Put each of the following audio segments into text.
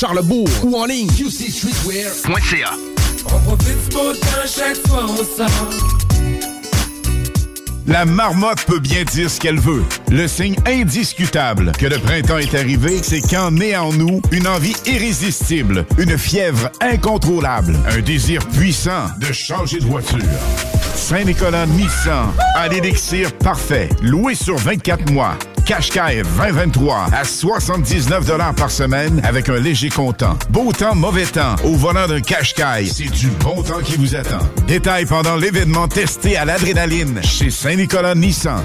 Charlebourg ou en ligne QCStreetwear.ca On profite du beau temps chaque fois on sort. La marmotte peut bien dire ce qu'elle veut. Le signe indiscutable que le printemps est arrivé, c'est quand naît en nous une envie irrésistible, une fièvre incontrôlable, un désir puissant de changer de voiture. Saint-Nicolas Nissan a l'élixir parfait, loué sur 24 mois. Qashqai 2023 à 79 par semaine avec un léger comptant. Beau temps, mauvais temps. Au volant d'un Qashqai, c'est du bon temps qui vous attend. Détail pendant l'événement testé à l'adrénaline chez Saint-Nicolas Nissan.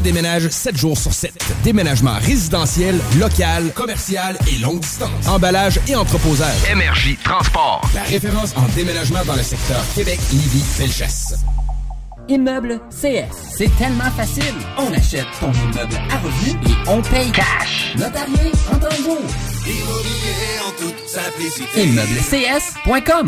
déménage 7 jours sur 7. Déménagement résidentiel, local, commercial et longue distance. Emballage et entreposage. MRJ Transport. La référence en déménagement dans le secteur Québec, Lévis, Felchasse. Immeuble CS. C'est tellement facile. On achète ton immeuble à revenu et on paye cash. Notarié en jour. Immobilier en toute simplicité. ImmeubleCS.com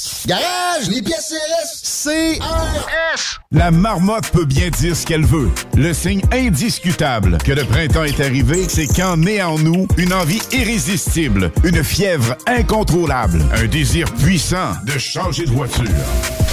Garage, les pièces CRS. CRS. La marmotte peut bien dire ce qu'elle veut. Le signe indiscutable que le printemps est arrivé, c'est quand naît en nous une envie irrésistible, une fièvre incontrôlable, un désir puissant de changer de voiture.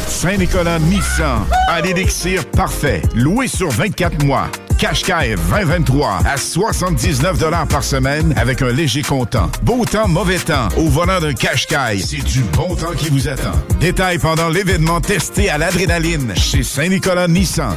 Saint-Nicolas Nissan a l'élixir parfait, loué sur 24 mois. Qashqai 2023 à 79 par semaine avec un léger comptant. Beau temps, mauvais temps. Au volant d'un Qashqai, c'est du bon temps qui vous attend. Détail pendant l'événement testé à l'adrénaline chez Saint-Nicolas Nissan.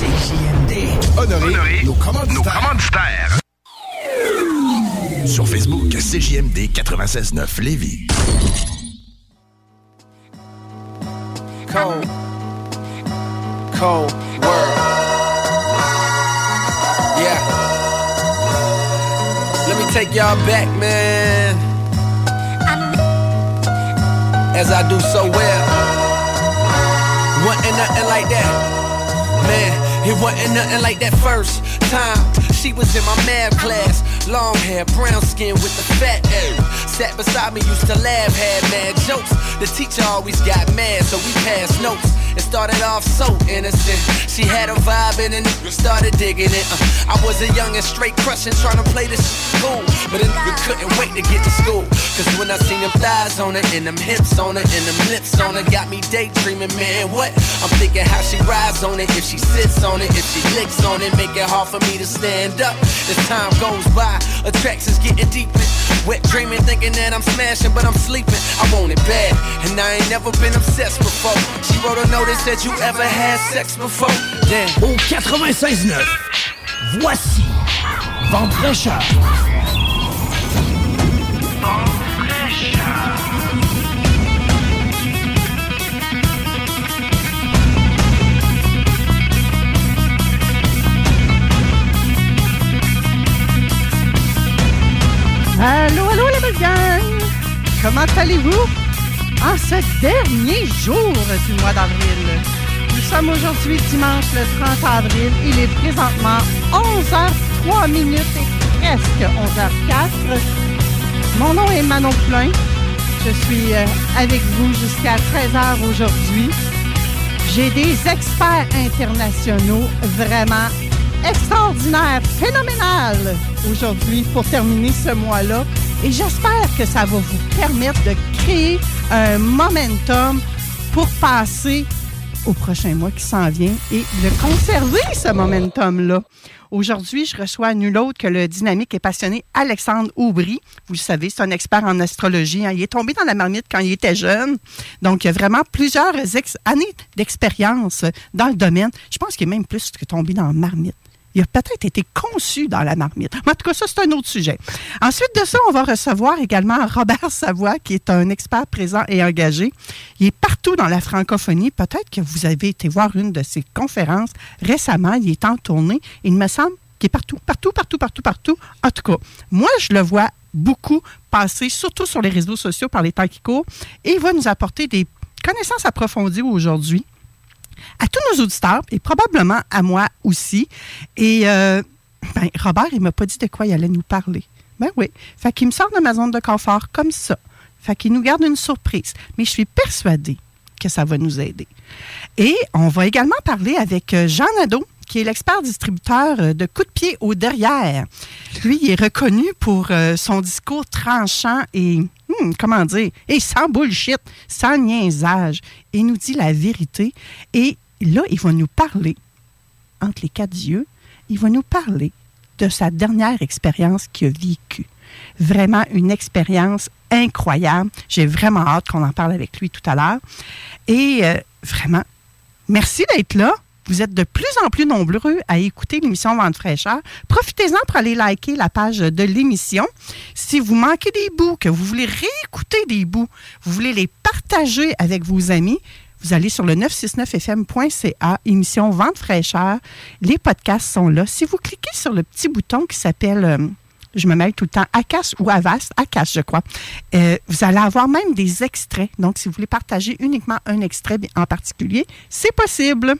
CJMD. Honoré, nos commanditaires. Sur Facebook, CJMD 96.9 Lévis. Cold. Cold world. Yeah. Let me take y'all back, man. As I do so well. Wasn't nothing like that. Man, it wasn't nothing like that first time. She was in my math class. Long hair, brown skin with the fat ass. Sat beside me, used to laugh, had mad jokes. The teacher always got mad, so we passed notes. It started off so innocent. She had a vibe and then started digging it. Uh, I was a young and straight crushing, trying to play this cool. But then we couldn't wait to get to school. Cause when I seen them thighs on her, and them hips on her, and them lips on her, got me daydreaming, man, what? I'm thinking how she rides on it, if she sits on it, if she licks on it, make it hard for me to stand up. As time goes by, attractions getting deeper. Wet dreaming, thinking that I'm smashing, but I'm sleeping. I want it bad, and I ain't never been obsessed before. She wrote a notice that you ever had sex before? Damn. Au 96.9, voici Vente fraîcheur. Allô, allô, la belle gang! Comment allez-vous? En ce dernier jour du mois d'avril? Nous sommes aujourd'hui dimanche le 30 avril. Il est présentement 11h03 minutes et presque 11h04. Mon nom est Manon Poulain. Je suis euh, avec vous jusqu'à 13h aujourd'hui. J'ai des experts internationaux vraiment extraordinaires, phénoménales aujourd'hui pour terminer ce mois-là. Et j'espère que ça va vous permettre de créer un momentum pour passer au prochain mois qui s'en vient et de conserver ce momentum-là. Aujourd'hui, je reçois nul autre que le dynamique et passionné Alexandre Aubry. Vous le savez, c'est un expert en astrologie. hein. Il est tombé dans la marmite quand il était jeune. Donc, il a vraiment plusieurs années d'expérience dans le domaine. Je pense qu'il est même plus que tombé dans la marmite. Il a peut-être été conçu dans la marmite. En tout cas, ça, c'est un autre sujet. Ensuite de ça, on va recevoir également Robert Savoie, qui est un expert présent et engagé. Il est partout dans la francophonie. Peut-être que vous avez été voir une de ses conférences récemment. Il est en tournée. Il me semble qu'il est partout, partout, partout, partout, partout. En tout cas, moi, je le vois beaucoup passer, surtout sur les réseaux sociaux par les temps qui courent. Et il va nous apporter des connaissances approfondies aujourd'hui à tous nos auditeurs et probablement à moi aussi. Et euh, ben, Robert, il m'a pas dit de quoi il allait nous parler. Ben oui. Fait qu'il me sort de ma zone de confort comme ça. Fait qu'il nous garde une surprise. Mais je suis persuadée que ça va nous aider. Et on va également parler avec euh, Jean Nadeau, qui est l'expert distributeur euh, de coups de pied au derrière. Lui, il est reconnu pour euh, son discours tranchant et, hmm, comment dire, et sans bullshit, sans niaisage. Il nous dit la vérité. Et là, il va nous parler, entre les quatre yeux, il va nous parler de sa dernière expérience qu'il a vécue. Vraiment une expérience incroyable. J'ai vraiment hâte qu'on en parle avec lui tout à l'heure. Et euh, vraiment, merci d'être là. Vous êtes de plus en plus nombreux à écouter l'émission Vente fraîcheur. Profitez-en pour aller liker la page de l'émission. Si vous manquez des bouts, que vous voulez réécouter des bouts, vous voulez les partager avec vos amis, vous allez sur le 969fm.ca, émission Vente fraîcheur. Les podcasts sont là. Si vous cliquez sur le petit bouton qui s'appelle, euh, je me mêle tout le temps, ACAS ou Avast, ACAS, je crois, euh, vous allez avoir même des extraits. Donc, si vous voulez partager uniquement un extrait en particulier, c'est possible.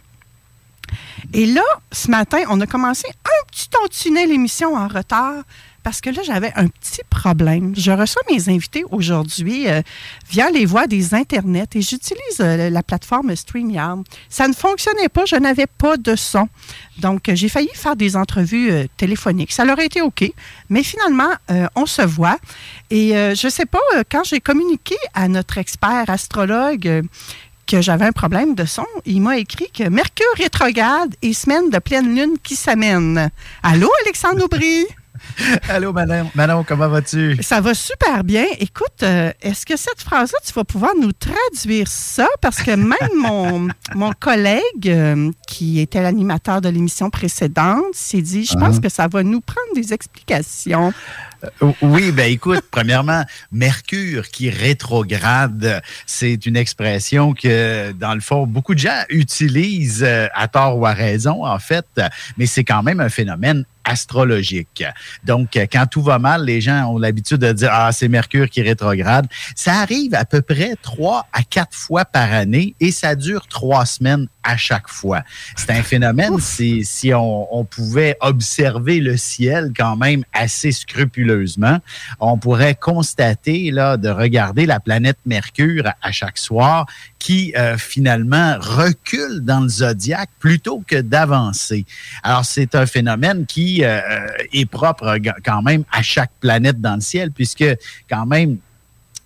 Et là, ce matin, on a commencé un petit tantinet l'émission en retard parce que là, j'avais un petit problème. Je reçois mes invités aujourd'hui euh, via les voies des Internets et j'utilise euh, la plateforme StreamYard. Ça ne fonctionnait pas, je n'avais pas de son. Donc, j'ai failli faire des entrevues téléphoniques. Ça leur a été OK, mais finalement, on se voit. Et je ne sais pas, quand j'ai communiqué à notre expert astrologue, que j'avais un problème de son, il m'a écrit que Mercure rétrograde et semaine de pleine lune qui s'amène. Allô, Alexandre Aubry? Allô, Manon. Manon, comment vas-tu? Ça va super bien. Écoute, euh, est-ce que cette phrase-là, tu vas pouvoir nous traduire ça? Parce que même mon, mon collègue, euh, qui était l'animateur de l'émission précédente, s'est dit, je pense uh-huh. que ça va nous prendre des explications. Euh, oui, ben écoute, premièrement, Mercure qui rétrograde, c'est une expression que, dans le fond, beaucoup de gens utilisent à tort ou à raison, en fait, mais c'est quand même un phénomène astrologique. Donc, quand tout va mal, les gens ont l'habitude de dire Ah, c'est Mercure qui rétrograde. Ça arrive à peu près trois à quatre fois par année et ça dure trois semaines à chaque fois. C'est un phénomène, si, si on, pouvait observer le ciel quand même assez scrupuleusement, on pourrait constater, là, de regarder la planète Mercure à, chaque soir, qui euh, finalement recule dans le zodiaque plutôt que d'avancer. Alors, c'est un phénomène qui euh, est propre quand même à chaque planète dans le ciel, puisque quand même,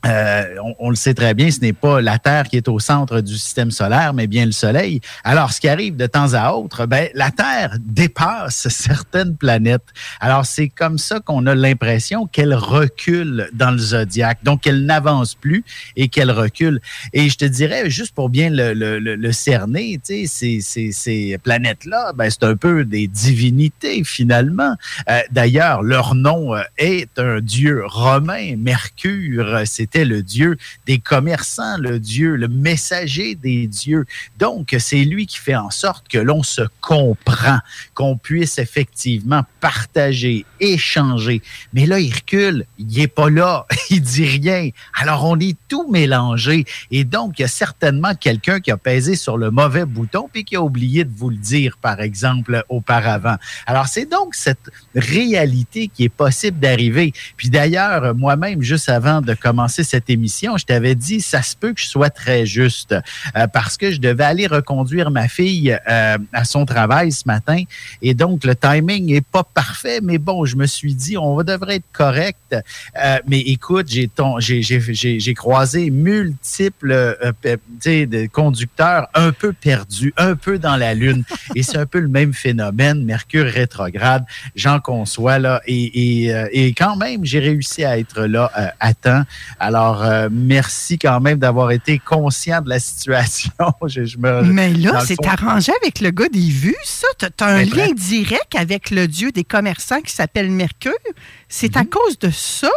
euh, on, le sait très bien, ce n'est pas la Terre qui est au centre du système solaire, mais bien le Soleil. Alors, ce qui arrive de temps à autre, ben, la Terre dépasse certaines planètes. Alors, c'est comme ça qu'on a l'impression qu'elle recule dans le zodiaque, donc qu'elle n'avance plus et qu'elle recule. Et je te dirais, juste pour bien le, le, le, cerner, ces, ces, ces planètes-là, ben, c'est un peu des divinités finalement. Euh, d'ailleurs, leur nom euh, est un dieu romain, Mercure. Était le Dieu des commerçants, le Dieu, le messager des dieux. Donc, c'est lui qui fait en sorte que l'on se comprend, qu'on puisse effectivement partager, échanger. Mais là, il recule, il n'est pas là, il dit rien. Alors, on est tout mélangé. Et donc, il y a certainement quelqu'un qui a pesé sur le mauvais bouton puis qui a oublié de vous le dire, par exemple, auparavant. Alors, c'est donc cette réalité qui est possible d'arriver. Puis d'ailleurs, moi-même, juste avant de commencer cette émission, je t'avais dit, ça se peut que je sois très juste euh, parce que je devais aller reconduire ma fille euh, à son travail ce matin. Et donc, le timing n'est pas parfait, mais bon, je me suis dit, on devrait être correct. Euh, mais écoute, j'ai croisé multiples de conducteurs un peu perdus, un peu dans la lune. Et c'est un peu le même phénomène, Mercure rétrograde, j'en conçois là. Et, quand même, j'ai réussi à être là à temps. Euh, merci quand même d'avoir été conscient de la situation. Mais là, c'est arrangé avec le gars des vues, ça. Tu as un lien direct avec le dieu des commerçants qui s'appelle Mercure. C'est à mhm. cause de ça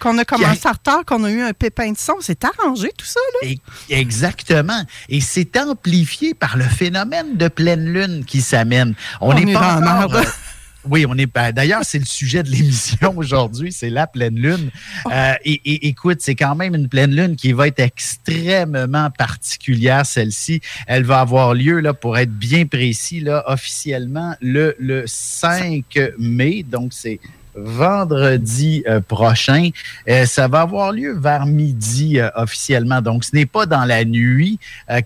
qu'on a commencé à retard, qu'on a eu un pépin de son. C'est arrangé tout ça, là? exactement. Et c'est amplifié par le phénomène de pleine lune qui s'amène. On n'est pas encore... Oui, on est. Ben, d'ailleurs, c'est le sujet de l'émission aujourd'hui, c'est la pleine lune. Euh, et, écoute, c'est quand même une pleine lune qui va être extrêmement particulière, celle-ci. Elle va avoir lieu, là, pour être bien précis, là, officiellement le, le 5 mai. Donc, c'est vendredi euh, prochain. Euh, ça va avoir lieu vers midi officiellement. Donc, ce n'est pas dans la nuit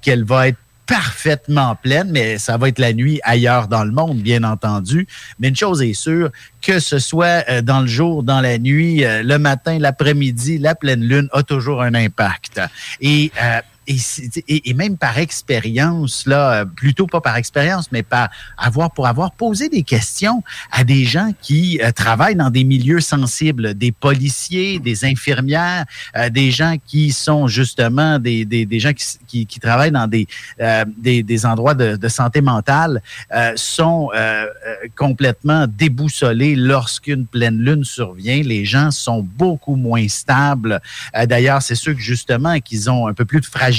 qu'elle va être parfaitement pleine, mais ça va être la nuit ailleurs dans le monde, bien entendu. Mais une chose est sûre, que ce soit euh, dans le jour, dans la nuit, euh, le matin, l'après-midi, la pleine lune a toujours un impact. Et euh, et, même par expérience, là, euh, plutôt pas par expérience, mais par avoir pour avoir posé des questions à des gens qui euh, travaillent dans des milieux sensibles, des policiers, des infirmières, euh, des gens qui sont justement des, des, des gens qui, qui, travaillent dans des, des, des, endroits de, de santé mentale, sont complètement déboussolés lorsqu'une pleine lune survient. Les gens sont beaucoup moins stables. D'ailleurs, c'est ceux que justement qu'ils ont un peu plus de fragilité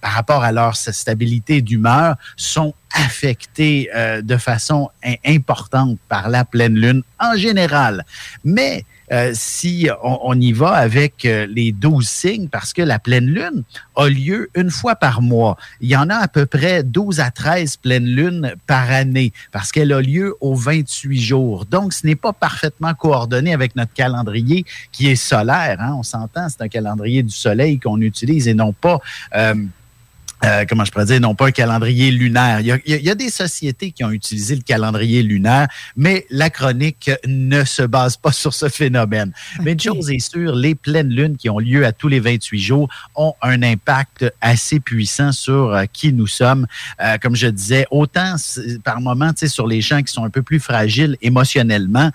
par rapport à leur stabilité d'humeur sont affectés euh, de façon importante par la pleine lune en général. Mais euh, si on, y va avec euh, les 12 signes, parce que la pleine lune a lieu une fois par mois. Il y en a à peu près 12 à 13 pleines lunes par année, parce qu'elle a lieu aux 28 jours. Donc, ce n'est pas parfaitement coordonné avec notre calendrier qui est solaire. Hein. On s'entend, c'est un calendrier du soleil qu'on utilise et non pas... Euh, euh, comment je pourrais dire, non pas un calendrier lunaire. Il y, a, des sociétés qui ont utilisé le calendrier lunaire, mais la chronique ne se base pas sur ce phénomène. Mais une chose est sûre, les pleines lunes qui ont lieu à tous les 28 jours ont un impact assez puissant sur euh, qui nous sommes. Euh, comme je disais, autant par moment, sur les gens qui sont un peu plus fragiles émotionnellement,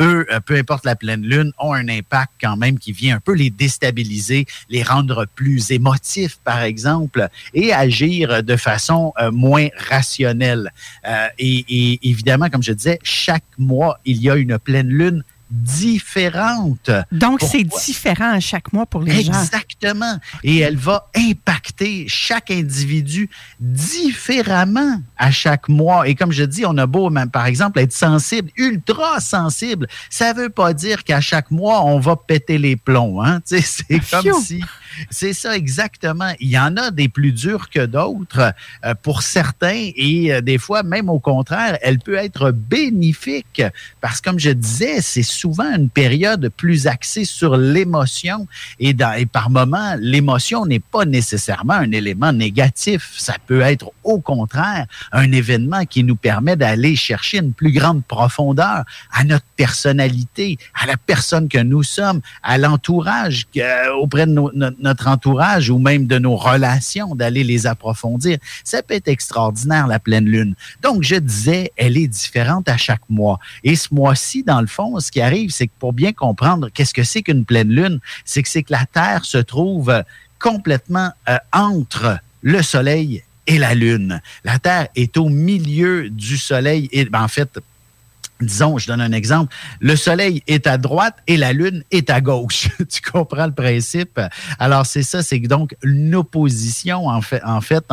eux, peu importe la pleine lune, ont un impact quand même qui vient un peu les déstabiliser, les rendre plus émotifs, par exemple. Et agir de façon euh, moins rationnelle. Euh, et, évidemment, comme je disais, chaque mois, il y a une pleine lune différente. Donc, c'est différent à chaque mois pour les gens. Exactement. Et elle va impacter chaque individu différemment à chaque mois. Et comme je dis, on a beau, même, par exemple, être sensible, ultra sensible. Ça ne veut pas dire qu'à chaque mois, on va péter les plombs. Hein? C'est comme si c'est ça exactement. Il y en a des plus durs que d'autres euh, pour certains et euh, des fois, même au contraire, elle peut être bénéfique parce que, comme je disais, c'est souvent une période plus axée sur l'émotion et, par moment, l'émotion n'est pas nécessairement un élément négatif. Ça peut être au contraire un événement qui nous permet d'aller chercher une plus grande profondeur à notre personnalité, à la personne que nous sommes, à l'entourage euh, auprès de notre entourage ou même de nos relations, d'aller les approfondir. Ça peut être extraordinaire, la pleine lune. Donc, je disais, elle est différente à chaque mois. Et ce mois-ci, dans le fond, ce qui arrive, c'est que pour bien comprendre qu'est-ce que c'est qu'une pleine lune, c'est que c'est que la Terre se trouve complètement euh, entre le Soleil et la Lune. La Terre est au milieu du Soleil et ben, en fait, disons, je donne un exemple, le soleil est à droite et la lune est à gauche. tu comprends le principe? Alors, c'est ça, c'est donc une opposition, en fait, en fait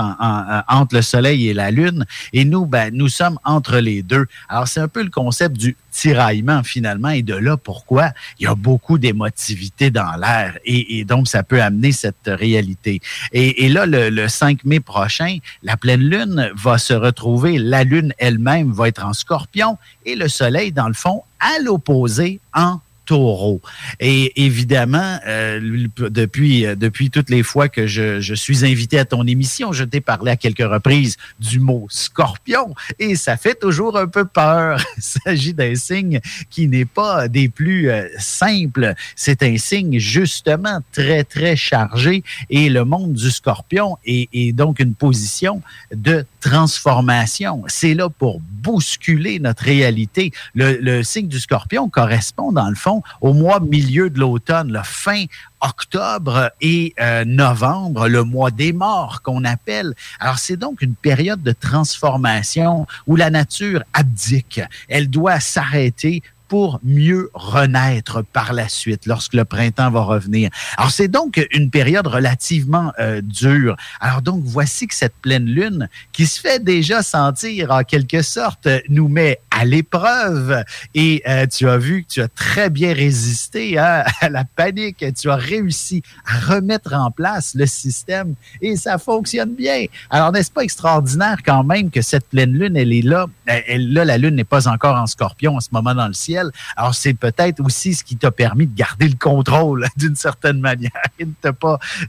entre le soleil et la lune. Et nous, ben, nous sommes entre les deux. Alors, c'est un peu le concept du tiraillement finalement. Et de là, pourquoi? Il y a beaucoup d'émotivité dans l'air. Et, donc, ça peut amener cette réalité. Et, là, le, le, 5 mai prochain, la pleine lune va se retrouver, la lune elle-même va être en scorpion et le soleil, dans le fond, à l'opposé en taureau. Et évidemment, euh, depuis, euh, depuis toutes les fois que je, je suis invité à ton émission, je t'ai parlé à quelques reprises du mot scorpion et ça fait toujours un peu peur. Il s'agit d'un signe qui n'est pas des plus euh, simples. C'est un signe justement très, très chargé et le monde du scorpion est, est donc une position de transformation. C'est là pour bousculer notre réalité. Le, le signe du scorpion correspond dans le fond au mois milieu de l'automne, la fin octobre et euh, novembre, le mois des morts qu'on appelle. Alors c'est donc une période de transformation où la nature abdique. Elle doit s'arrêter pour mieux renaître par la suite lorsque le printemps va revenir. Alors c'est donc une période relativement euh, dure. Alors donc voici que cette pleine lune qui se fait déjà sentir en quelque sorte nous met à l'épreuve et euh, tu as vu que tu as très bien résisté hein, à la panique. Tu as réussi à remettre en place le système et ça fonctionne bien. Alors n'est-ce pas extraordinaire quand même que cette pleine lune elle est là? Elle, là la lune n'est pas encore en scorpion en ce moment dans le ciel alors, c'est peut-être aussi ce qui t'a permis de garder le contrôle d'une certaine manière et de,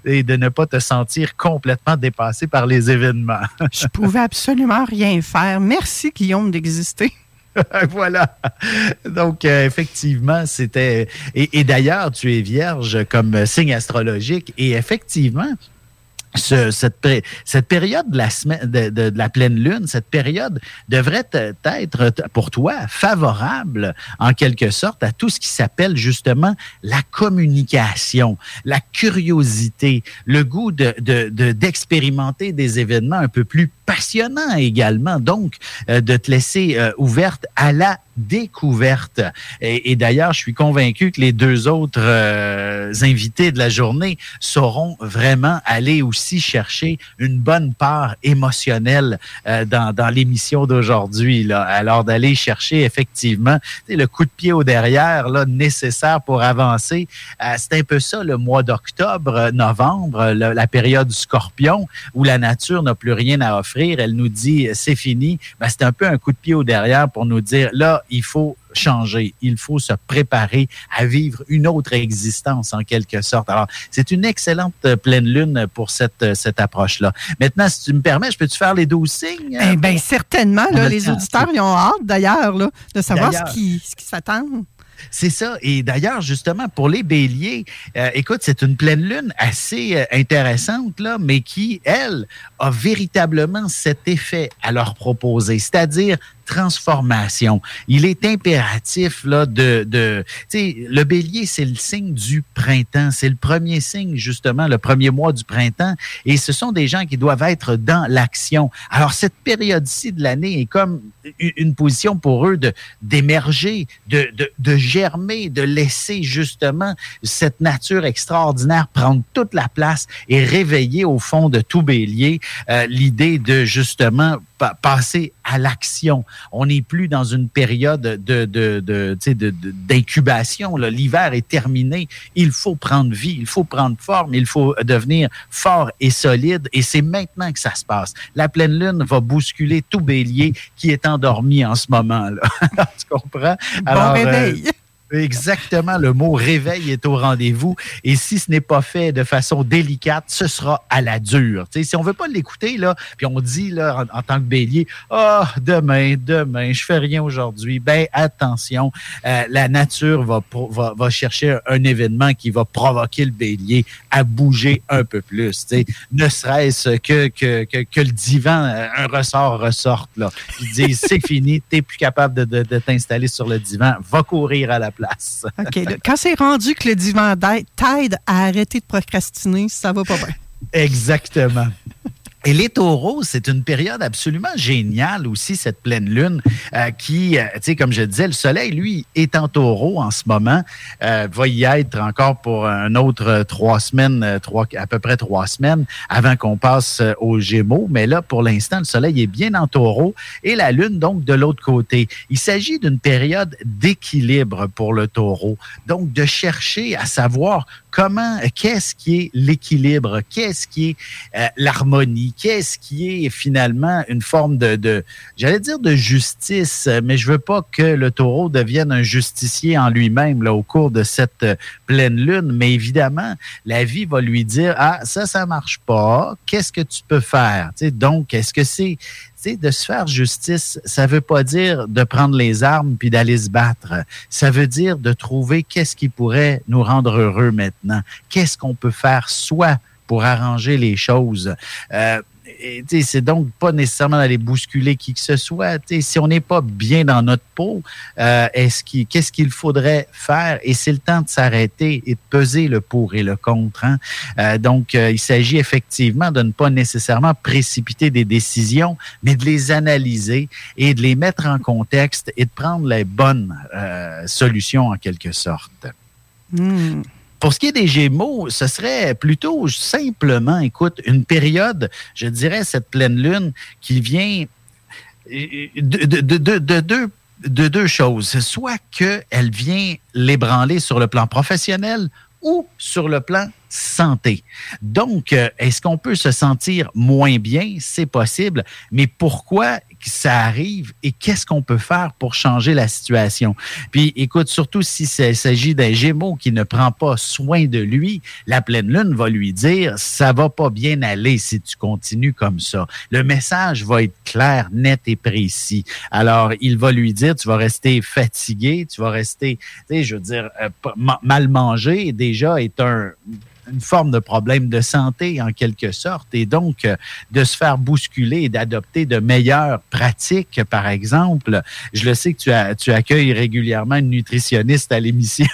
et de ne pas te sentir complètement dépassé par les événements. Je pouvais absolument rien faire. Merci, Guillaume, d'exister. voilà. Donc, euh, effectivement, c'était. et d'ailleurs, tu es vierge comme signe astrologique. Et effectivement, cette, période de la, pleine lune, cette période devrait être pour toi favorable en quelque sorte à tout ce qui s'appelle justement la communication, la curiosité, le goût de, d'expérimenter des événements un peu plus passionnant également, donc, euh, de te laisser euh, ouverte à la découverte. Et, d'ailleurs, je suis convaincu que les deux autres euh, invités de la journée sauront vraiment aller aussi chercher une bonne part émotionnelle euh, dans, dans l'émission d'aujourd'hui. Alors d'aller chercher effectivement le coup de pied au derrière là, nécessaire pour avancer. Euh, c'est un peu ça le mois d'octobre, novembre, la période du scorpion, où la nature n'a plus rien à offrir. Elle nous dit c'est fini. Ben, c'est un peu un coup de pied au derrière pour nous dire là, il faut changer. Il faut se préparer à vivre une autre existence en quelque sorte. Alors, c'est une excellente euh, pleine lune pour cette, euh, cette approche-là. Maintenant, si tu me permets, je peux-tu faire les 12 signes? Eh bien, certainement. les auditeurs, ils ont hâte d'ailleurs de savoir ce qui, ce qui s'attend. C'est ça. Et d'ailleurs, justement, pour les béliers, euh, écoute, c'est une pleine lune assez intéressante, là, mais qui, elle, a véritablement cet effet à leur proposer, c'est-à-dire transformation. Il est impératif là de, de le bélier c'est le signe du printemps, c'est le premier signe justement, le premier mois du printemps, et ce sont des gens qui doivent être dans l'action. Alors cette période-ci de l'année est comme une position pour eux de d'émerger, de, de, de germer, de laisser justement cette nature extraordinaire prendre toute la place et réveiller au fond de tout bélier euh, l'idée de justement passer à l'action. On n'est plus dans une période de, de, d'incubation. L'hiver est terminé. Il faut prendre vie, il faut prendre forme, il faut devenir fort et solide. Et c'est maintenant que ça se passe. La pleine lune va bousculer tout bélier qui est endormi en ce moment. Là. tu comprends? bon réveil. Euh, Exactement, le mot réveil est au rendez-vous. Et si ce n'est pas fait de façon délicate, ce sera à la dure. si on veut pas l'écouter, là, puis on dit là, en, tant que bélier, ah, demain, demain, je fais rien aujourd'hui, ben attention, euh, la nature va, chercher un événement qui va provoquer le bélier à bouger un peu plus. Ne serait-ce que, que, le divan, euh, un ressort ressorte. Là. Ils disent, c'est fini, tu n'es plus capable de, de t'installer sur le divan, va courir à la place OK. quand c'est rendu que le divan t'aide à arrêter de procrastiner, ça va pas bien. Exactement. Et les taureaux, c'est une période absolument géniale aussi, cette pleine lune, euh, qui, euh, tu sais, comme je disais, le soleil, lui, est en taureau en ce moment, euh, va y être encore pour un autre trois semaines, trois, à peu près trois semaines, avant qu'on passe aux Gémeaux. Mais là, pour l'instant, le soleil est bien en taureau et la lune, donc, de l'autre côté. Il s'agit d'une période d'équilibre pour le taureau. Donc, de chercher à savoir comment, qu'est-ce qui est l'équilibre, qu'est-ce qui est euh, l'harmonie, qu'est-ce qui est finalement une forme de, j'allais dire de justice, mais je veux pas que le taureau devienne un justicier en lui-même là au cours de cette euh, pleine lune, mais évidemment, la vie va lui dire ah ça ça marche pas, qu'est-ce que tu peux faire, donc est-ce que c'est de se faire justice, ça veut pas dire de prendre les armes puis d'aller se battre. Ça veut dire de trouver qu'est-ce qui pourrait nous rendre heureux maintenant. Qu'est-ce qu'on peut faire soit pour arranger les choses? Euh, c'est donc pas nécessairement d'aller bousculer qui que ce soit. si on n'est pas bien dans notre peau, euh, est-ce qu'est-ce qu'il faudrait faire? Et c'est le temps de s'arrêter et de peser le pour et le contre. Hein. Euh, donc, euh, il s'agit effectivement de ne pas nécessairement précipiter des décisions, mais de les analyser et de les mettre en contexte et de prendre les bonnes solutions en quelque sorte. Hmm. Pour ce qui est des Gémeaux, ce serait plutôt simplement, écoute, une période, je dirais, cette pleine lune qui vient de, deux de deux choses. Soit qu'elle vient l'ébranler sur le plan professionnel ou sur le plan santé. Donc, euh, est-ce qu'on peut se sentir moins bien? C'est possible, mais pourquoi ça arrive et qu'est-ce qu'on peut faire pour changer la situation? Puis, écoute, surtout si il s'agit d'un Gémeaux qui ne prend pas soin de lui, la pleine lune va lui dire, ça va pas bien aller si tu continues comme ça. Le message va être clair, net et précis. Alors, il va lui dire, tu vas rester fatigué, tu vas rester, tu sais, je veux dire, euh, mal manger déjà est un une forme de problème de santé en quelque sorte, et donc euh, de se faire bousculer et d'adopter de meilleures pratiques, par exemple. Je le sais que tu, as, tu accueilles régulièrement une nutritionniste à l'émission.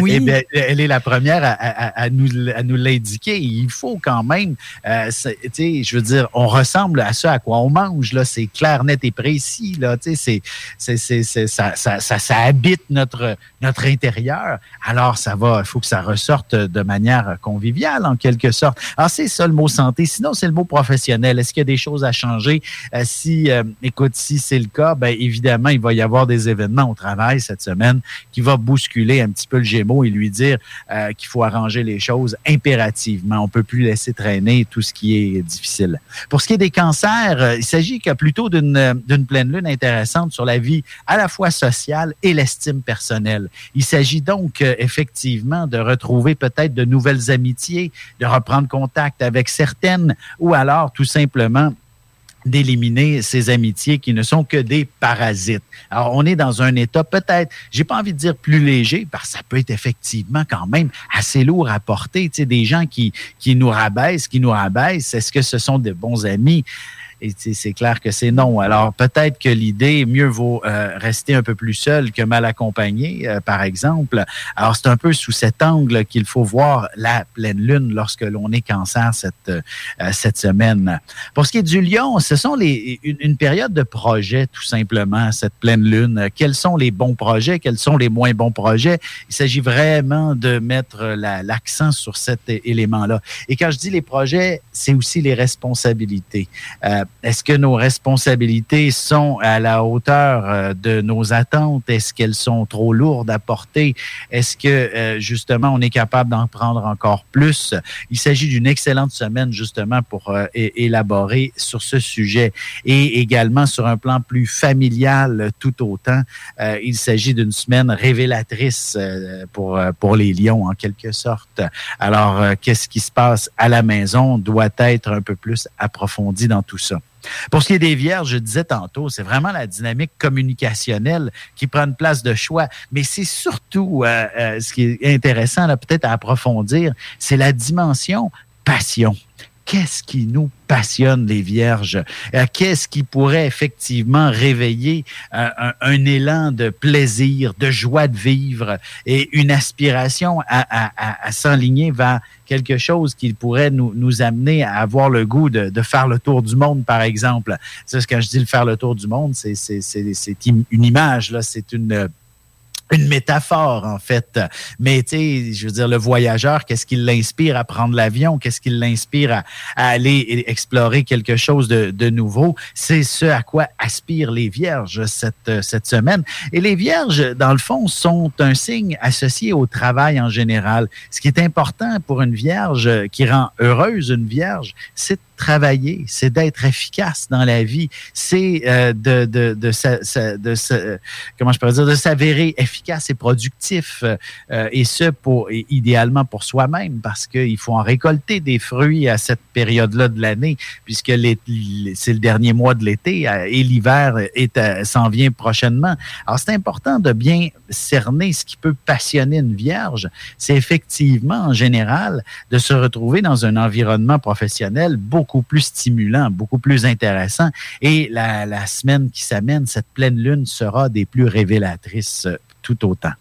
Oui. Eh bien, elle est la première à, à, nous, à nous l'indiquer. Il faut quand même, euh, tu sais, je veux dire, on ressemble à ce à quoi on mange, là. C'est clair, net et précis, là. Tu sais, c'est, c'est, ça, ça, ça, ça, habite notre, notre intérieur. Alors, ça va, il faut que ça ressorte de manière conviviale, en quelque sorte. Alors, c'est ça le mot santé. Sinon, c'est le mot professionnel. Est-ce qu'il y a des choses à changer? Euh, si, euh, écoute, si c'est le cas, bien évidemment, il va y avoir des événements au travail cette semaine qui va bousculer un petit peu le Gémeaux et lui dire euh, qu'il faut arranger les choses impérativement. On peut plus laisser traîner tout ce qui est difficile. Pour ce qui est des cancers, il s'agit plutôt d'une pleine lune intéressante sur la vie à la fois sociale et l'estime personnelle. Il s'agit donc effectivement de retrouver peut-être de nouvelles amitiés, de reprendre contact avec certaines ou alors tout simplement d'éliminer ces amitiés qui ne sont que des parasites. Alors, on est dans un état peut-être, j'ai pas envie de dire plus léger, parce que ça peut être effectivement quand même assez lourd à porter. Tu sais, des gens qui, qui nous rabaissent, qui nous rabaissent, est-ce que ce sont de bons amis? Et c'est clair que c'est non. Alors peut-être que l'idée, mieux vaut euh, rester un peu plus seul que mal accompagné, euh, par exemple. Alors c'est un peu sous cet angle qu'il faut voir la pleine lune lorsque l'on est cancer cette, euh, cette semaine. Pour ce qui est du lion, ce sont une, période de projet, tout simplement, cette pleine lune. Quels sont les bons projets? Quels sont les moins bons projets? Il s'agit vraiment de mettre l'accent sur cet élément-là. Et quand je dis les projets, c'est aussi les responsabilités. Est-ce que nos responsabilités sont à la hauteur euh, de nos attentes? Est-ce qu'elles sont trop lourdes à porter? Est-ce que euh, justement on est capable d'en prendre encore plus? Il s'agit d'une excellente semaine justement pour euh, élaborer sur ce sujet et également sur un plan plus familial tout autant. il s'agit d'une semaine révélatrice pour, pour les lions en quelque sorte. Alors, qu'est-ce qui se passe à la maison doit être un peu plus approfondi dans tout ça. Pour ce qui est des vierges, je disais tantôt, c'est vraiment la dynamique communicationnelle qui prend une place de choix. Mais c'est surtout euh, euh, ce qui est intéressant, peut-être à approfondir, c'est la dimension passion qu'est-ce qui nous passionne, les vierges? Euh, qu'est-ce qui pourrait effectivement réveiller un, élan de plaisir, de joie de vivre et une aspiration à, s'enligner vers quelque chose qui pourrait nous, amener à avoir le goût de, de, faire le tour du monde, par exemple? C'est quand je dis le faire le tour du monde, c'est une image, là, c'est une une métaphore, en fait. Mais, tu sais, je veux dire, le voyageur, qu'est-ce qui l'inspire à prendre l'avion? Qu'est-ce qui l'inspire à, aller explorer quelque chose de, de nouveau? C'est ce à quoi aspirent les vierges cette, cette semaine. Et les vierges, dans le fond, sont un signe associé au travail en général. Ce qui est important pour une vierge qui rend heureuse une vierge, c'est travailler, c'est d'être efficace dans la vie, c'est euh, de, de, de, de, comment je pourrais dire, de s'avérer efficace et productif, euh, et ce pour idéalement pour soi-même, parce qu'il faut en récolter des fruits à cette période-là de l'année, puisque c'est le dernier mois de l'été et l'hiver s'en vient prochainement. Alors c'est important de bien cerner ce qui peut passionner une vierge. C'est effectivement en général de se retrouver dans un environnement professionnel beaucoup beaucoup plus stimulant, beaucoup plus intéressant. Et la, semaine qui s'amène, cette pleine lune sera des plus révélatrices euh, tout autant.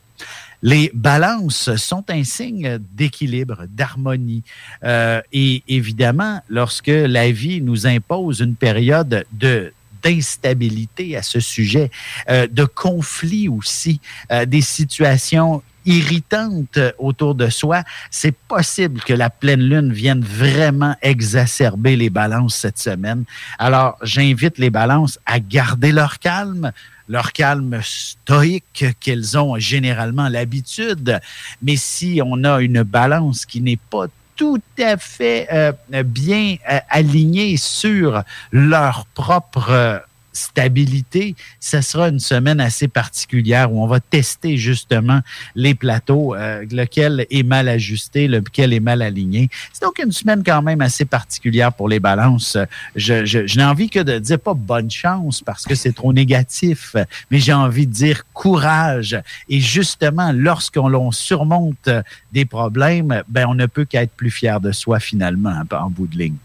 Les balances sont un signe d'équilibre, d'harmonie. Euh, et évidemment, lorsque la vie nous impose une période de d'instabilité à ce sujet, euh, de conflit aussi, des situations irritante autour de soi, c'est possible que la pleine lune vienne vraiment exacerber les balances cette semaine. Alors, j'invite les balances à garder leur calme, leur calme stoïque qu'elles ont généralement l'habitude. Mais si on a une balance qui n'est pas tout à fait euh, bien euh, alignée sur leur propre stabilité, ce sera une semaine assez particulière où on va tester justement les plateaux, euh, lequel est mal ajusté, lequel est mal aligné. C'est donc une semaine quand même assez particulière pour les balances. Je, je, n'ai envie que de dire pas bonne chance parce que c'est trop négatif, mais j'ai envie de dire courage. Et justement, lorsqu'on surmonte des problèmes, ben on ne peut qu'être plus fier de soi finalement en bout de ligne.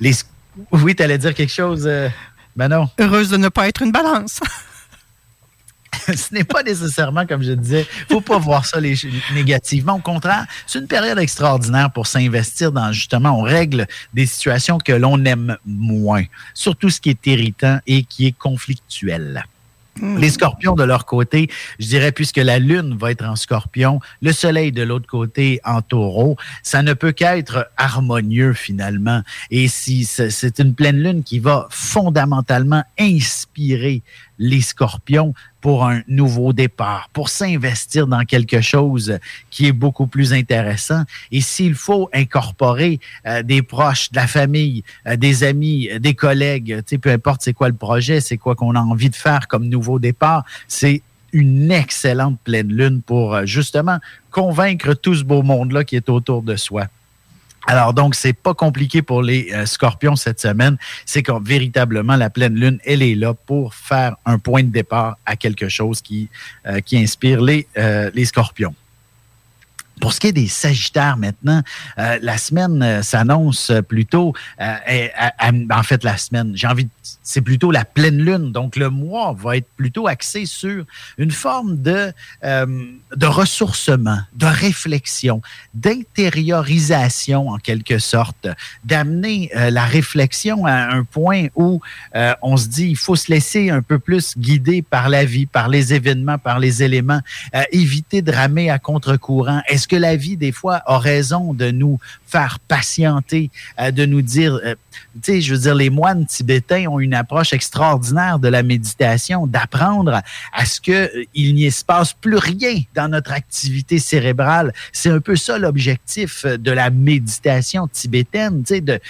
Les, oui, tu allais dire quelque chose. Euh, ben non. Heureuse de ne pas être une balance. ce n'est pas nécessairement, comme je disais, il ne faut pas voir ça négativement. Au contraire, c'est une période extraordinaire pour s'investir dans, justement, on règle des situations que l'on aime moins, surtout ce qui est irritant et qui est conflictuel. Hmm. Les scorpions de leur côté, je dirais, puisque la lune va être en scorpion, le soleil de l'autre côté en taureau, ça ne peut qu'être harmonieux finalement. Et si c'est une pleine lune qui va fondamentalement inspirer les scorpions pour un nouveau départ, pour s'investir dans quelque chose qui est beaucoup plus intéressant. Et s'il faut incorporer euh, des proches, de la famille, euh, des amis, euh, des collègues, peu importe c'est quoi le projet, c'est quoi qu'on a envie de faire comme nouveau départ, c'est une excellente pleine lune pour justement convaincre tout ce beau monde-là qui est autour de soi. Alors donc, c'est pas compliqué pour les euh, scorpions cette semaine. C'est que véritablement, la pleine lune, elle est là pour faire un point de départ à quelque chose qui, euh, qui inspire les, euh, les scorpions. Pour ce qui est des Sagittaires maintenant, euh, la semaine euh, s'annonce plutôt, euh, en fait la semaine, j'ai envie, c'est plutôt la pleine lune, donc le mois va être plutôt axé sur une forme de, de ressourcement, de réflexion, d'intériorisation en quelque sorte, d'amener la réflexion à un point où on se dit il faut se laisser un peu plus guider par la vie, par les événements, par les éléments, éviter de ramer à contre-courant. Que la vie, des fois, a raison de nous faire patienter, euh, de nous dire, euh, tu je veux dire, les moines tibétains ont une approche extraordinaire de la méditation, d'apprendre à ce qu'il euh, n'y se passe plus rien dans notre activité cérébrale. C'est un peu ça l'objectif de la méditation tibétaine, tu sais, de,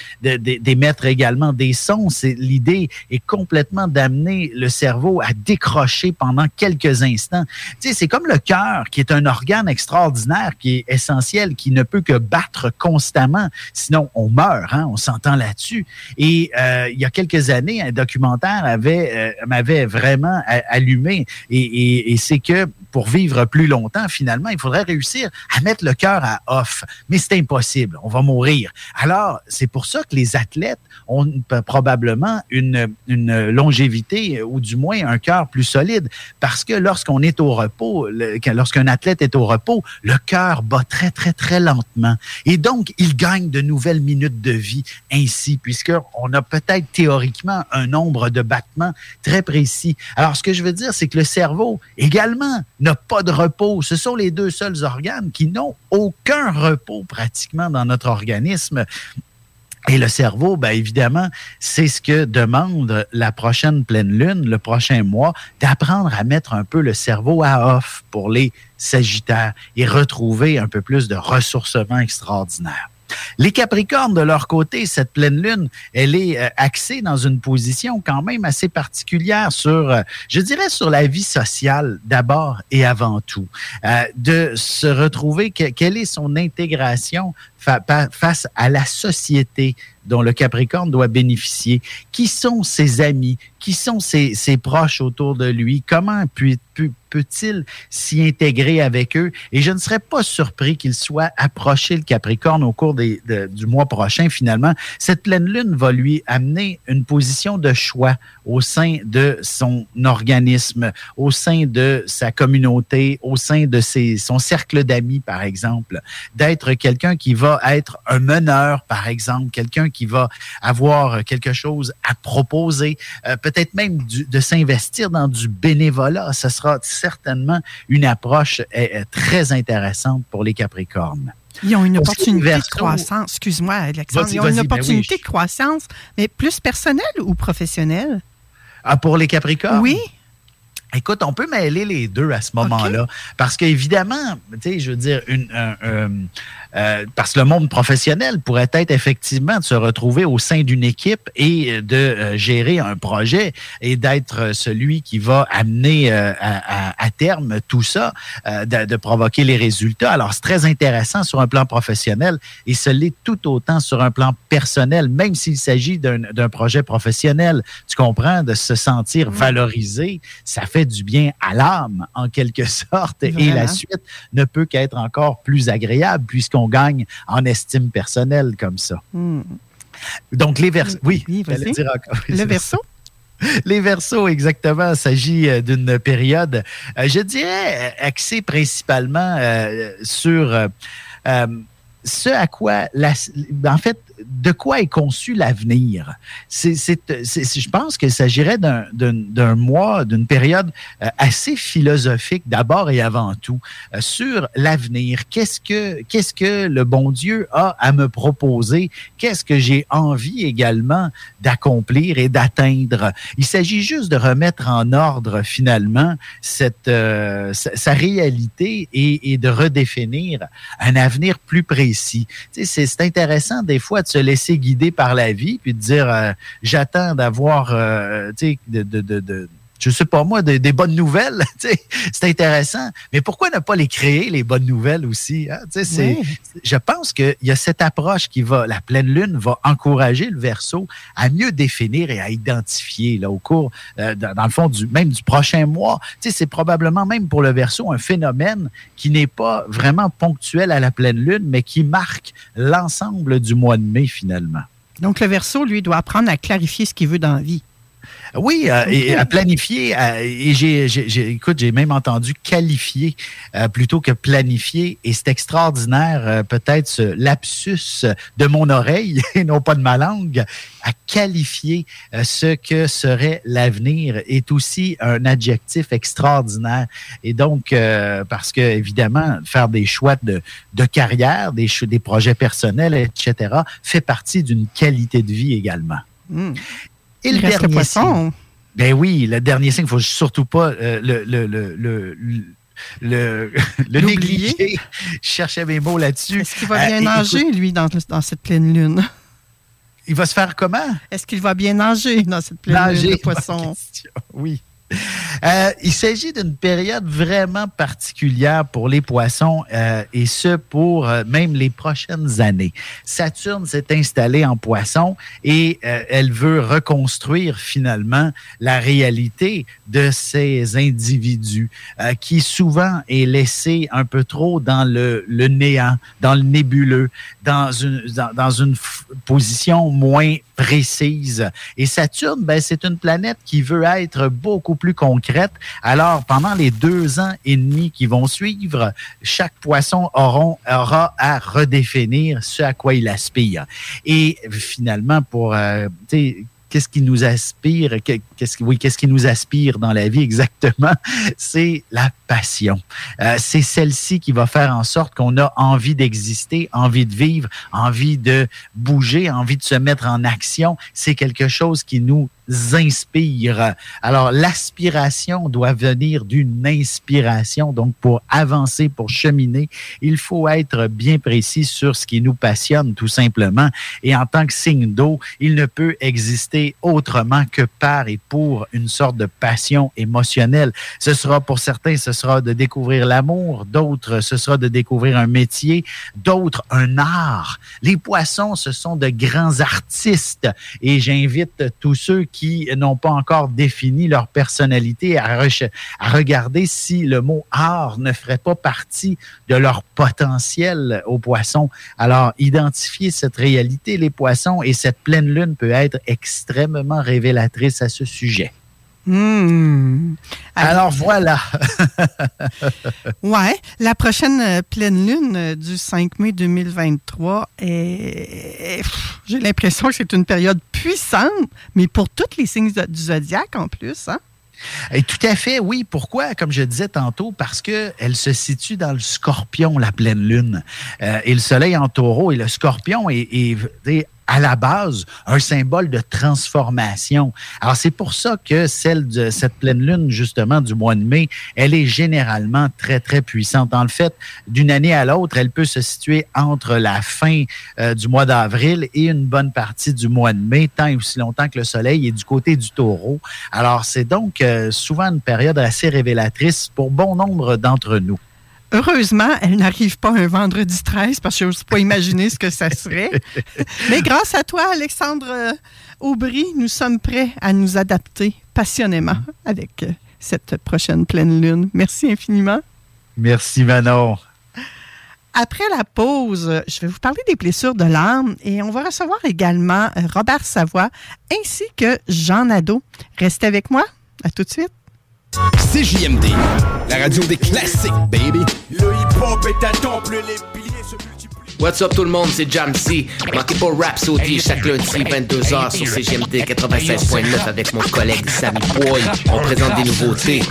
d'émettre également des sons. L'idée est complètement d'amener le cerveau à décrocher pendant quelques instants. Tu sais, c'est comme le cœur, qui est un organe extraordinaire, qui est essentiel, qui ne peut que battre constamment sinon on meurt, hein, on s'entend là-dessus. Et euh, il y a quelques années, un documentaire avait euh, m'avait vraiment allumé, et, c'est que pour vivre plus longtemps, finalement, il faudrait réussir à mettre le cœur à off. Mais c'est impossible, on va mourir. Alors, c'est pour ça que les athlètes ont probablement une, une longévité ou du moins un cœur plus solide. Parce que lorsqu'on est au repos, lorsqu'un athlète est au repos, le cœur bat très, très, très lentement. Et donc, il gagne de nouvelles minutes de vie ainsi, puisqu'on a peut-être théoriquement un nombre de battements très précis. Alors, ce que je veux dire, c'est que le cerveau également n'a pas de repos. Ce sont les deux seuls organes qui n'ont aucun repos pratiquement dans notre organisme. Et le cerveau, bien évidemment, c'est ce que demande la prochaine pleine lune, le prochain mois, d'apprendre à mettre un peu le cerveau à off pour les Sagittaires et retrouver un peu plus de ressourcement extraordinaire. Les Capricornes, de leur côté, cette pleine lune, elle est euh, axée dans une position quand même assez particulière sur, euh, je dirais, sur la vie sociale d'abord et avant tout. Euh, de se retrouver, quelle est son intégration face à la société dont le Capricorne doit bénéficier. Qui sont ses amis? Qui sont ses, proches autour de lui? Comment peut-il s'y intégrer avec eux? Et je ne serais pas surpris qu'il soit approché le Capricorne au cours du mois prochain, finalement. Cette pleine lune va lui amener une position de choix au sein de son organisme, au sein de sa communauté, au sein de ses, son cercle d'amis, par exemple, d'être quelqu'un qui va être un meneur, par exemple, quelqu'un qui va avoir quelque chose à proposer, euh, peut-être même de s'investir dans du bénévolat. Ce sera certainement une approche euh, euh, très intéressante pour les Capricornes. Ils ont une opportunité de croissance. Excuse-moi, Alexandre. Ils ont une ben opportunité de croissance, mais plus personnelle ou professionnelle? Ah, pour les Capricornes? Oui. Écoute, on peut mêler les deux à ce moment-là. Parce qu'évidemment, tu sais, je veux dire, une, euh, parce que le monde professionnel pourrait être effectivement de se retrouver au sein d'une équipe et de euh, gérer un projet et d'être celui qui va amener euh, à, terme tout ça, de, provoquer les résultats. Alors, c'est très intéressant sur un plan professionnel et ce l'est tout autant sur un plan personnel, même s'il s'agit d'un projet professionnel. Tu comprends? De se sentir valorisé, ça fait du bien à l'âme, en quelque sorte, et la suite ne peut qu'être encore plus agréable puisqu'on gagne en estime personnelle comme ça. Hmm. Donc, les versos. Oui, oui dire encore. Le verso? Les versos, exactement. Il s'agit euh, d'une période, euh, je dirais, euh, axée principalement sur ce à quoi, la, en fait, de quoi est conçu l'avenir? C'est, je pense qu'il s'agirait d'un mois, d'une période euh, assez philosophique d'abord et avant tout euh, sur l'avenir. Qu'est-ce que, que le bon Dieu a à me proposer? Qu'est-ce que j'ai envie également d'accomplir et d'atteindre? Il s'agit juste de remettre en ordre finalement cette, euh, sa, réalité et, de redéfinir un avenir plus précis. C'est intéressant des fois de se laisser guider par la vie, puis de dire euh, j'attends d'avoir, euh, tu sais, de, je sais pas moi, des, bonnes nouvelles. c'est intéressant. Mais pourquoi ne pas les créer, les bonnes nouvelles aussi? Hein? C'est, Je pense qu'il y a cette approche qui va, la pleine lune va encourager le verso à mieux définir et à identifier là, au cours, euh, dans, le fond, du, même du prochain mois. C'est probablement même pour le verso un phénomène qui n'est pas vraiment ponctuel à la pleine lune, mais qui marque l'ensemble du mois de mai finalement. Donc le verso, lui, doit apprendre à clarifier ce qu'il veut dans la vie. Oui, euh, et à planifier. Euh, et j'ai, écoute, j'ai même entendu qualifier euh, plutôt que planifier. Et c'est extraordinaire, peut-être ce lapsus de mon oreille et non pas de ma langue, à qualifier ce que serait l'avenir est aussi un adjectif extraordinaire. Et donc, parce que évidemment, faire des choix de, de carrière, des, des projets personnels, etc., fait partie d'une qualité de vie également. Hmm. Et le dernier poisson. ben oui, le dernier signe, il ne faut surtout pas euh, le, le, le, le le, négliger. Je cherchais mes mots là-dessus. Est-ce qu'il va bien euh, nager, lui, dans, dans, cette pleine lune? Il va se faire comment? Est-ce qu'il va bien nager dans cette pleine lune de poisson? Oui. Euh, il s'agit d'une période vraiment particulière pour les poissons euh, et ce pour euh, même les prochaines années. Saturne s'est installée en poisson et elle veut reconstruire finalement la réalité de ces individus qui souvent est laissé un peu trop dans le, néant, dans le nébuleux, dans une, dans une position moins précise. Et Saturne, ben, c'est une planète qui veut être beaucoup plus concrète. Alors, pendant les deux ans et demi qui vont suivre, chaque poisson aura à redéfinir ce à quoi il aspire. Et finalement, pour euh, qu'est-ce qui nous aspire, qu'est-ce oui, qu'est-ce qui nous aspire dans la vie exactement, c'est la passion. Euh, c'est celle-ci qui va faire en sorte qu'on a envie d'exister, envie de vivre, envie de bouger, envie de se mettre en action. C'est quelque chose qui nous inspire. Alors, l'aspiration doit venir d'une inspiration. Donc, pour avancer, pour cheminer, il faut être bien précis sur ce qui nous passionne, tout simplement. Et en tant que signe d'eau, il ne peut exister autrement que par et pour une sorte de passion émotionnelle. Ce sera pour certains, ce sera de découvrir l'amour, d'autres, ce sera de découvrir un métier, d'autres, un art. Les poissons, ce sont de grands artistes et j'invite tous ceux qui n'ont pas encore défini leur personnalité à, regarder si le mot art ne ferait pas partie de leur potentiel aux poissons. Alors, identifier cette réalité, les poissons, et cette pleine lune peut être extrêmement révélatrice à ce sujet. Hmm. Alors, voilà. ouais, la prochaine euh, pleine lune euh, du 5 mai 2023 est, j'ai l'impression que c'est une période puissante, mais pour tous les signes du zodiaque en plus, hein? Et tout à fait, oui. Pourquoi? Comme je disais tantôt, parce qu'elle se situe dans le scorpion, la pleine lune. Euh, et le soleil en taureau. Et le scorpion est, à la base un symbole de transformation. Alors c'est pour ça que celle de cette pleine lune justement du mois de mai, elle est généralement très très puissante. En fait, d'une année à l'autre, elle peut se situer entre la fin euh, du mois d'avril et une bonne partie du mois de mai, tant et aussi longtemps que le soleil est du côté du taureau. Alors c'est donc euh, souvent une période assez révélatrice pour bon nombre d'entre nous. Heureusement, elle n'arrive pas un vendredi 13 parce que je n'ose pas imaginer ce que ça serait. Mais grâce à toi, Alexandre euh, Aubry, nous sommes prêts à nous adapter passionnément avec euh, cette prochaine pleine lune. Merci infiniment. Merci Manon. Après la pause, je vais vous parler des blessures de l'âme et on va recevoir également euh, Robert Savoie ainsi que Jean Nadeau. Restez avec moi. À tout de suite. CJMD, la radio des classiques, baby. Le hip-hop est un temple, les What's up tout le monde, c'est Jamsey. Manquez pas Rhapsody chaque lundi 22h sur CGMD 96.9 avec mon collègue Sammy Boy. On présente des nouveautés.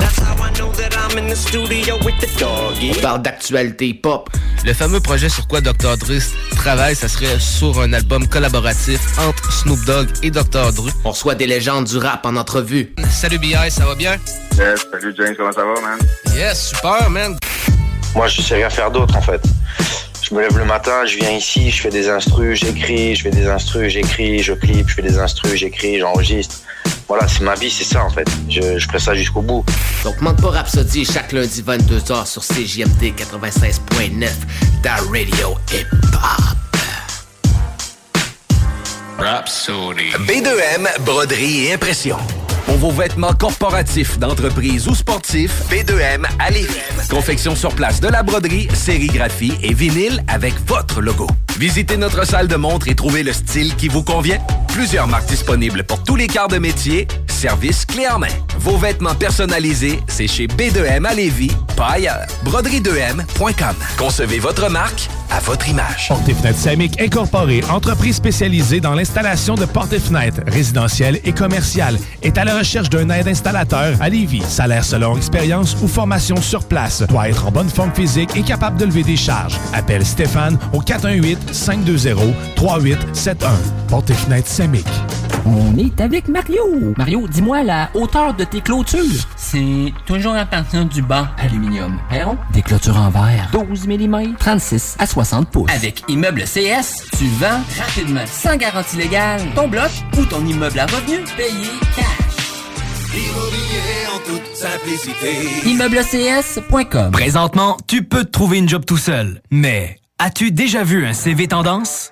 On parle d'actualité pop. Le fameux projet sur quoi Dr. Dre travaille, ça serait sur un album collaboratif entre Snoop Dogg et Dr. Dre. On reçoit des légendes du rap en entrevue. Salut BI, ça va bien? Yes, salut James, comment ça va, man? Yes, super, man. Moi, je sais rien faire d'autre, en fait. Je me lève le matin, je viens ici, je fais des instrus, j'écris, je fais des instrus, j'écris, je clip, je fais des instrus, j'écris, j'enregistre. Voilà, c'est ma vie, c'est ça en fait. Je, je ferai ça jusqu'au bout. Donc manque pas Rhapsody chaque lundi 22h sur CJMD 96.9, ta radio hip-hop. Rhapsody. B2M, broderie et impression. Pour vos vêtements corporatifs, d'entreprise ou sportifs, B2M à Lévis. Confection sur place de la broderie, sérigraphie et vinyle avec votre logo. Visitez notre salle de montre et trouvez le style qui vous convient. Plusieurs marques disponibles pour tous les quarts de métier. Service clé en main. Vos vêtements personnalisés, c'est chez B2M à Lévis, pas ailleurs. Broderie2M.com. Concevez votre marque à votre image. Porte et fenêtres Incorporée, entreprise spécialisée dans l'installation de portes et fenêtres résidentielles et commerciales, est à la recherche d'un aide installateur à Lévis. Salaire selon expérience ou formation sur place. Doit être en bonne forme physique et capable de lever des charges. Appelle Stéphane au 418-520-3871. Porte et fenêtres Samic. On est avec Mario. Mario, dis-moi la hauteur de tes clôtures? C'est toujours à partir du bas. Aluminium. Perron? Des clôtures en verre. 12 mm. 36 à 60 pouces. Avec Immeuble CS, tu vends rapidement. Sans garantie légale. Ton bloc ou ton immeuble à revenu. Payé cash. Immobilier en toute simplicité. Présentement, tu peux te trouver une job tout seul. Mais as-tu déjà vu un CV tendance?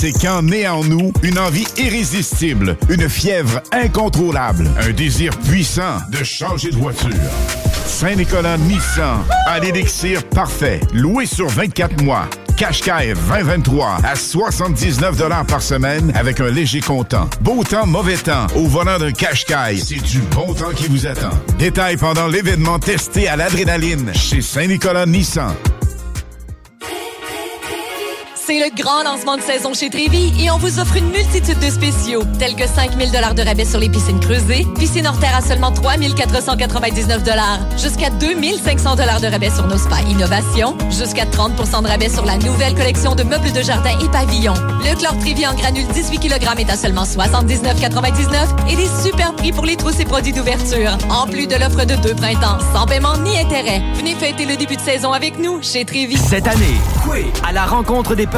c'est qu'en naît en nous une envie irrésistible, une fièvre incontrôlable, un désir puissant de changer de voiture. Saint-Nicolas Nissan a l'élixir parfait, loué sur 24 mois. Qashqai 2023 à 79 par semaine avec un léger comptant. Beau temps, mauvais temps. Au volant d'un Qashqai, c'est du bon temps qui vous attend. Détails pendant l'événement testé à l'adrénaline chez Saint-Nicolas Nissan. C'est le grand lancement de saison chez Trévi et on vous offre une multitude de spéciaux, tels que 5000 de rabais sur les piscines creusées, piscine hors terre à seulement 3499 jusqu'à 2500 de rabais sur nos spas innovation, jusqu'à 30% de rabais sur la nouvelle collection de meubles de jardin et pavillons. Le chlore Trévi en granule 18 kg est à seulement 79,99 et des super prix pour les trousses et produits d'ouverture. En plus de l'offre de deux printemps, sans paiement ni intérêt. Venez fêter le début de saison avec nous chez Trévi. Cette année, Coué, à la rencontre des peuples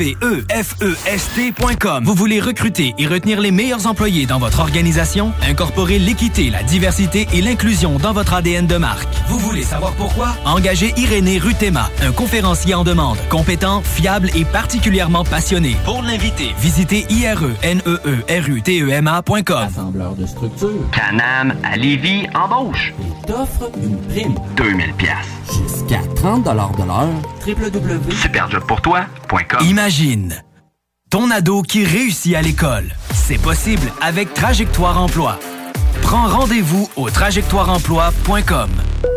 K-W-E-F-E-S-T.com. Vous voulez recruter et retenir les meilleurs employés dans votre organisation? Incorporer l'équité, la diversité et l'inclusion dans votre ADN de marque. Vous voulez savoir pourquoi? Engagez Irénée Rutema, un conférencier en demande, compétent, fiable et particulièrement passionné. Pour l'inviter, visitez IRE-NE-E-R-U-T-E-M-A.com. Assembleur de structure. Canam à Lévis embauche. Et t'offre une prime. 2000 pièces. Jusqu'à 30 de l'heure. www. Imagine ton ado qui réussit à l'école. C'est possible avec Trajectoire Emploi. Prends rendez-vous au trajectoireemploi.com.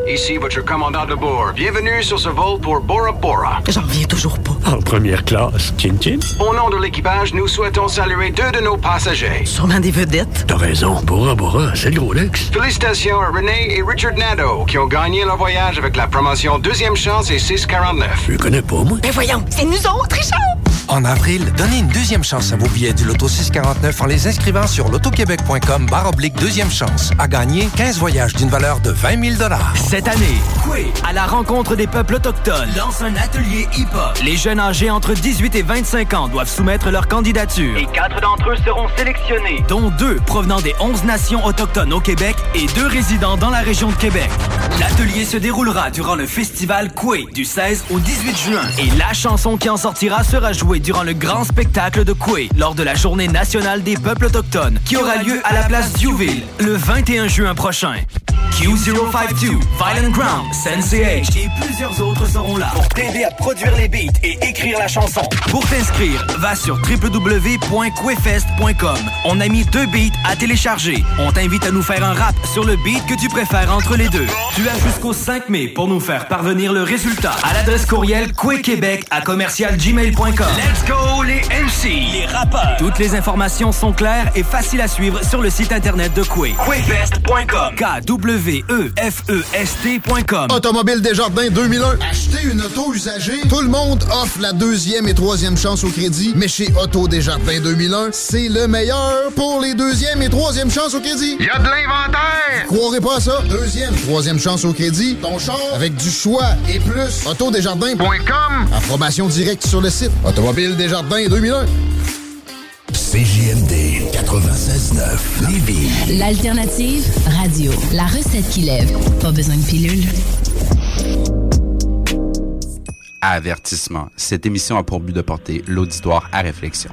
Ici votre commandant de bord. Bienvenue sur ce vol pour Bora Bora. J'en reviens toujours pas. En première classe, Chin Chin. Au nom de l'équipage, nous souhaitons saluer deux de nos passagers. Sûrement des vedettes. T'as raison, Bora Bora, c'est le gros luxe. Félicitations à René et Richard Nadeau qui ont gagné leur voyage avec la promotion Deuxième Chance et 649. Je connais pas, moi. Ben voyons, c'est nous autres, Richard! En avril, donnez une deuxième chance à vos billets du Loto 649 en les inscrivant sur lotoquebec.com barre oblique deuxième chance. À gagner 15 voyages d'une valeur de 20 000 Cette année, Quay, à la rencontre des peuples autochtones, lance un atelier hip-hop. Les jeunes âgés entre 18 et 25 ans doivent soumettre leur candidature. Et quatre d'entre eux seront sélectionnés. dont deux provenant des 11 nations autochtones au Québec et deux résidant dans la région de Québec. L'atelier se déroulera durant le festival Quay du 16 au 18 juin et la chanson qui en sortira sera jouée durant le grand spectacle de Quay lors de la Journée nationale des peuples autochtones qui aura lieu à la place Diouville le 21 juin prochain. Q052, Violent Ground, Sensei H et plusieurs autres seront là pour t'aider à produire les beats et écrire la chanson. Pour t'inscrire, va sur www.quefest.com. On a mis deux beats à télécharger. On t'invite à nous faire un rap sur le beat que tu préfères entre les deux. Tu as jusqu'au 5 mai pour nous faire parvenir le résultat à l'adresse courriel quequebec à commercialgmail.com. Let's go les MC, les rappeurs. Toutes les informations sont claires et faciles à suivre sur le site internet de Quay. Quefest.com. K-W-E-F-E-S-T.com. Automobile Desjardins 2001. Acheter une auto usagée. Tout le monde offre la deuxième et troisième chance au crédit. Mais chez Auto Desjardins 2001, c'est le meilleur pour les deuxième et troisième chances au crédit. Il y a de l'inventaire! Croirez pas à ça. Deuxième, troisième chance au crédit. Ton char avec du choix et plus. Autodesjardins.com. Approbation directe sur le site. Automobile Desjardins 2001. CJMD 96.9 Lévis. L'alternative radio. La recette qui lève. Pas besoin de pilule. Avertissement. Cette émission a pour but de porter l'auditoire à réflexion.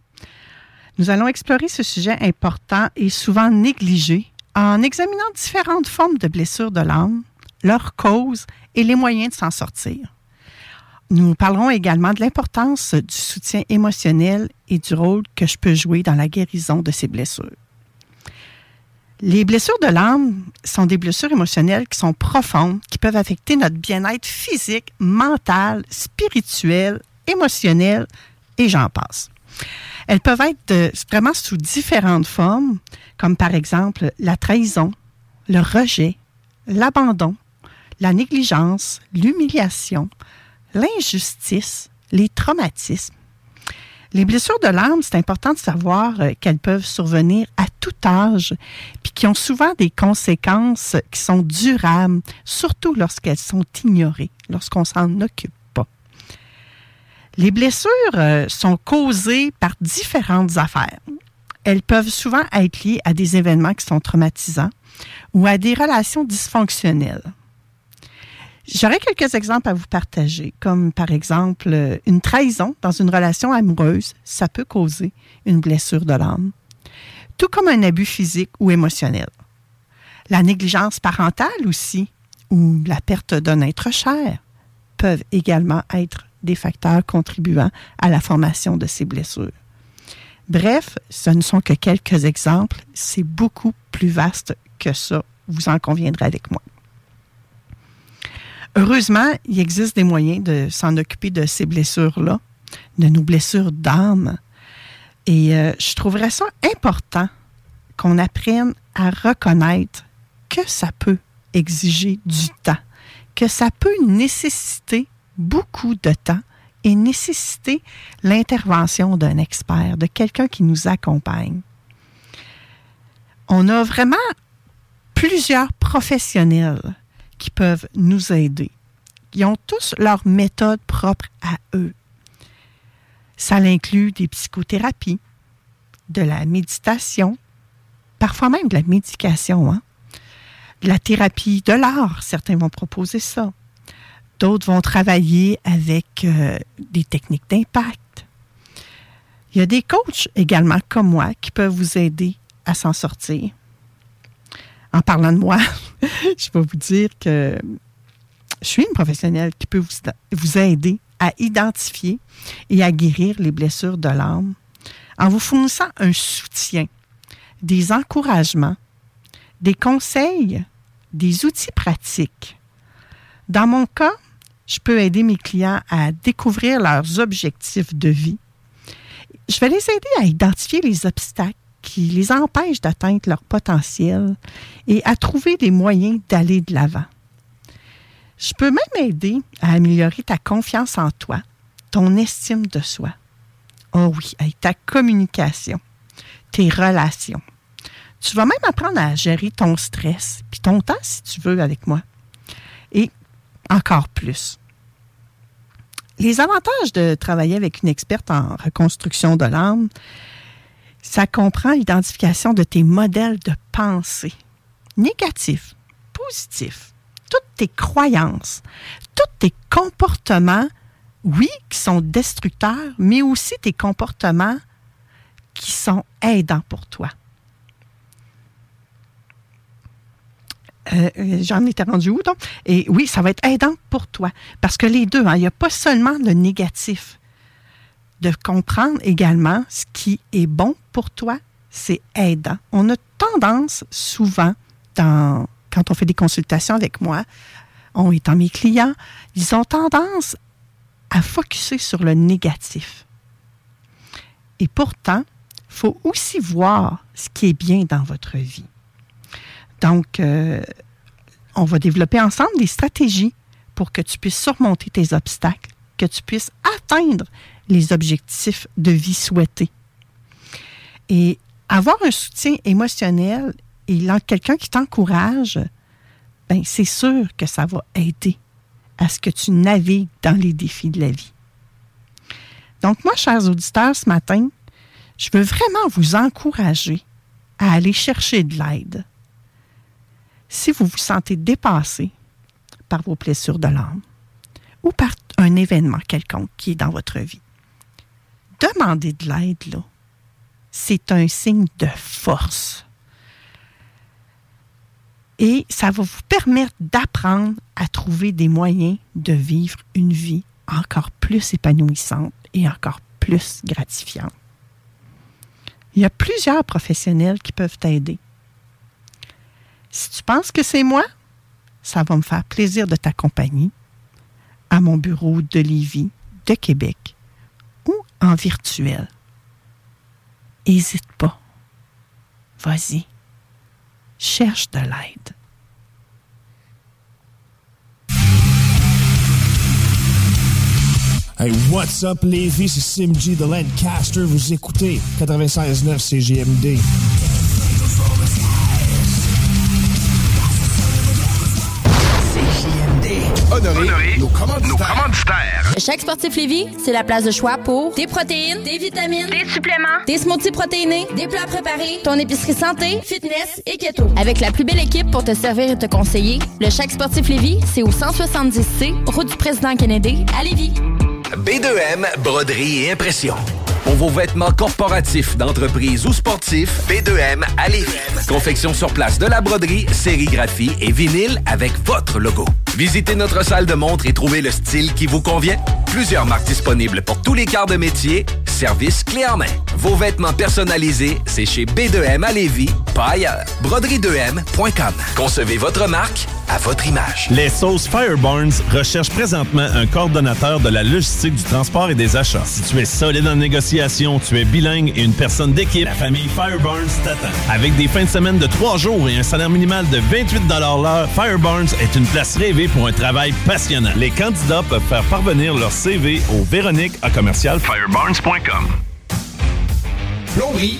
Nous allons explorer ce sujet important et souvent négligé en examinant différentes formes de blessures de l'âme, leurs causes et les moyens de s'en sortir. Nous parlerons également de l'importance du soutien émotionnel et du rôle que je peux jouer dans la guérison de ces blessures. Les blessures de l'âme sont des blessures émotionnelles qui sont profondes, qui peuvent affecter notre bien-être physique, mental, spirituel, émotionnel, et j'en passe. Elles peuvent être euh, vraiment sous différentes formes, comme par exemple la trahison, le rejet, l'abandon, la négligence, l'humiliation, l'injustice, les traumatismes. Les blessures de l'âme, c'est important de savoir euh, qu'elles peuvent survenir à tout âge, puis qui ont souvent des conséquences qui sont durables, surtout lorsqu'elles sont ignorées, lorsqu'on s'en occupe. Les blessures euh, sont causées par différentes affaires. Elles peuvent souvent être liées à des événements qui sont traumatisants ou à des relations dysfonctionnelles. J'aurais quelques exemples à vous partager, comme par exemple une trahison dans une relation amoureuse, ça peut causer une blessure de l'âme. tout comme un abus physique ou émotionnel. La négligence parentale aussi, ou la perte d'un être cher, peuvent également être des facteurs contribuant à la formation de ces blessures. Bref, ce ne sont que quelques exemples, c'est beaucoup plus vaste que ça, vous en conviendrez avec moi. Heureusement, il existe des moyens de s'en occuper de ces blessures-là, de nos blessures d'âme. Et euh, je trouverais ça important qu'on apprenne à reconnaître que ça peut exiger du temps, que ça peut nécessiter beaucoup de temps et nécessiter l'intervention d'un expert, de quelqu'un qui nous accompagne. On a vraiment plusieurs professionnels qui peuvent nous aider. Ils ont tous leur méthode propre à eux. Ça inclut des psychothérapies, de la méditation, parfois même de la médication, hein? de la thérapie de l'art, certains vont proposer ça. D'autres vont travailler avec euh, des techniques d'impact. Il y a des coachs également comme moi qui peuvent vous aider à s'en sortir. En parlant de moi, je peux vous dire que je suis une professionnelle qui peut vous, vous aider à identifier et à guérir les blessures de l'âme en vous fournissant un soutien, des encouragements, des conseils, des outils pratiques. Dans mon cas, je peux aider mes clients à découvrir leurs objectifs de vie. Je vais les aider à identifier les obstacles qui les empêchent d'atteindre leur potentiel et à trouver des moyens d'aller de l'avant. Je peux même aider à améliorer ta confiance en toi, ton estime de soi. Oh oui, avec ta communication, tes relations. Tu vas même apprendre à gérer ton stress, puis ton temps si tu veux avec moi. Et encore plus. Les avantages de travailler avec une experte en reconstruction de l'âme, ça comprend l'identification de tes modèles de pensée, négatifs, positifs, toutes tes croyances, tous tes comportements, oui, qui sont destructeurs, mais aussi tes comportements qui sont aidants pour toi. Euh, euh, j'en étais rendu où, donc? Et oui, ça va être aidant pour toi. Parce que les deux, hein, il n'y a pas seulement le négatif. De comprendre également ce qui est bon pour toi, c'est aidant. On a tendance souvent, quand on fait des consultations avec moi, en étant mes clients, ils ont tendance à focuser sur le négatif. Et pourtant, faut aussi voir ce qui est bien dans votre vie. Donc, euh, on va développer ensemble des stratégies pour que tu puisses surmonter tes obstacles, que tu puisses atteindre les objectifs de vie souhaités. Et avoir un soutien émotionnel et quelqu'un qui t'encourage, ben c'est sûr que ça va aider à ce que tu navigues dans les défis de la vie. Donc moi, chers auditeurs, ce matin, je veux vraiment vous encourager à aller chercher de l'aide si vous vous sentez dépassé par vos blessures de l'âme ou par un événement quelconque qui est dans votre vie, demandez de l'aide, là. C'est un signe de force. Et ça va vous permettre d'apprendre à trouver des moyens de vivre une vie encore plus épanouissante et encore plus gratifiante. Il y a plusieurs professionnels qui peuvent t'aider. Si tu penses que c'est moi, ça va me faire plaisir de t'accompagner à mon bureau de Lévis, de Québec ou en virtuel. Hésite pas. Vas-y. Cherche de l'aide. Hey, what's up, Lévis? C'est Sim de Lancaster. Vous écoutez 96.9 CGMD. Honorer, nos, commanditaires. Chaque sportif Lévis, c'est la place de choix pour des protéines, des vitamines, des suppléments, des smoothies protéinés, des plats préparés, ton épicerie santé, fitness et keto. Avec la plus belle équipe pour te servir et te conseiller, le Chaque sportif Lévis, c'est au 170C, route du président Kennedy, à Lévis. B2M, broderie et impression. Pour vos vêtements corporatifs, d'entreprise ou sportifs, B2M à Lévis. Confection sur place de la broderie, sérigraphie et vinyle avec votre logo. Visitez notre salle de montre et trouvez le style qui vous convient. Plusieurs marques disponibles pour tous les quarts de métier. Service clé en main. Vos vêtements personnalisés, c'est chez B2M à Lévis, pas ailleurs. Broderie2M.com. Concevez votre marque à votre image. Les sauces Fireburns recherchent présentement un coordonnateur de la logistique du transport et des achats. Si tu es solide en négociation, tu es bilingue et une personne d'équipe, la famille Fireburns t'attend. Avec des fins de semaine de trois jours et un salaire minimal de 28 l'heure, Fireburns est une place rêvée pour un travail passionnant. Les candidats peuvent faire parvenir leur CV au Véronique à commercial fireburns.com. Plomberie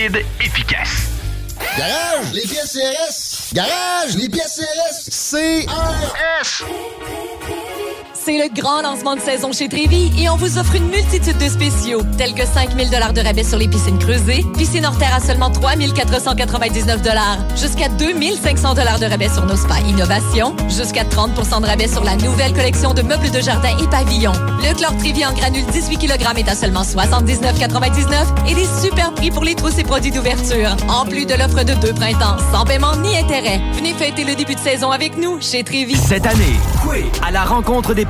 Rapide, efficace. Garage, les pièces CRS. Garage, les pièces CRS. CRS. C'est le grand lancement de saison chez Trévi et on vous offre une multitude de spéciaux, tels que 5000 de rabais sur les piscines creusées, piscine hors terre à seulement 3499 jusqu'à 2500 de rabais sur nos spas innovation, jusqu'à 30% de rabais sur la nouvelle collection de meubles de jardin et pavillons. Le chlore Trévi en granule 18 kg est à seulement 79,99 et des super prix pour les trousses et produits d'ouverture. En plus de l'offre de deux printemps, sans paiement ni intérêt. Venez fêter le début de saison avec nous chez Trévi. Cette année, Coué, à la rencontre des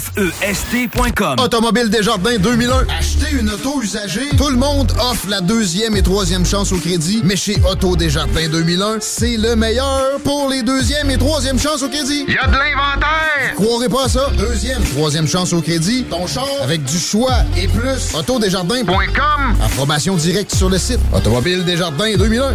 K-W-E-F-E-S-T.com. Automobile Desjardins 2001. Acheter une auto usagée. Tout le monde offre la deuxième et troisième chance au crédit. Mais chez Auto Desjardins 2001, c'est le meilleur pour les deuxième et troisième chances au crédit. Il y a de l'inventaire. Croirez pas à ça? Deuxième, troisième chance au crédit. Ton char avec du choix et plus. Autodesjardins.com. Information directe sur le site. Automobile Desjardins 2001.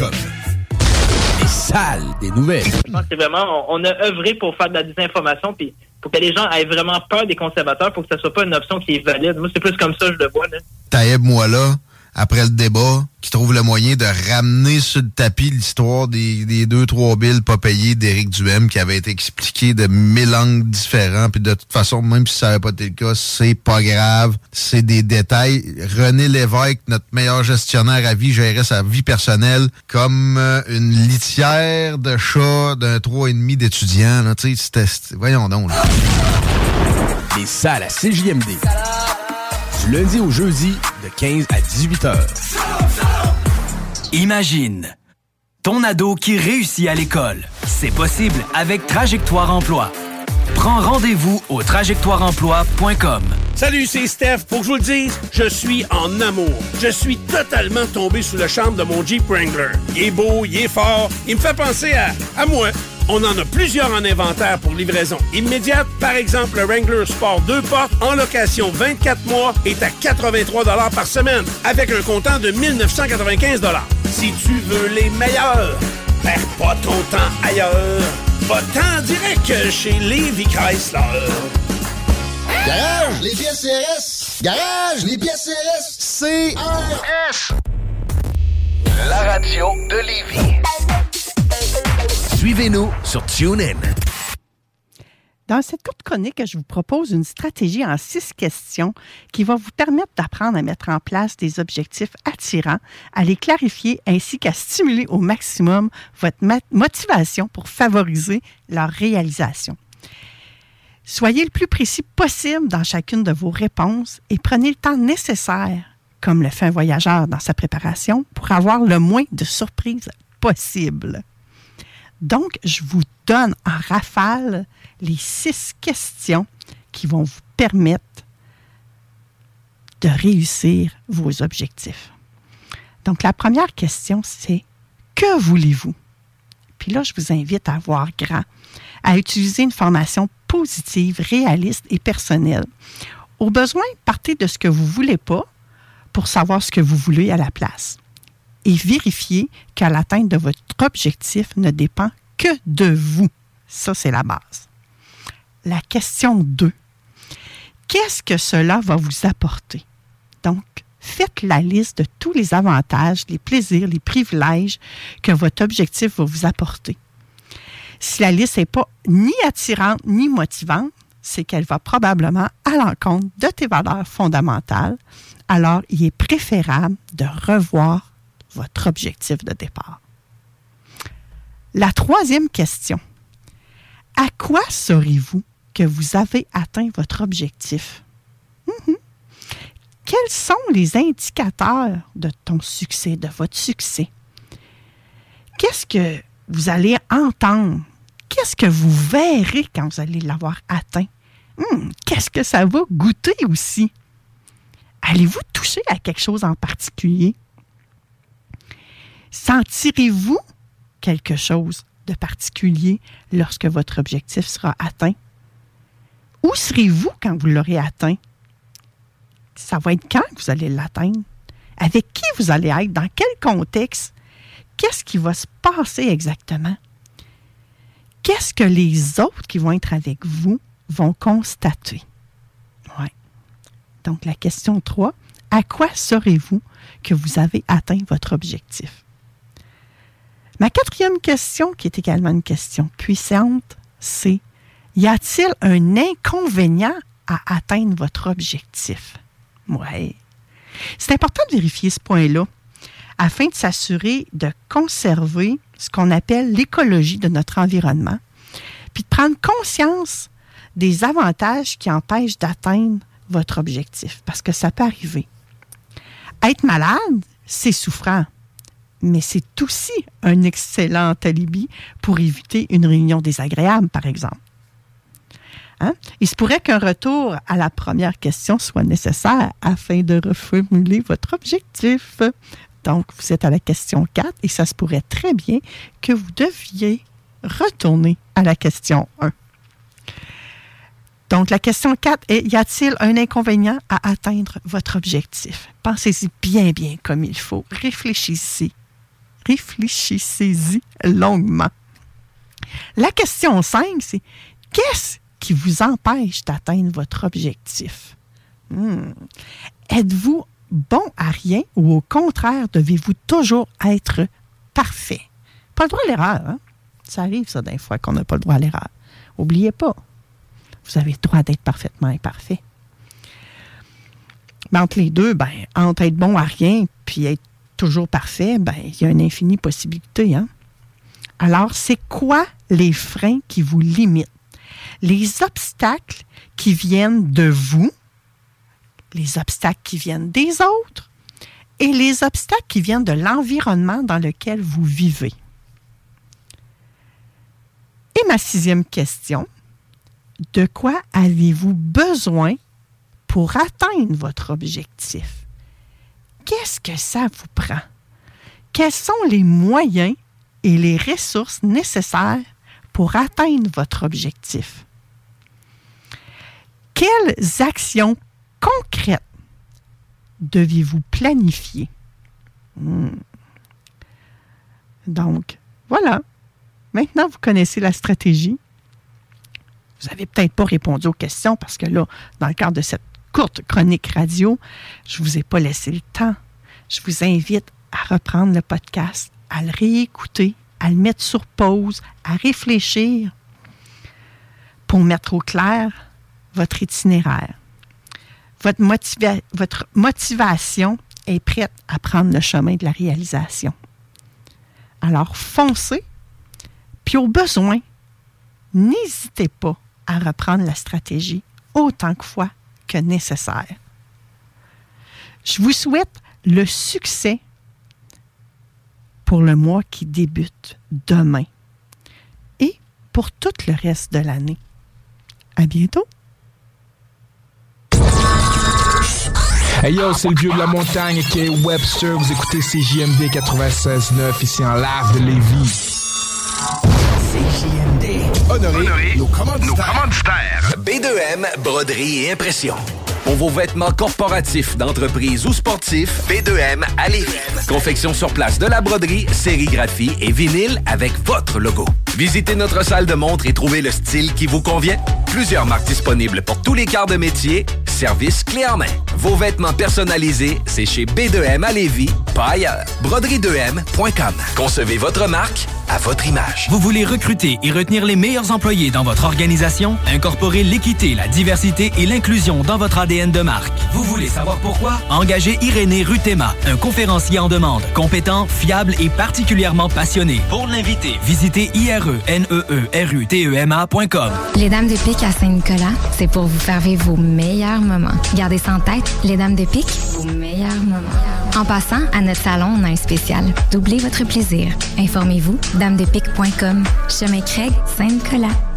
Les salles des nouvelles. Je pense que c'est vraiment, on on a œuvré pour faire de la désinformation, puis pour que les gens aient vraiment peur des conservateurs, pour que ça soit pas une option qui est valide. Moi, c'est plus comme ça que je le vois. Là. Taïeb Moala, après le débat, qui trouve le moyen de ramener sur le tapis l'histoire des, des deux, trois billes pas payées d'Éric Duhem qui avait été expliqué de mille angles différents. Puis de toute façon, même si ça n'avait pas été le cas, c'est pas grave. C'est des détails. René Lévesque, notre meilleur gestionnaire à vie, gérait sa vie personnelle comme euh, une litière de chat d'un trois et demi d'étudiants. Voyons donc. Les salles à CJMD. Du lundi au jeudi, de 15 à 18 heures. Imagine ton ado qui réussit à l'école. C'est possible avec Trajectoire Emploi. Prends rendez-vous au trajectoireemploi.com. Salut, c'est Steph. Pour que je vous le dise, je suis en amour. Je suis totalement tombé sous le charme de mon Jeep Wrangler. Il est beau, il est fort, il me fait penser à, à moi. On en a plusieurs en inventaire pour livraison immédiate. Par exemple, le Wrangler Sport 2 portes en location 24 mois est à 83 par semaine avec un comptant de 1995 Si tu veux les meilleurs, perds pas ton temps ailleurs. Va-t'en direct chez Levi Chrysler. Garage, les pièces CRS. Garage, les pièces CRS. CRS. La radio de Lévis. Suivez-nous sur TuneIn. Dans cette courte chronique, je vous propose une stratégie en six questions qui va vous permettre d'apprendre à mettre en place des objectifs attirants, à les clarifier ainsi qu'à stimuler au maximum votre motivation pour favoriser leur réalisation. Soyez le plus précis possible dans chacune de vos réponses et prenez le temps nécessaire, comme le fait un voyageur dans sa préparation, pour avoir le moins de surprises possible. Donc, je vous donne en rafale les six questions qui vont vous permettre de réussir vos objectifs. Donc, la première question, c'est que voulez-vous? Puis là, je vous invite à voir grand, à utiliser une formation positive, réaliste et personnelle. Au besoin, partez de ce que vous ne voulez pas pour savoir ce que vous voulez à la place. Et vérifiez qu'à l'atteinte de votre objectif ne dépend que de vous. Ça, c'est la base. La question 2. Qu'est-ce que cela va vous apporter? Donc, faites la liste de tous les avantages, les plaisirs, les privilèges que votre objectif va vous apporter si la liste n'est pas ni attirante ni motivante, c'est qu'elle va probablement à l'encontre de tes valeurs fondamentales. Alors, il est préférable de revoir votre objectif de départ. La troisième question. À quoi saurez-vous que vous avez atteint votre objectif? Mhm. Quels sont les indicateurs de ton succès, de votre succès? Qu'est-ce que vous allez entendre? Qu'est-ce que vous verrez quand vous allez l'avoir atteint? Hmm, qu'est-ce que ça va goûter aussi? Allez-vous toucher à quelque chose en particulier? Sentirez-vous quelque chose de particulier lorsque votre objectif sera atteint? Où serez-vous quand vous l'aurez atteint? Ça va être quand vous allez l'atteindre? Avec qui vous allez être? Dans quel contexte? Qu'est-ce qui va se passer exactement? qu'est-ce que les autres qui vont être avec vous vont constater? Oui. Donc, la question 3, à quoi saurez-vous que vous avez atteint votre objectif? Ma quatrième question, qui est également une question puissante, c'est y a-t-il un inconvénient à atteindre votre objectif? Oui. C'est important de vérifier ce point-là afin de s'assurer de conserver ce qu'on appelle l'écologie de notre environnement, puis de prendre conscience des avantages qui empêchent d'atteindre votre objectif, parce que ça peut arriver. Être malade, c'est souffrant, mais c'est aussi un excellent alibi pour éviter une réunion désagréable, par exemple. Hein? Il se pourrait qu'un retour à la première question soit nécessaire afin de reformuler votre objectif. Donc, vous êtes à la question 4 et ça se pourrait très bien que vous deviez retourner à la question 1. Donc, la question 4 est, y a-t-il un inconvénient à atteindre votre objectif? Pensez-y bien, bien comme il faut. Réfléchissez. Réfléchissez-y longuement. La question 5, c'est, qu'est-ce qui vous empêche d'atteindre votre objectif? Hmm. Êtes-vous bon à rien ou au contraire, devez-vous toujours être parfait? Pas le droit à l'erreur. Hein? Ça arrive, ça, des fois, qu'on n'a pas le droit à l'erreur. Oubliez pas, vous avez le droit d'être parfaitement imparfait. Entre les deux, ben, entre être bon à rien puis être toujours parfait, ben, il y a une infinie possibilité. Hein? Alors, c'est quoi les freins qui vous limitent? Les obstacles qui viennent de vous les obstacles qui viennent des autres et les obstacles qui viennent de l'environnement dans lequel vous vivez. Et ma sixième question, de quoi avez-vous besoin pour atteindre votre objectif? Qu'est-ce que ça vous prend? Quels sont les moyens et les ressources nécessaires pour atteindre votre objectif? Quelles actions concrètes deviez-vous planifier? Hmm. Donc, voilà. Maintenant, vous connaissez la stratégie. Vous n'avez peut-être pas répondu aux questions parce que là, dans le cadre de cette courte chronique radio, je ne vous ai pas laissé le temps. Je vous invite à reprendre le podcast, à le réécouter, à le mettre sur pause, à réfléchir pour mettre au clair votre itinéraire. Votre, motivation est prête à prendre le chemin de la réalisation. Alors foncez, puis au besoin, n'hésitez pas à reprendre la stratégie autant que fois que nécessaire. Je vous souhaite le succès pour le mois qui débute demain et pour tout le reste de l'année. À bientôt! Hey yo, c'est le vieux de la montagne qui est Webster. Vous écoutez CJMD 96.9 ici en live de Lévis. CJMD. Honoré, nos, commanditaires. B2M, broderie et impression. Pour vos vêtements corporatifs, d'entreprise ou sportifs, B2M à Lévis. Confection sur place de la broderie, sérigraphie et vinyle avec votre logo. Visitez notre salle de montre et trouvez le style qui vous convient. Plusieurs marques disponibles pour tous les quarts de métier. Service clé en main. Vos vêtements personnalisés, c'est chez B2M à Lévis, pas ailleurs. Broderie2M.com. Concevez votre marque à votre image. Vous voulez recruter et retenir les meilleurs employés dans votre organisation? Incorporer l'équité, la diversité et l'inclusion dans votre Vous voulez savoir pourquoi? Engagez Irénée Rutema, un conférencier en demande, compétent, fiable et particulièrement passionné. Pour l'inviter, visitez ireneerutema.com. Les Dames de Pique à Saint-Nicolas, c'est pour vous faire vivre vos meilleurs moments. Gardez en tête, les Dames de Pique, vos meilleurs moments. En passant, à notre salon, on a un spécial. Doublez votre plaisir. Informez-vous, damedepique.com. Chemin Craig, Saint-Nicolas.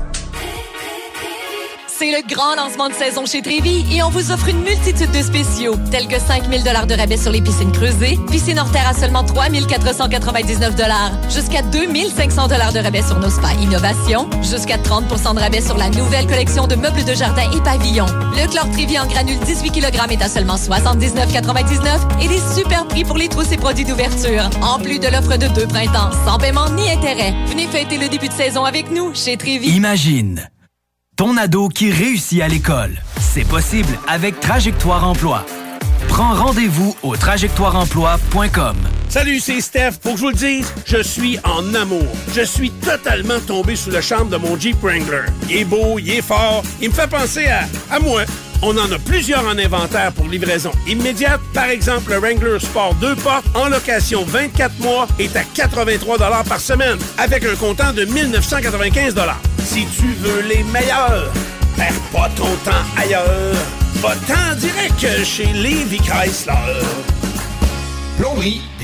C'est le grand lancement de saison chez Trévi et on vous offre une multitude de spéciaux, tels que 5000 dollars de rabais sur les piscines creusées, piscine hors terre à seulement 3499 dollars, jusqu'à 2500 dollars de rabais sur nos spas innovation, jusqu'à 30% de rabais sur la nouvelle collection de meubles de jardin et pavillons. Le chlore Trévi en granule 18 kg est à seulement 79,99 et des super prix pour les trousses et produits d'ouverture, en plus de l'offre de deux printemps, sans paiement ni intérêt. Venez fêter le début de saison avec nous chez Trévi. Imagine ton ado qui réussit à l'école. C'est possible avec Trajectoire Emploi. Prends rendez-vous au trajectoireemploi.com. Salut, c'est Steph. Pour que je vous le dise, je suis en amour. Je suis totalement tombé sous le charme de mon Jeep Wrangler. Il est beau, il est fort, il me fait penser à, à moi. On en a plusieurs en inventaire pour livraison immédiate. Par exemple, le Wrangler Sport 2 portes en location 24 mois est à 83 par semaine avec un comptant de 1995 Si tu veux les meilleurs, perds pas ton temps ailleurs. Va-t'en direct chez Levi Chrysler. Plomberie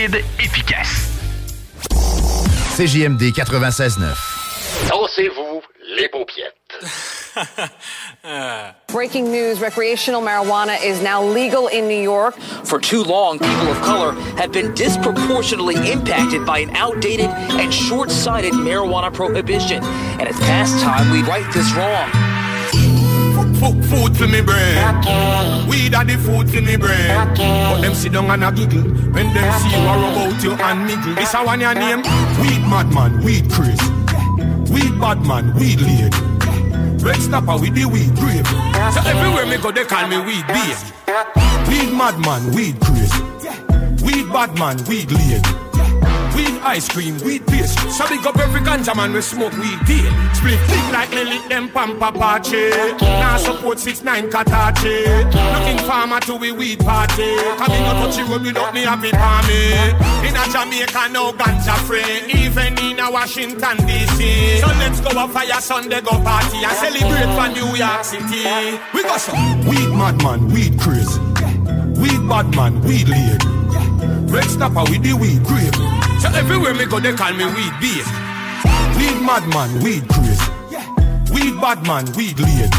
Rapide, efficace. CJMD 96.9. Dansez-vous les paupiètes. Breaking news recreational marijuana is now legal in New York. For too long, people of color have been disproportionately impacted by an outdated and short sighted marijuana prohibition. And it's past time we right this wrong. Food, food for me brain. Weed are the food for me brain. But them sit down and a giggle when them see you are about you and niggle. This a one your name? Weed madman, weed crazy. Weed badman, weed lady. Red snapper with the weed brave. So everywhere me go they call me weed baby. Weed madman, weed crazy. Weed badman, weed lady. Weed ice cream, weed paste. So big up every ganja man we smoke weed deal. Split big like lick them pampa pache. Now support six nine katache. Looking farmer to we weed party. Coming out touchy road without me happy me. In a Jamaica no ganja free. Even in a Washington DC. So let's go a fire Sunday go party and celebrate for New York City. We got some weed madman, weed crazy. Weed bad man, weed lead. Red snapper with the weed grave. So everywhere me go, they call me weed beast. Weed madman, weed crazy. Weed badman, weed lead.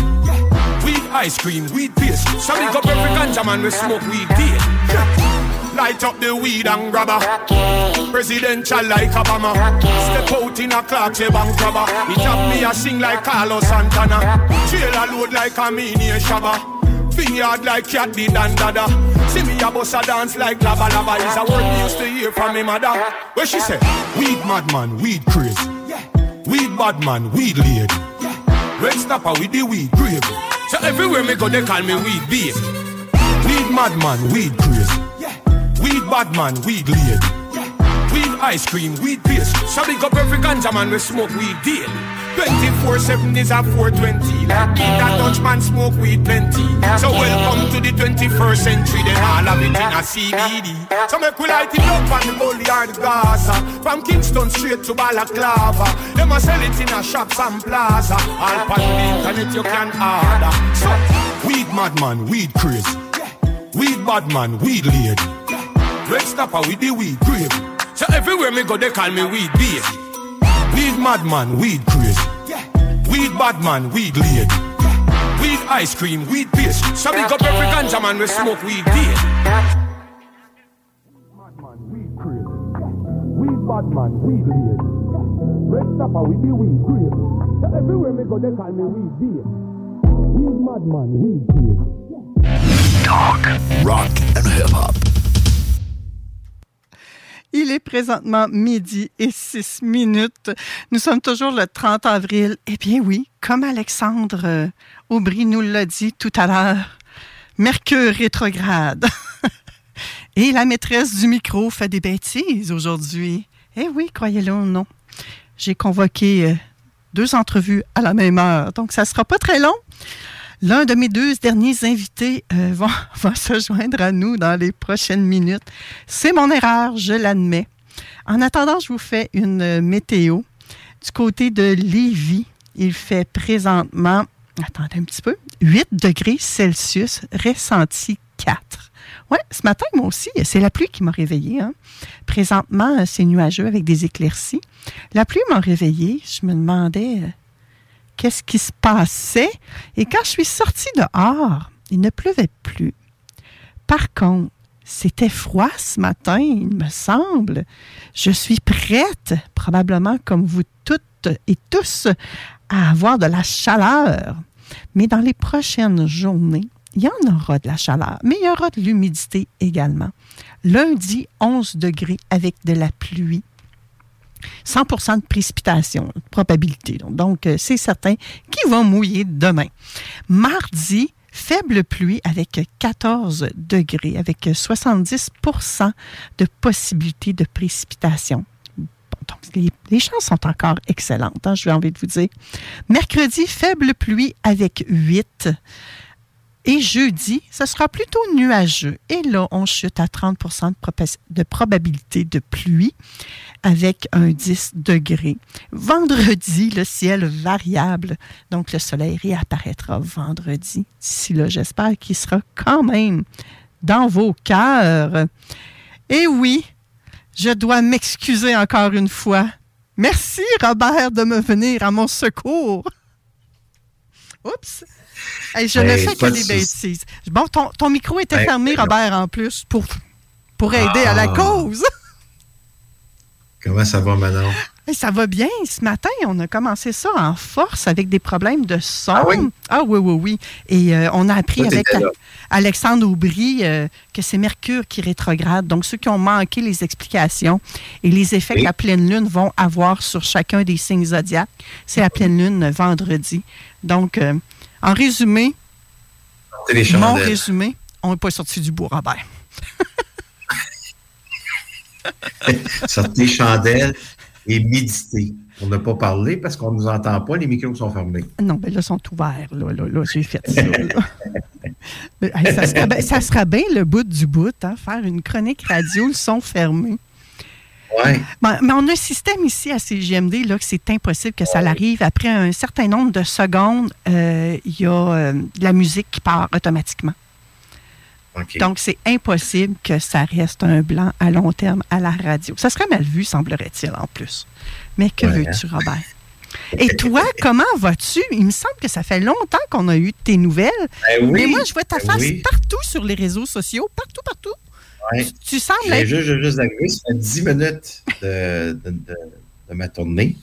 Weed ice cream, weed paste. So big up every ganja man, we smoke weed dead. Light up the weed and grabber. Presidential like Obama. Step out in a clock, say bank robber. He tap me a sing like Carlos Santana. Trailer load like a mini Shabba. Vineyard like cat did and dada. See me a boss a dance like lava lava. Is a word me used to hear from me mother. Where she say, weed madman, weed crazy. Weed bad man, weed laid. Red snapper with the weed grave. So everywhere me go, they call me weed beast. Weed madman, weed crazy. Weed bad man, weed laid. Weed ice cream, weed paste. So big up every ganja man we smoke weed deal. 24-7 is a 420 Like me that Dutch man smoke weed plenty. So welcome to the 21st century Then all of it in a CBD So make we light it up on the or the Gaza. From Kingston straight to Balaclava. Them a sell it in a shops and plaza. All on the internet you can order. So, weed madman, weed crazy Weed bad man, weed laid Red snapper with the weed grave. So everywhere me go they call me weed beast Weed madman, weed crazy. Weed badman, weed laid. Weed ice cream, weed paste. So big up every ganja man we smoke weed dead. Weed badman, weed laid. Red snapper with the weed grave. So everywhere me go they call me weed beard. Weed madman, weed crazy. Talk, rock and hip hop. Présentement midi et 6 minutes. Nous sommes toujours le 30 avril. Eh bien oui, comme Alexandre euh, Aubry nous l'a dit tout à l'heure, Mercure rétrograde. et la maîtresse du micro fait des bêtises aujourd'hui. Eh oui, croyez-le ou non. J'ai convoqué euh, deux entrevues à la même heure, donc ça ne sera pas très long. L'un de mes deux derniers invités euh, va, se joindre à nous dans les prochaines minutes. C'est mon erreur, je l'admets. En attendant, je vous fais une météo. Du côté de Lévis, il fait présentement, attendez un petit peu, 8 degrés Celsius, ressenti 4. Oui, ce matin, moi aussi, c'est la pluie qui m'a réveillée. Hein. Présentement, c'est nuageux avec des éclaircies. La pluie m'a réveillée. Je me demandais qu'est-ce qui se passait. Et quand je suis sortie dehors, il ne pleuvait plus. Par contre, c'était froid ce matin, il me semble. Je suis prête, probablement comme vous toutes et tous, à avoir de la chaleur. Mais dans les prochaines journées, il y en aura de la chaleur, mais il y aura de l'humidité également. Lundi, 11 degrés avec de la pluie. 100% de précipitation, de probabilité. Donc, euh, c'est certain qu'il va mouiller demain. Mardi, faible pluie avec 14 degrés, avec 70% de possibilité de précipitation. donc, les, chances sont encore excellentes, hein, je vais envie de vous dire. Mercredi, faible pluie avec 8 et jeudi, ce sera plutôt nuageux. Et là, on chute à 30% de, probabilité de pluie avec un 10 degrés. Vendredi, le ciel variable. Donc, le soleil réapparaîtra vendredi. D'ici là, j'espère qu'il sera quand même dans vos cœurs. Et oui, je dois m'excuser encore une fois. Merci, Robert, de me venir à mon secours. Oups! Hey, je ne fais que des bêtises. Bon, ton, ton micro était hey, fermé, Robert, en plus, pour, pour aider ah. à la cause. Comment ça va, Manon? Hey, ça va bien. Ce matin, on a commencé ça en force avec des problèmes de son. Ah oui? Ah oui, oui, oui. Et euh, on a appris avec Alexandre Aubry euh, que c'est Mercure qui rétrograde. Donc, ceux qui ont manqué les explications et les effets oui. que la pleine lune vont avoir sur chacun des signes zodiaques, c'est la pleine lune vendredi. Donc, euh, en résumé, mon résumé, on n'est pas sorti du bois, Robert. sortez chandelles et méditez. On n'a pas parlé parce qu'on ne nous entend pas, les micros sont fermés. Non, mais là, ils sont ouverts. Là, là, là j'ai fait ça. ça, serait bien, ça serait bien le bout du bout, hein, faire une chronique radio, le son fermé. Ouais. Ben, mais on a un système ici à CGMD là, que c'est impossible que ça arrive. Après un certain nombre de secondes, euh, il y a euh, de la musique qui part automatiquement. Donc, c'est impossible que ça reste un blanc à long terme à la radio. Ça serait mal vu, semblerait-il, en plus. Mais que Ouais, veux-tu, hein? Robert? Et toi, comment vas-tu? Il me semble que ça fait longtemps qu'on a eu tes nouvelles. Ben oui, Mais moi, je vois ta ben face oui. partout sur les réseaux sociaux, partout, partout. Ouais. Tu sembles être- juste, juste ça fait 10 minutes de, de- de- de ma tournée.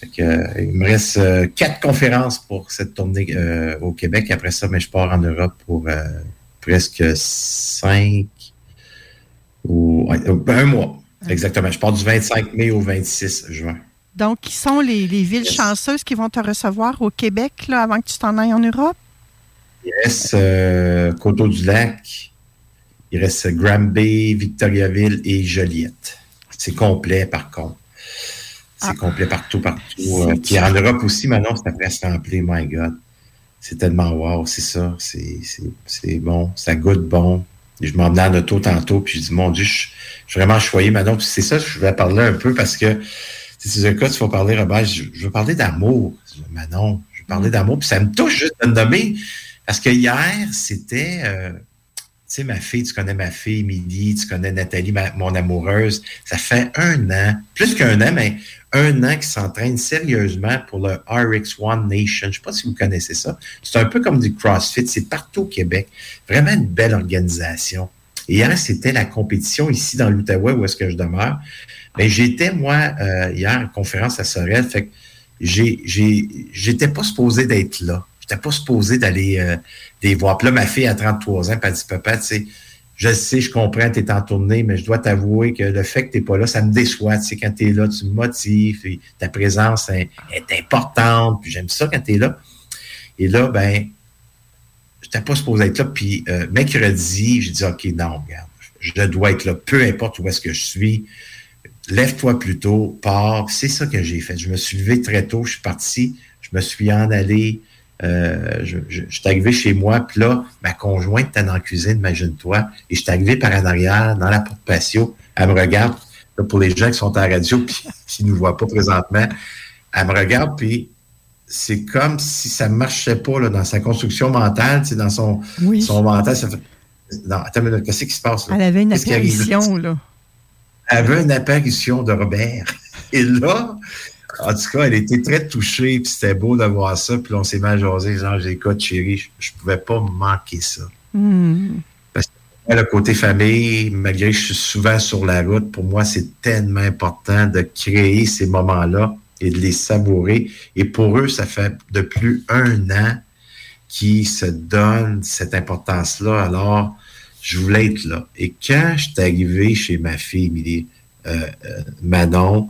Fait que, euh, il me reste euh, quatre conférences pour cette tournée euh, au Québec. Après ça, mais je pars en Europe pour euh, presque cinq ou un mois. Exactement. Je pars du 25 mai au 26 juin. Donc, qui sont les, les villes chanceuses qui vont te recevoir au Québec là, avant que tu t'en ailles en Europe? Il reste euh, Coteau-du-Lac, il reste Granby, Victoriaville et Joliette. C'est complet, par contre. C'est complet partout, partout. Euh, Puis en Europe aussi, maintenant, c'est presque rempli. My God. C'est tellement wow, c'est ça. C'est bon. Ça goûte bon. Et je m'emmenais en auto tantôt, puis je dis, mon Dieu, je, suis vraiment choyé maintenant. Puis c'est ça, je vais parler un peu parce que c'est un cas, tu vas parler, Robert, je, veux parler d'amour. Manon, je veux parler d'amour. Puis ça me touche juste de me nommer. Parce que hier, c'était. euh, sais, ma fille, tu connais ma fille, Émilie, tu connais Nathalie, ma- mon amoureuse. Ça fait un an, plus qu'un an, mais un an qu'ils s'entraînent sérieusement pour le RX1 Nation. Je ne sais pas si vous connaissez ça. C'est un peu comme du CrossFit. C'est partout au Québec. Vraiment une belle organisation. Hier, c'était la compétition ici dans l'Outaouais, où est-ce que je demeure. Mais j'étais, moi, euh, hier, en conférence à Sorel. Fait que j'ai, j'ai, j'étais pas supposé d'être là. J'étais pas supposé d'aller euh, voir. Puis là, ma fille a 33 ans, puis elle dit, papa, tu sais, je sais, je comprends, tu es en tournée, mais je dois t'avouer que le fait que tu n'es pas là, ça me déçoit. Tu sais, quand tu es là, tu me motives, ta présence est, est importante, puis j'aime ça quand tu es là. Et là, ben, je n'étais pas supposé être là. Puis euh, mercredi, j'ai dit, OK, non, regarde, je dois être là, peu importe où est-ce que je suis. Lève-toi plus tôt, pars. C'est ça que j'ai fait. Je me suis levé très tôt, je suis parti, je me suis en allé. Euh, je, je, je suis arrivé chez moi, puis là, ma conjointe était dans la cuisine, imagine-toi, et je suis arrivé par en arrière, dans la porte patio. Elle me regarde, là, pour les gens qui sont à la radio, puis qui ne nous voient pas présentement, elle me regarde, puis c'est comme si ça ne marchait pas là, dans sa construction mentale, dans son, son mental. Ça fait... Non, attends qu'est-ce qui se passe là? Elle avait une apparition, là. Elle avait une apparition de Robert. Et là, en tout cas, elle était très touchée, puis c'était beau de voir ça. Puis là, on s'est mal jasé, genre, j'écoute, chérie, je, je pouvais pas manquer ça. Hmm. Parce que le côté famille, malgré que je suis souvent sur la route, pour moi, c'est tellement important de créer ces moments-là et de les savourer. Et pour eux, ça fait depuis un an qu'ils se donnent cette importance-là. Alors, je voulais être là. Et quand je suis arrivé chez ma fille, Émilie, Manon,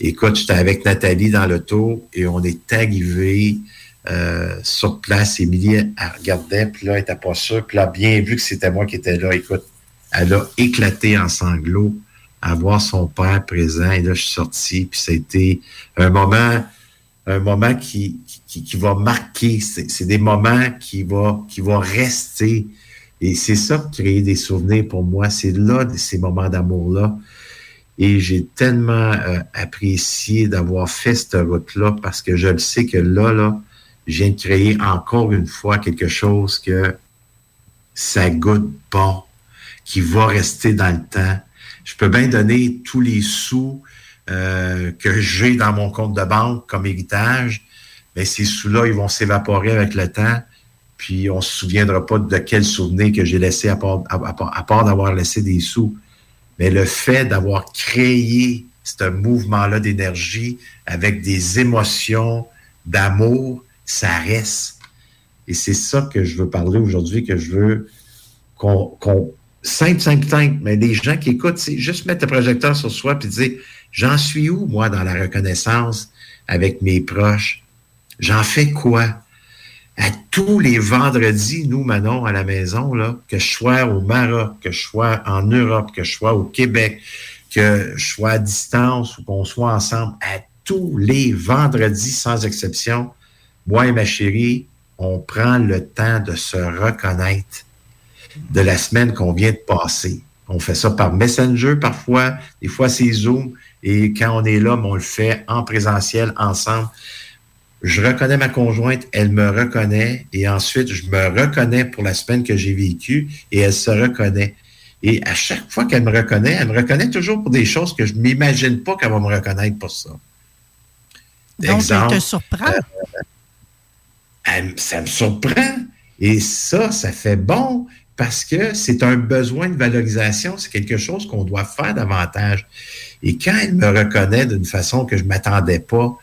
écoute, j'étais avec Nathalie dans l'auto et on est arrivé euh, sur place. Émilie, regardait, puis là, elle n'était pas sûre. Puis là, bien vu que c'était moi qui étais là, écoute, elle a éclaté en sanglots à voir son père présent. Et là, je suis sorti, puis ça a été un moment, un moment qui, qui, qui va marquer. C'est des moments qui vont qui va rester. Et c'est ça, créer des souvenirs pour moi. C'est là, ces moments d'amour-là. Et j'ai tellement euh, apprécié d'avoir fait cette route-là parce que je le sais que là, là, je viens de créer encore une fois quelque chose que ça goûte bon, qui va rester dans le temps. Je peux bien donner tous les sous euh, que j'ai dans mon compte de banque comme héritage, mais ces sous-là, ils vont s'évaporer avec le temps, puis on se souviendra pas de quel souvenir que j'ai laissé à part, à part d'avoir laissé des sous. Mais le fait d'avoir créé ce mouvement-là d'énergie avec des émotions, d'amour, ça reste. Et c'est ça que je veux parler aujourd'hui, que je veux qu'on, qu'on simple, simple, simple, mais les gens qui écoutent, c'est juste mettre le projecteur sur soi puis dire, j'en suis où, moi, dans la reconnaissance avec mes proches? J'en fais quoi? À tous les vendredis, nous, Manon, à la maison, là, que je sois au Maroc, que je sois en Europe, que je sois au Québec, que je sois à distance ou qu'on soit ensemble à tous les vendredis sans exception, moi et ma chérie, on prend le temps de se reconnaître de la semaine qu'on vient de passer. On fait ça par Messenger parfois, des fois c'est Zoom, et quand on est là, on le fait en présentiel ensemble. Je reconnais ma conjointe, elle me reconnaît, et ensuite je me reconnais pour la semaine que j'ai vécue, et elle se reconnaît. Et à chaque fois qu'elle me reconnaît, elle me reconnaît toujours pour des choses que je ne m'imagine pas qu'elle va me reconnaître pour ça. Donc, elle te surprend. Euh, ça me surprend. Et ça, ça fait bon parce que c'est un besoin de valorisation. C'est quelque chose qu'on doit faire davantage. Et quand elle me reconnaît d'une façon que je ne m'attendais pas,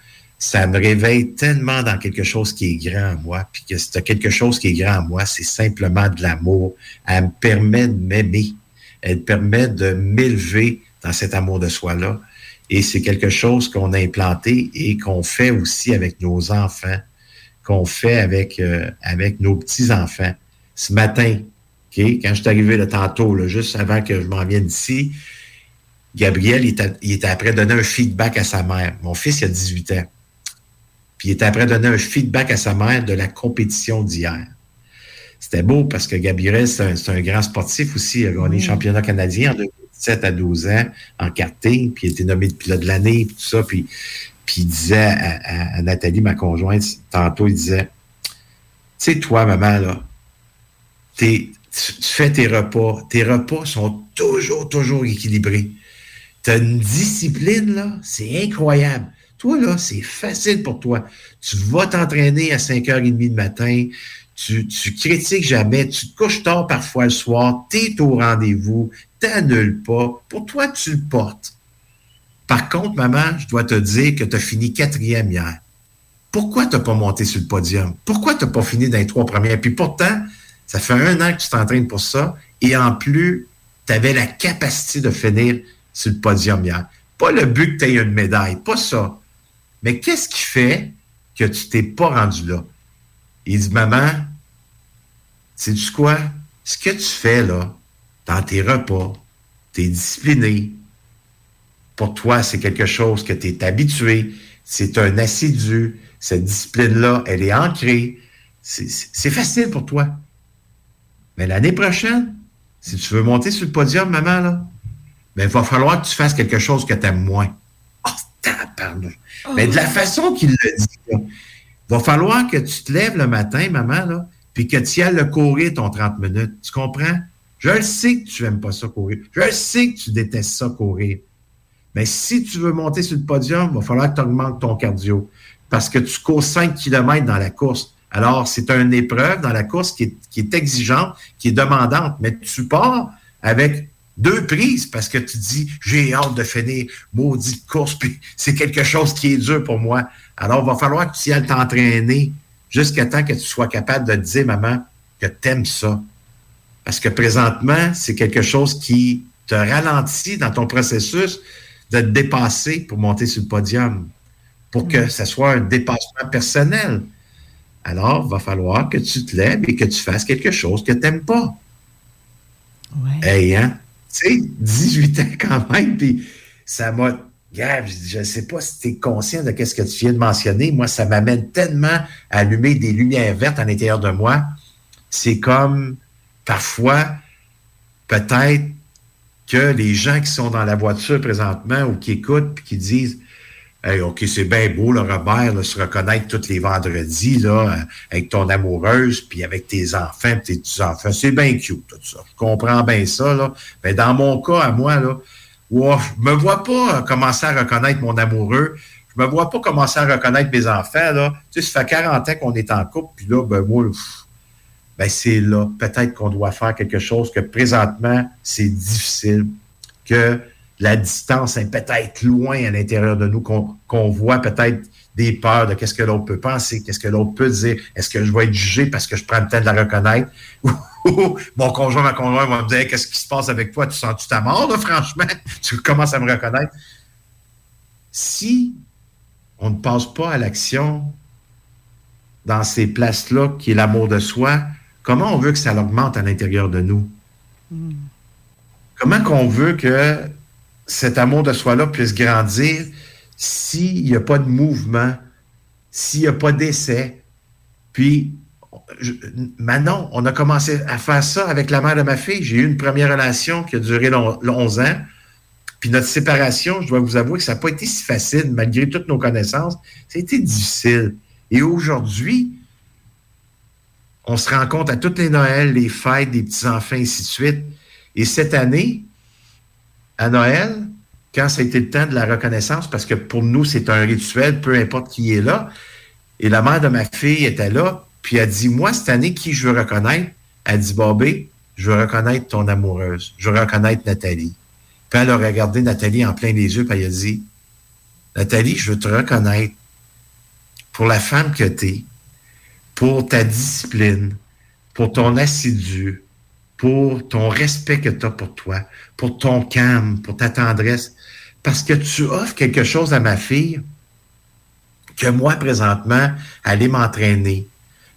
ça me réveille tellement dans quelque chose qui est grand à moi. Puis que c'est quelque chose qui est grand à moi, c'est simplement de l'amour. Elle me permet de m'aimer elle permet de m'élever dans cet amour de soi-là. Et c'est quelque chose qu'on a implanté et qu'on fait aussi avec nos enfants, qu'on fait avec, euh, avec nos petits-enfants. Ce matin, quand je suis arrivé le tantôt, juste avant que je m'en vienne ici, Gabriel, il était, après donner un feedback à sa mère. Mon fils, il a 18 ans. Puis il était après donner un feedback à sa mère de la compétition d'hier. C'était beau parce que Gabriel, c'est un, grand sportif aussi. Il a gagné le championnat canadien en 2017 à 12 ans en karting, puis il a été nommé de pilote de l'année, puis tout ça. Puis, puis il disait à, Nathalie, ma conjointe, tantôt, il disait Tu sais, toi, maman, là, tu, fais tes repas. Tes repas sont toujours, toujours équilibrés. Tu as une discipline, là, c'est incroyable. Toi, là, c'est facile pour toi. Tu vas t'entraîner à 5h30 du matin tu, critiques jamais, tu te couches tard parfois le soir, tu es au rendez-vous, tu n'annules pas. Pour toi, tu le portes. Par contre, maman, je dois te dire que tu as fini quatrième hier. Pourquoi tu n'as pas monté sur le podium? Pourquoi tu n'as pas fini dans les trois premières? Puis pourtant, ça fait un an que tu t'entraînes pour ça. Et en plus, tu avais la capacité de finir sur le podium hier. Pas le but que tu aies une médaille, pas ça. Mais qu'est-ce qui fait que tu t'es pas rendu là? Il dit, maman, sais-tu quoi? Ce que tu fais là, dans tes repas, tu es discipliné. Pour toi, c'est quelque chose que tu es habitué. C'est un assidu. Cette discipline-là, elle est ancrée. C'est facile pour toi. Mais l'année prochaine, si tu veux monter sur le podium, maman, là, ben, il va falloir que tu fasses quelque chose que tu aimes moins. Oh, pardon. Mais de la oh. façon qu'il le dit, il va falloir que tu te lèves le matin, maman, là, puis que tu ailles le courir ton 30 minutes. Tu comprends? Je le sais que tu n'aimes pas ça courir. Je le sais que tu détestes ça courir. Mais si tu veux monter sur le podium, il va falloir que tu augmentes ton cardio. Parce que tu cours 5 km dans la course. Alors, c'est une épreuve dans la course qui est, qui est exigeante, qui est demandante. Mais tu pars avec deux prises parce que tu dis j'ai hâte de finir maudite course, puis c'est quelque chose qui est dur pour moi. Alors, il va falloir que tu y ailles t'entraîner jusqu'à temps que tu sois capable de dire, maman, que tu aimes ça. Parce que présentement, c'est quelque chose qui te ralentit dans ton processus de te dépasser pour monter sur le podium, pour que ce soit un dépassement personnel. Alors, il va falloir que tu te lèves et que tu fasses quelque chose que tu n'aimes pas. Ouais. Hey, hein? Sais, 18 ans quand même, puis ça m'a Gab, je ne sais pas si tu es conscient de ce que tu viens de mentionner. Moi, ça m'amène tellement à allumer des lumières vertes à l'intérieur de moi. C'est comme parfois, peut-être que les gens qui sont dans la voiture présentement ou qui écoutent et qui disent Hey, OK, c'est bien beau, le Robert, de se reconnaître tous les vendredis, là, avec ton amoureuse, puis avec tes enfants, tes petits-enfants. C'est bien cute, tout ça. Je comprends bien ça, là. Mais dans mon cas, à moi, là, wow, je me vois pas commencer à reconnaître mon amoureux. Je me vois pas commencer à reconnaître mes enfants. Là. Tu sais, ça fait 40 ans qu'on est en couple, puis là, ben moi, ben c'est là, peut-être qu'on doit faire quelque chose que présentement, c'est difficile, que la distance est peut-être loin à l'intérieur de nous, qu'on voit peut-être des peurs de qu'est-ce que l'autre peut penser, qu'est-ce que l'autre peut dire, est-ce que je vais être jugé parce que je prends le temps de la reconnaître, mon conjoint, ma conjointe va me dire qu'est-ce qui se passe avec toi, tu sens-tu ta mort, là, franchement, tu commences à me reconnaître. Si on ne passe pas à l'action dans ces places-là, qui est l'amour de soi, comment on veut que ça augmente à l'intérieur de nous? Hmm. Comment qu'on veut que cet amour de soi-là puisse grandir s'il n'y a pas de mouvement, s'il n'y a pas d'essai. Puis, maintenant, on a commencé à faire ça avec la mère de ma fille. J'ai eu une première relation qui a duré 11 ans. Puis notre séparation, je dois vous avouer que ça n'a pas été si facile, malgré toutes nos connaissances. Été difficile. Et aujourd'hui, on se rend compte à toutes les Noëls, les fêtes des petits-enfants, ainsi de suite. Et cette année, à Noël, quand ça a le temps de la reconnaissance, parce que pour nous, c'est un rituel, peu importe qui est là, et la mère de ma fille était là, puis elle dit, moi, cette année, qui je veux reconnaître? Elle dit, Bobé, je veux reconnaître ton amoureuse. Je veux reconnaître Nathalie. Puis elle a regardé Nathalie en plein les yeux, puis elle a dit, Nathalie, je veux te reconnaître pour la femme que tu es, pour ta discipline, pour ton assidu, pour ton respect que tu as pour toi, pour ton calme, pour ta tendresse, parce que tu offres quelque chose à ma fille que moi, présentement, aller m'entraîner,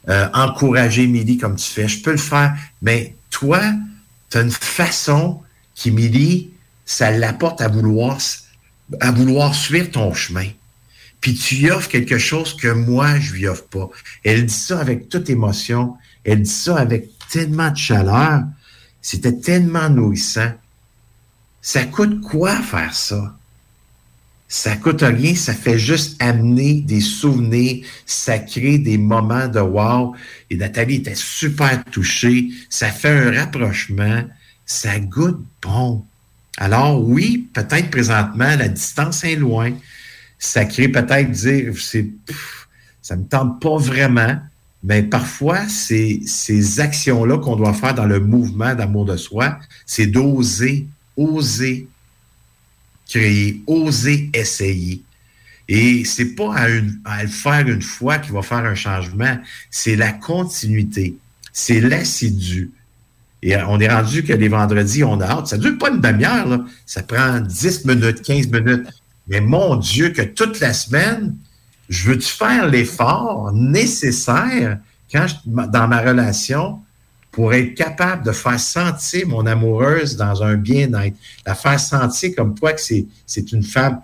euh, encourager Milly comme tu fais, je peux le faire, mais toi, tu as une façon qui, Milly, ça l'apporte à vouloir, à vouloir suivre ton chemin. Puis tu y offres quelque chose que moi, je lui offre pas. Elle dit ça avec toute émotion. Elle dit ça avec tellement de chaleur. C'était tellement nourrissant. Ça coûte quoi faire ça? Ça coûte rien, ça fait juste amener des souvenirs, ça crée des moments de wow. Et Nathalie était super touchée. Ça fait un rapprochement. Ça goûte bon. Alors oui, peut-être présentement, la distance est loin. Ça crée peut-être dire, c'est, ça me tente pas vraiment, mais parfois, c'est ces actions-là qu'on doit faire dans le mouvement d'amour de soi, c'est d'oser, oser créer, oser essayer. Et c'est pas à, à, le faire une fois qu'il va faire un changement, c'est la continuité, c'est l'assidu, et on est rendu que les vendredis, on a hâte. Ça ne dure pas une demi-heure, ça prend 10 minutes, 15 minutes. Mais mon Dieu, que toute la semaine, je veux-tu faire l'effort nécessaire quand dans ma relation pour être capable de faire sentir mon amoureuse dans un bien-être, la faire sentir comme toi que c'est, une femme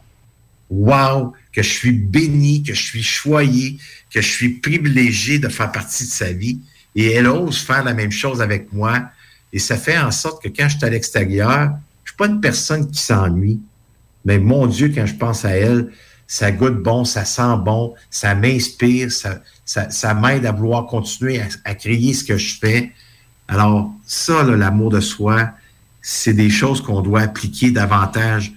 wow, que je suis béni, que je suis choyé, que je suis privilégié de faire partie de sa vie. Et elle ose faire la même chose avec moi et ça fait en sorte que quand je suis à l'extérieur, je suis pas une personne qui s'ennuie. Mais mon Dieu, quand je pense à elle, ça goûte bon, ça sent bon, ça m'inspire, ça, ça, m'aide à vouloir continuer à, créer ce que je fais. Alors, ça, l'amour de soi, c'est des choses qu'on doit appliquer davantage.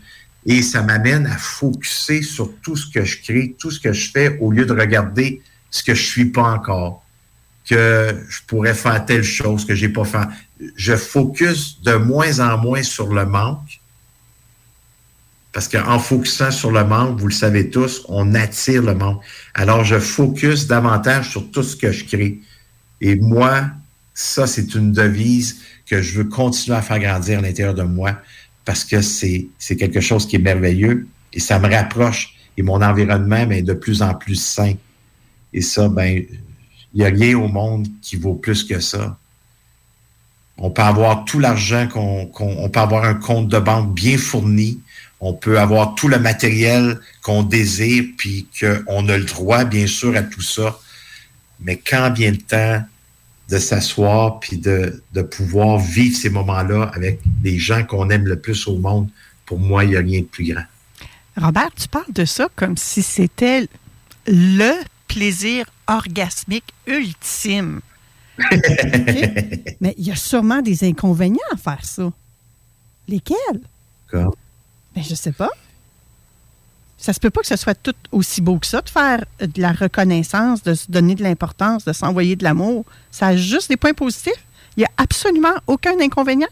Et ça m'amène à focuser sur tout ce que je crée, tout ce que je fais, au lieu de regarder ce que je suis pas encore, que je pourrais faire telle chose que j'ai pas fait je focus de moins en moins sur le manque. Parce qu'en focusant sur le manque, vous le savez tous, on attire le manque. Alors, je focus davantage sur tout ce que je crée. Et moi, ça, c'est une devise que je veux continuer à faire grandir à l'intérieur de moi parce que c'est quelque chose qui est merveilleux et ça me rapproche et mon environnement est de plus en plus sain. Et ça, ben, il n'y a rien au monde qui vaut plus que ça. On peut avoir tout l'argent qu'on peut avoir un compte de banque bien fourni. On peut avoir tout le matériel qu'on désire, puis qu'on a le droit, bien sûr, à tout ça. Mais quand vient le temps de s'asseoir puis de, de pouvoir vivre ces moments-là avec les gens qu'on aime le plus au monde, pour moi, il n'y a rien de plus grand. Robert, tu parles de ça comme si c'était le plaisir orgasmique ultime. Mais il y a sûrement des inconvénients à faire ça. Lesquels? Ben, je sais pas. Ça se peut pas que ce soit tout aussi beau que ça de faire de la reconnaissance, de se donner de l'importance, de s'envoyer de l'amour. Ça a juste des points positifs. Il n'y a absolument aucun inconvénient.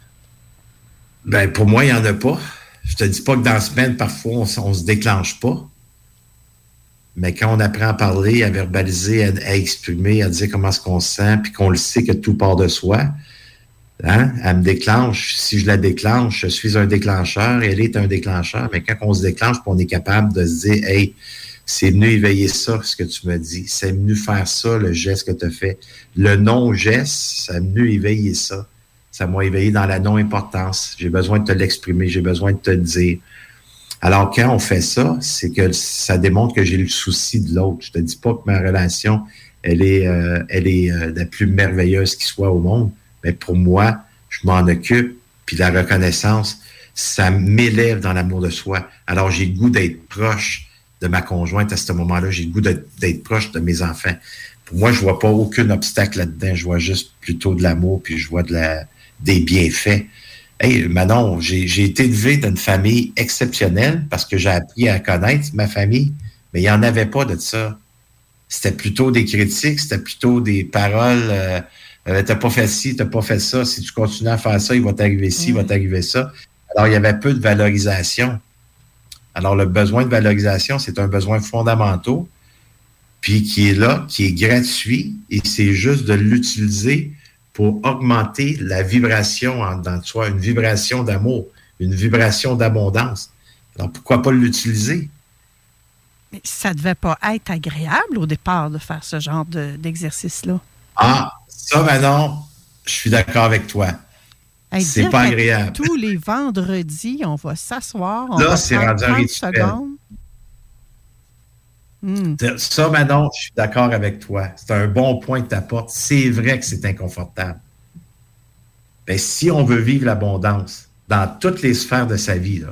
Ben, pour moi, il n'y en a pas. Je te dis pas que dans la semaine, parfois, on, ne se déclenche pas. Mais quand on apprend à parler, à verbaliser, à, exprimer, à dire comment est-ce qu'on se sent, puis qu'on le sait que tout part de soi, hein, elle me déclenche. Si je la déclenche, je suis un déclencheur, elle est un déclencheur. Mais quand on se déclenche, on est capable de se dire, hey, c'est venu éveiller ça, ce que tu me dis. C'est venu faire ça, le geste que tu as fait. Le non-geste, a venu éveiller ça. Ça m'a éveillé dans la non-importance. J'ai besoin de te l'exprimer, j'ai besoin de te le dire. Alors, quand on fait ça, c'est que ça démontre que j'ai le souci de l'autre. Je te dis pas que ma relation, elle est, euh, elle est euh, la plus merveilleuse qui soit au monde, mais pour moi, je m'en occupe, puis la reconnaissance, ça m'élève dans l'amour de soi. Alors, j'ai le goût d'être proche de ma conjointe à ce moment-là. J'ai le goût d'être proche de mes enfants. Pour moi, je vois pas aucun obstacle là-dedans. Je vois juste plutôt de l'amour, puis je vois de la, des bienfaits. Hey, Manon, j'ai été élevé dans une famille exceptionnelle parce que j'ai appris à connaître ma famille, mais il n'y en avait pas de ça. C'était plutôt des critiques, c'était plutôt des paroles. Euh, euh, t'as pas fait ci, t'as pas fait ça. Si tu continues à faire ça, il va t'arriver ci, il va t'arriver ça. Alors, il y avait peu de valorisation. Alors, le besoin de valorisation, c'est un besoin fondamental, puis qui est là, qui est gratuit, et c'est juste de l'utiliser pour augmenter la vibration en dedans de soi, une vibration d'amour, une vibration d'abondance. Alors, pourquoi pas l'utiliser? Mais ça devait pas être agréable au départ de faire ce genre d'exercice-là. ah, ça, maintenant, je suis d'accord avec toi. c'est pas agréable. Tous les vendredis, on va s'asseoir. Là, c'est rendu un rituel. Hmm. Ça, Manon, je suis d'accord avec toi. C'est un bon point que tu apportes. C'est vrai que c'est inconfortable. Mais si on veut vivre l'abondance dans toutes les sphères de sa vie,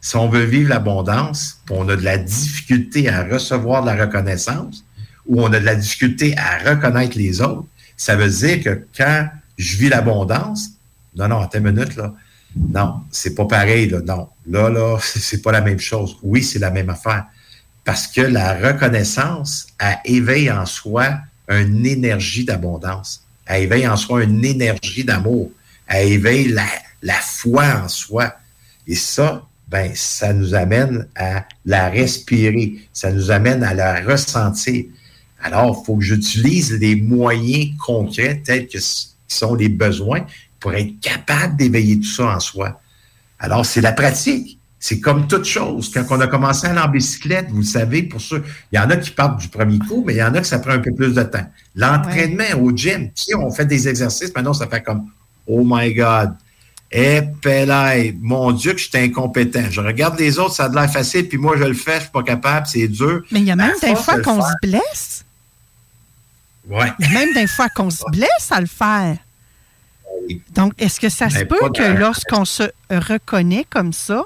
si on veut vivre l'abondance, on a de la difficulté à recevoir de la reconnaissance ou on a de la difficulté à reconnaître les autres, ça veut dire que quand je vis l'abondance, non, non, attends une minute, là. Non, c'est pas pareil, là. Non. Là, là, c'est pas la même chose. Oui, c'est la même affaire parce que la reconnaissance, elle éveille en soi une énergie d'abondance. Elle éveille en soi une énergie d'amour. Elle éveille la, la, foi en soi. Et ça, ben, ça nous amène à la respirer. Ça nous amène à la ressentir. Alors, il faut que j'utilise les moyens concrets tels que sont les besoins pour être capable d'éveiller tout ça en soi. Alors, c'est la pratique. C'est comme toute chose. Quand on a commencé à aller en bicyclette, vous savez, pour ceux, il y en a qui partent du premier coup, mais il y en a que ça prend un peu plus de temps. L'entraînement au gym, tu sais, on fait des exercices, maintenant ça fait comme Oh my God. Eh, mon Dieu, que je suis incompétent. Je regarde les autres, ça a l'air facile, puis moi, je le fais, je suis pas capable, c'est dur. Mais il y a même des fois qu'on se blesse. Ouais. Même des fois qu'on se blesse à le faire. Donc, est-ce que ça se peut que lorsqu'on se reconnaît comme ça,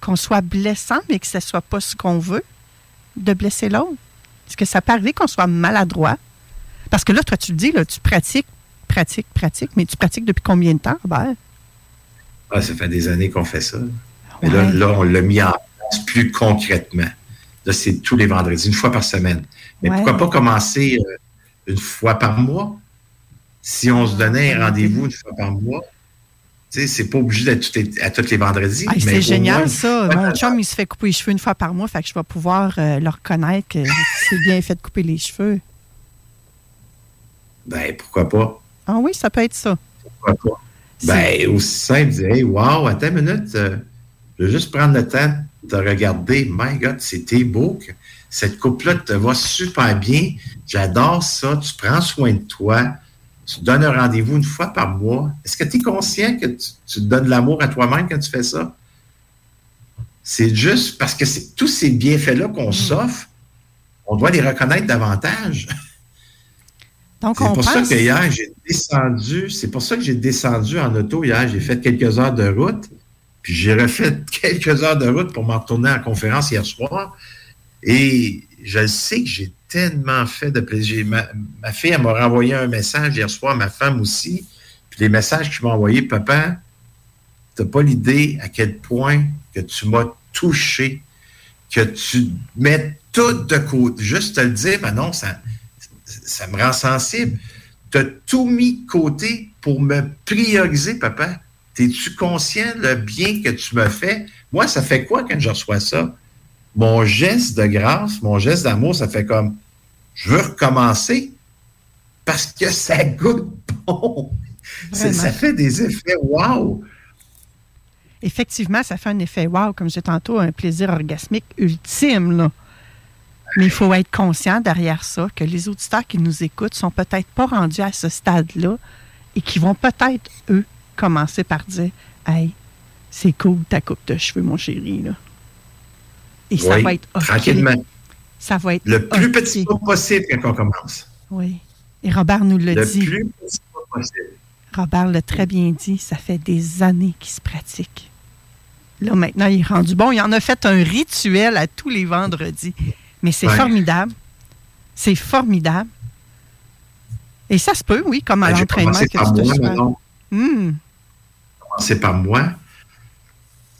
qu'on soit blessant, mais que ce ne soit pas ce qu'on veut, de blesser l'autre? Est-ce que ça peut arriver qu'on soit maladroit? Parce que là, toi, tu le dis, là, tu pratiques, pratiques, pratiques, mais tu pratiques depuis combien de temps, Robert? Ah, ça fait des années qu'on fait ça. Mais là, on l'a mis en place plus concrètement. Là, c'est tous les vendredis, une fois par semaine. Mais pourquoi pas commencer euh, une fois par mois? Si on se donnait un rendez-vous une fois par mois, tu sais, c'est pas obligé d'être à tous les vendredis. c'est génial, ça. Mon chum, il se fait couper les cheveux une fois par mois, fait que je vais pouvoir euh, le reconnaître que c'est bien fait de couper les cheveux. Ben, pourquoi pas? Ah oui, ça peut être ça. Pourquoi pas? Ben, aussi simple, dire, hey, wow, attends une minute, euh, je vais juste prendre le temps de regarder. My God, c'était beau. Cette coupe-là te va super bien. J'adore ça. Tu prends soin de toi tu donnes un rendez-vous une fois par mois. Est-ce que tu es conscient que tu, te donnes l'amour à toi-même quand tu fais ça? C'est juste parce que c'est tous ces bienfaits-là qu'on mm. s'offre, on doit les reconnaître davantage. Donc, c'est pour ça que hier, j'ai descendu, c'est pour ça que j'ai descendu en auto hier, j'ai fait quelques heures de route, puis j'ai refait quelques heures de route pour m'en retourner en conférence hier soir. Et je sais que j'ai tellement fait de plaisir. Ma, fille, elle m'a renvoyé un message hier soir, ma femme aussi. Puis les messages tu m'as envoyés, papa, tu n'as pas l'idée à quel point que tu m'as touché, que tu mets tout de côté. Juste te le dire, ben non, ça, ça me rend sensible. Tu as tout mis de côté pour me prioriser, papa. Es-tu conscient le bien que tu me fais? Moi, ça fait quoi quand je reçois ça? Mon geste de grâce, mon geste d'amour, ça fait comme je veux recommencer parce que ça goûte bon. Ça fait des effets wow. Effectivement, ça fait un effet wow, comme j'ai tantôt, un plaisir orgasmique ultime. Là. Mais il faut être conscient derrière ça que les auditeurs qui nous écoutent sont peut-être pas rendus à ce stade-là et qui vont peut-être, eux, commencer par dire Hey, c'est cool ta coupe de cheveux, mon chéri. Là. Et ça va être OK. tranquillement. Ça va être Le plus petit pas possible quand on commence. Oui. Et Robert nous le, Le dit. plus petit pas possible. Robert l'a très bien dit, ça fait des années qu'il se pratique. Là, maintenant, il est rendu bon. Il en a fait un rituel à tous les vendredis. Mais c'est Ouais. formidable. C'est formidable. Et ça se peut, oui, comme à Ben, l'entraînement que par tu moi. Hmm. par moi.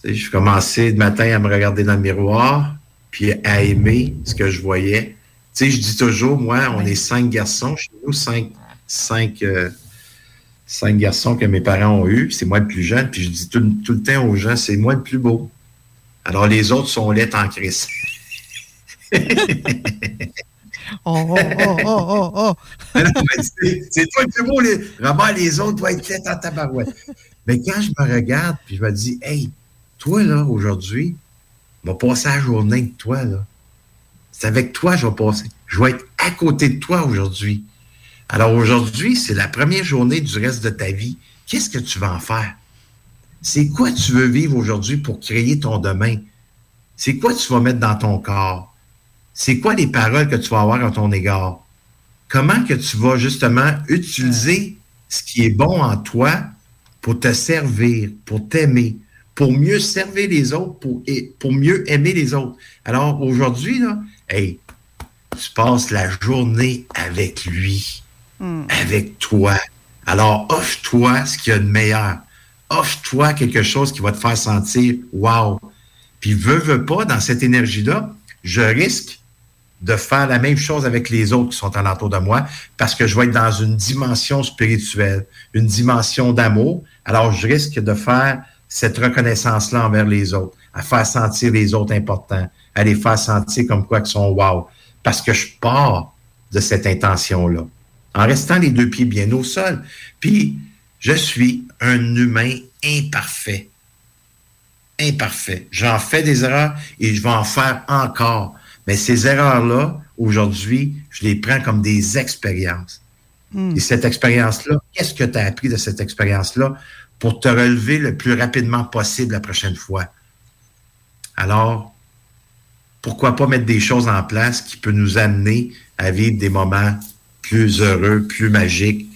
Je commençais le matin à me regarder dans le miroir, puis à aimer ce que je voyais. Tu sais, je dis toujours, moi, on est cinq garçons chez nous, cinq, cinq, euh, cinq garçons que mes parents ont eus. C'est moi le plus jeune, puis je dis tout, tout le temps aux gens, c'est moi le plus beau. Alors les autres sont laids en crise. Oh, oh, oh, oh, oh, oh. C'est- toi le plus beau. Les, Robert, les autres doivent être laids en tabarouette. Mais quand je me regarde, puis je me dis, hey, toi, là, aujourd'hui, je vais passer la journée avec toi, là. C'est avec toi que je vais passer. Je vais être à côté de toi aujourd'hui. Alors aujourd'hui, c'est la première journée du reste de ta vie. Qu'est-ce que tu vas en faire? C'est quoi tu veux vivre aujourd'hui pour créer ton demain? C'est quoi tu vas mettre dans ton corps? C'est quoi les paroles que tu vas avoir à ton égard? Comment que tu vas justement utiliser ce qui est bon en toi pour te servir, pour t'aimer, pour mieux servir les autres, pour, et pour mieux aimer les autres. Alors aujourd'hui, là, hey, tu passes la journée avec lui, avec toi. Alors offre-toi ce qu'il y a de meilleur. Offre-toi quelque chose qui va te faire sentir wow. Puis veux, veux pas, dans cette énergie-là, je risque de faire la même chose avec les autres qui sont alentour de moi parce que je vais être dans une dimension spirituelle, une dimension d'amour. Alors, je risque de faire cette reconnaissance-là envers les autres, à faire sentir les autres importants, à les faire sentir comme quoi qu'ils sont wow. Parce que je pars de cette intention-là, en restant les deux pieds bien au sol. Puis, je suis un humain imparfait. Imparfait. J'en fais des erreurs et je vais en faire encore. Mais ces erreurs-là, aujourd'hui, je les prends comme des expériences. Et cette expérience-là, qu'est-ce que tu as appris de cette expérience-là? Pour te relever le plus rapidement possible la prochaine fois? Alors, pourquoi pas mettre des choses en place qui peuvent nous amener à vivre des moments plus heureux, plus magiques?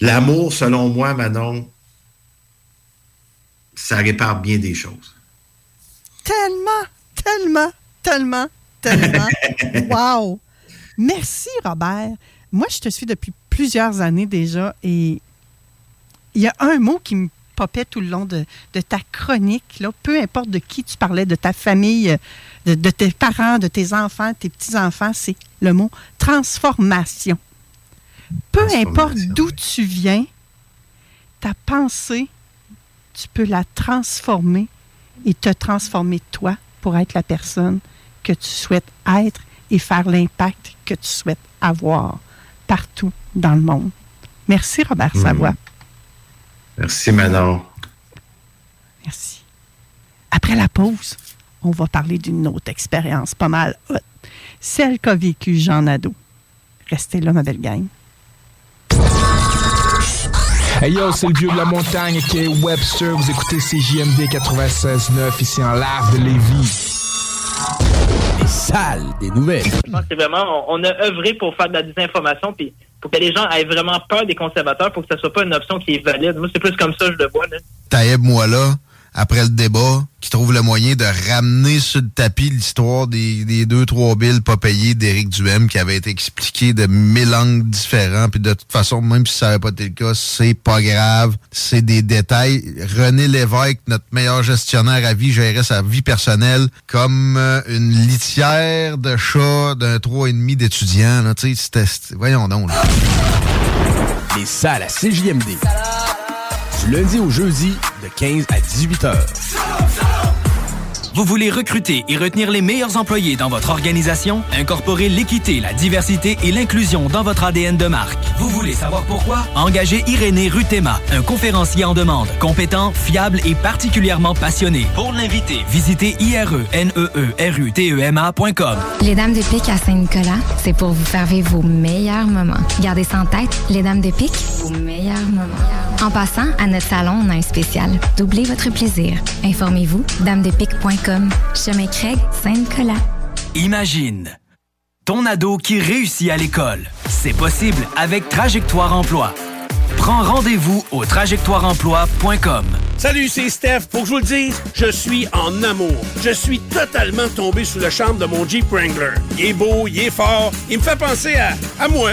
L'amour, selon moi, Manon, ça répare bien des choses. Tellement, tellement, tellement, tellement. wow! Merci, Robert. Moi, je te suis depuis plusieurs années déjà et il y a un mot qui me popait tout le long de, de ta chronique, là, peu importe de qui tu parlais, de ta famille, de, de tes parents, de tes enfants, tes petits-enfants, c'est le mot transformation. Peu importe d'où tu viens, ta pensée, tu peux la transformer et te transformer toi pour être la personne que tu souhaites être et faire l'impact que tu souhaites avoir partout dans le monde. Merci, Robert. Savoie. Merci, Manon. Merci. Après la pause, on va parler d'une autre expérience pas mal hot, celle qu'a vécue Jean Nadeau. Restez là, ma belle gang. Hey yo, c'est le vieux de la montagne qui est Webster. Vous écoutez CJMD 96.9 ici en live de Lévis. Les salles des nouvelles. Je pense que c'est vraiment, on, on a œuvré pour faire de la désinformation, puis que les gens aient vraiment peur des conservateurs, pour que ça soit pas une option qui est valide. Moi, c'est plus comme ça, je le vois. Là. Taïeb Moala, après le débat, qui trouve le moyen de ramener sur le tapis l'histoire des, des deux, trois billes pas payées d'Éric Duhem qui avait été expliqué de mille angles différents. Puis de toute façon, même si ça n'avait pas été le cas, c'est pas grave. C'est des détails. René Lévesque, notre meilleur gestionnaire à vie, gérait sa vie personnelle comme euh, une litière de chat d'un trois et demi d'étudiants. Voyons donc. là. Les salles à CJMD. Du lundi au jeudi, de 15 à 18 heures. Vous voulez recruter et retenir les meilleurs employés dans votre organisation? Incorporez l'équité, la diversité et l'inclusion dans votre ADN de marque. Vous voulez savoir pourquoi? Engagez Irénée Rutema, un conférencier en demande, compétent, fiable et particulièrement passionné. Pour l'inviter, visitez ireneerutema.com. Les Dames de Pique à Saint-Nicolas, c'est pour vous faire vivre vos meilleurs moments. Gardez ça en tête, les Dames de Pique, vos meilleurs moments. En passant, à notre salon, on a un spécial. Doublez votre plaisir. Informez-vous, damedepique.com. Chemin Craig, Saint-Nicolas. Imagine ton ado qui réussit à l'école. C'est possible avec Trajectoire Emploi. Prends rendez-vous au trajectoireemploi.com. Salut, c'est Steph. Pour que je vous le dise, je suis en amour. Je suis totalement tombé sous le charme de mon Jeep Wrangler. Il est beau, il est fort, il me fait penser à, à moi.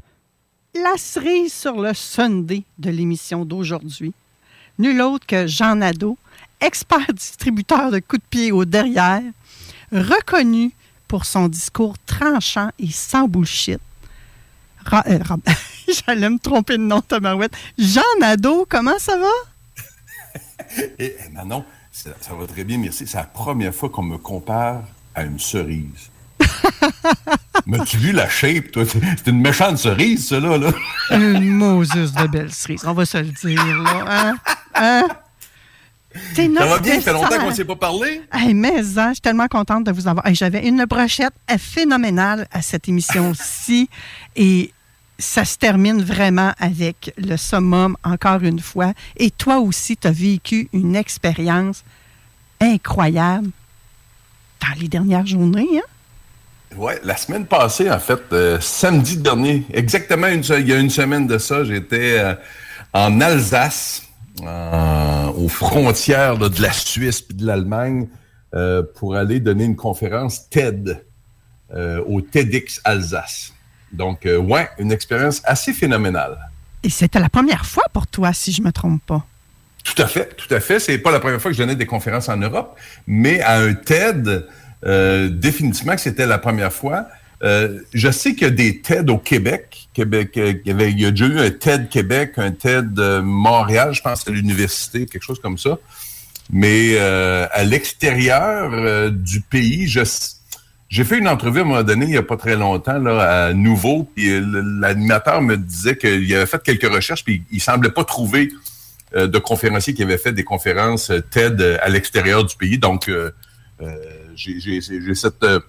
La cerise sur le Sunday de l'émission d'aujourd'hui. Nul autre que Jean Nadeau, expert distributeur de coups de pied au derrière, reconnu pour son discours tranchant et sans bullshit. Euh, J'allais me tromper de nom, Tabarouette. Jean Nadeau, comment ça va? Eh, eh, Manon, ça, ça va très bien, merci. C'est la première fois qu'on me compare à une cerise. M'as-tu vu la shape, toi? C'est une méchante cerise, ça, là. là. Une Moses de belle cerise, on va se le dire, là. Hein? Hein? T'es Ça va bien? Ça fait longtemps qu'on ne s'est pas parlé? Hey, mais hein, je suis tellement contente de vous avoir. Hey, J'avais une brochette phénoménale à cette émission-ci et ça se termine vraiment avec le summum, encore une fois. Et toi aussi, tu as vécu une expérience incroyable dans les dernières journées. Hein? Ouais, la semaine passée, en fait, euh, samedi dernier, exactement une il y a une semaine de ça, j'étais euh, en Alsace, en- aux frontières là, de la Suisse et de l'Allemagne, euh, pour aller donner une conférence TED euh, au TEDx Alsace. Donc, euh, ouais, une expérience assez phénoménale. Et c'était la première fois pour toi, si je ne me trompe pas. Tout à fait, tout à fait. C'est pas la première fois que je donnais des conférences en Europe, mais à un TED, euh, définitivement que c'était la première fois. Euh, je sais qu'il y a des TED au Québec. Québec euh, il, y avait, il y a déjà eu un TED Québec, un TED euh, Montréal, je pense à l'université, quelque chose comme ça. Mais à l'extérieur du pays, je, j'ai fait une entrevue à un moment donné, il n'y a pas très longtemps, là, à Nouveau, puis l'animateur me disait qu'il avait fait quelques recherches, puis il semblait pas trouver de conférenciers qui avaient fait des conférences TED à l'extérieur du pays. Donc, euh, j'ai cette... euh,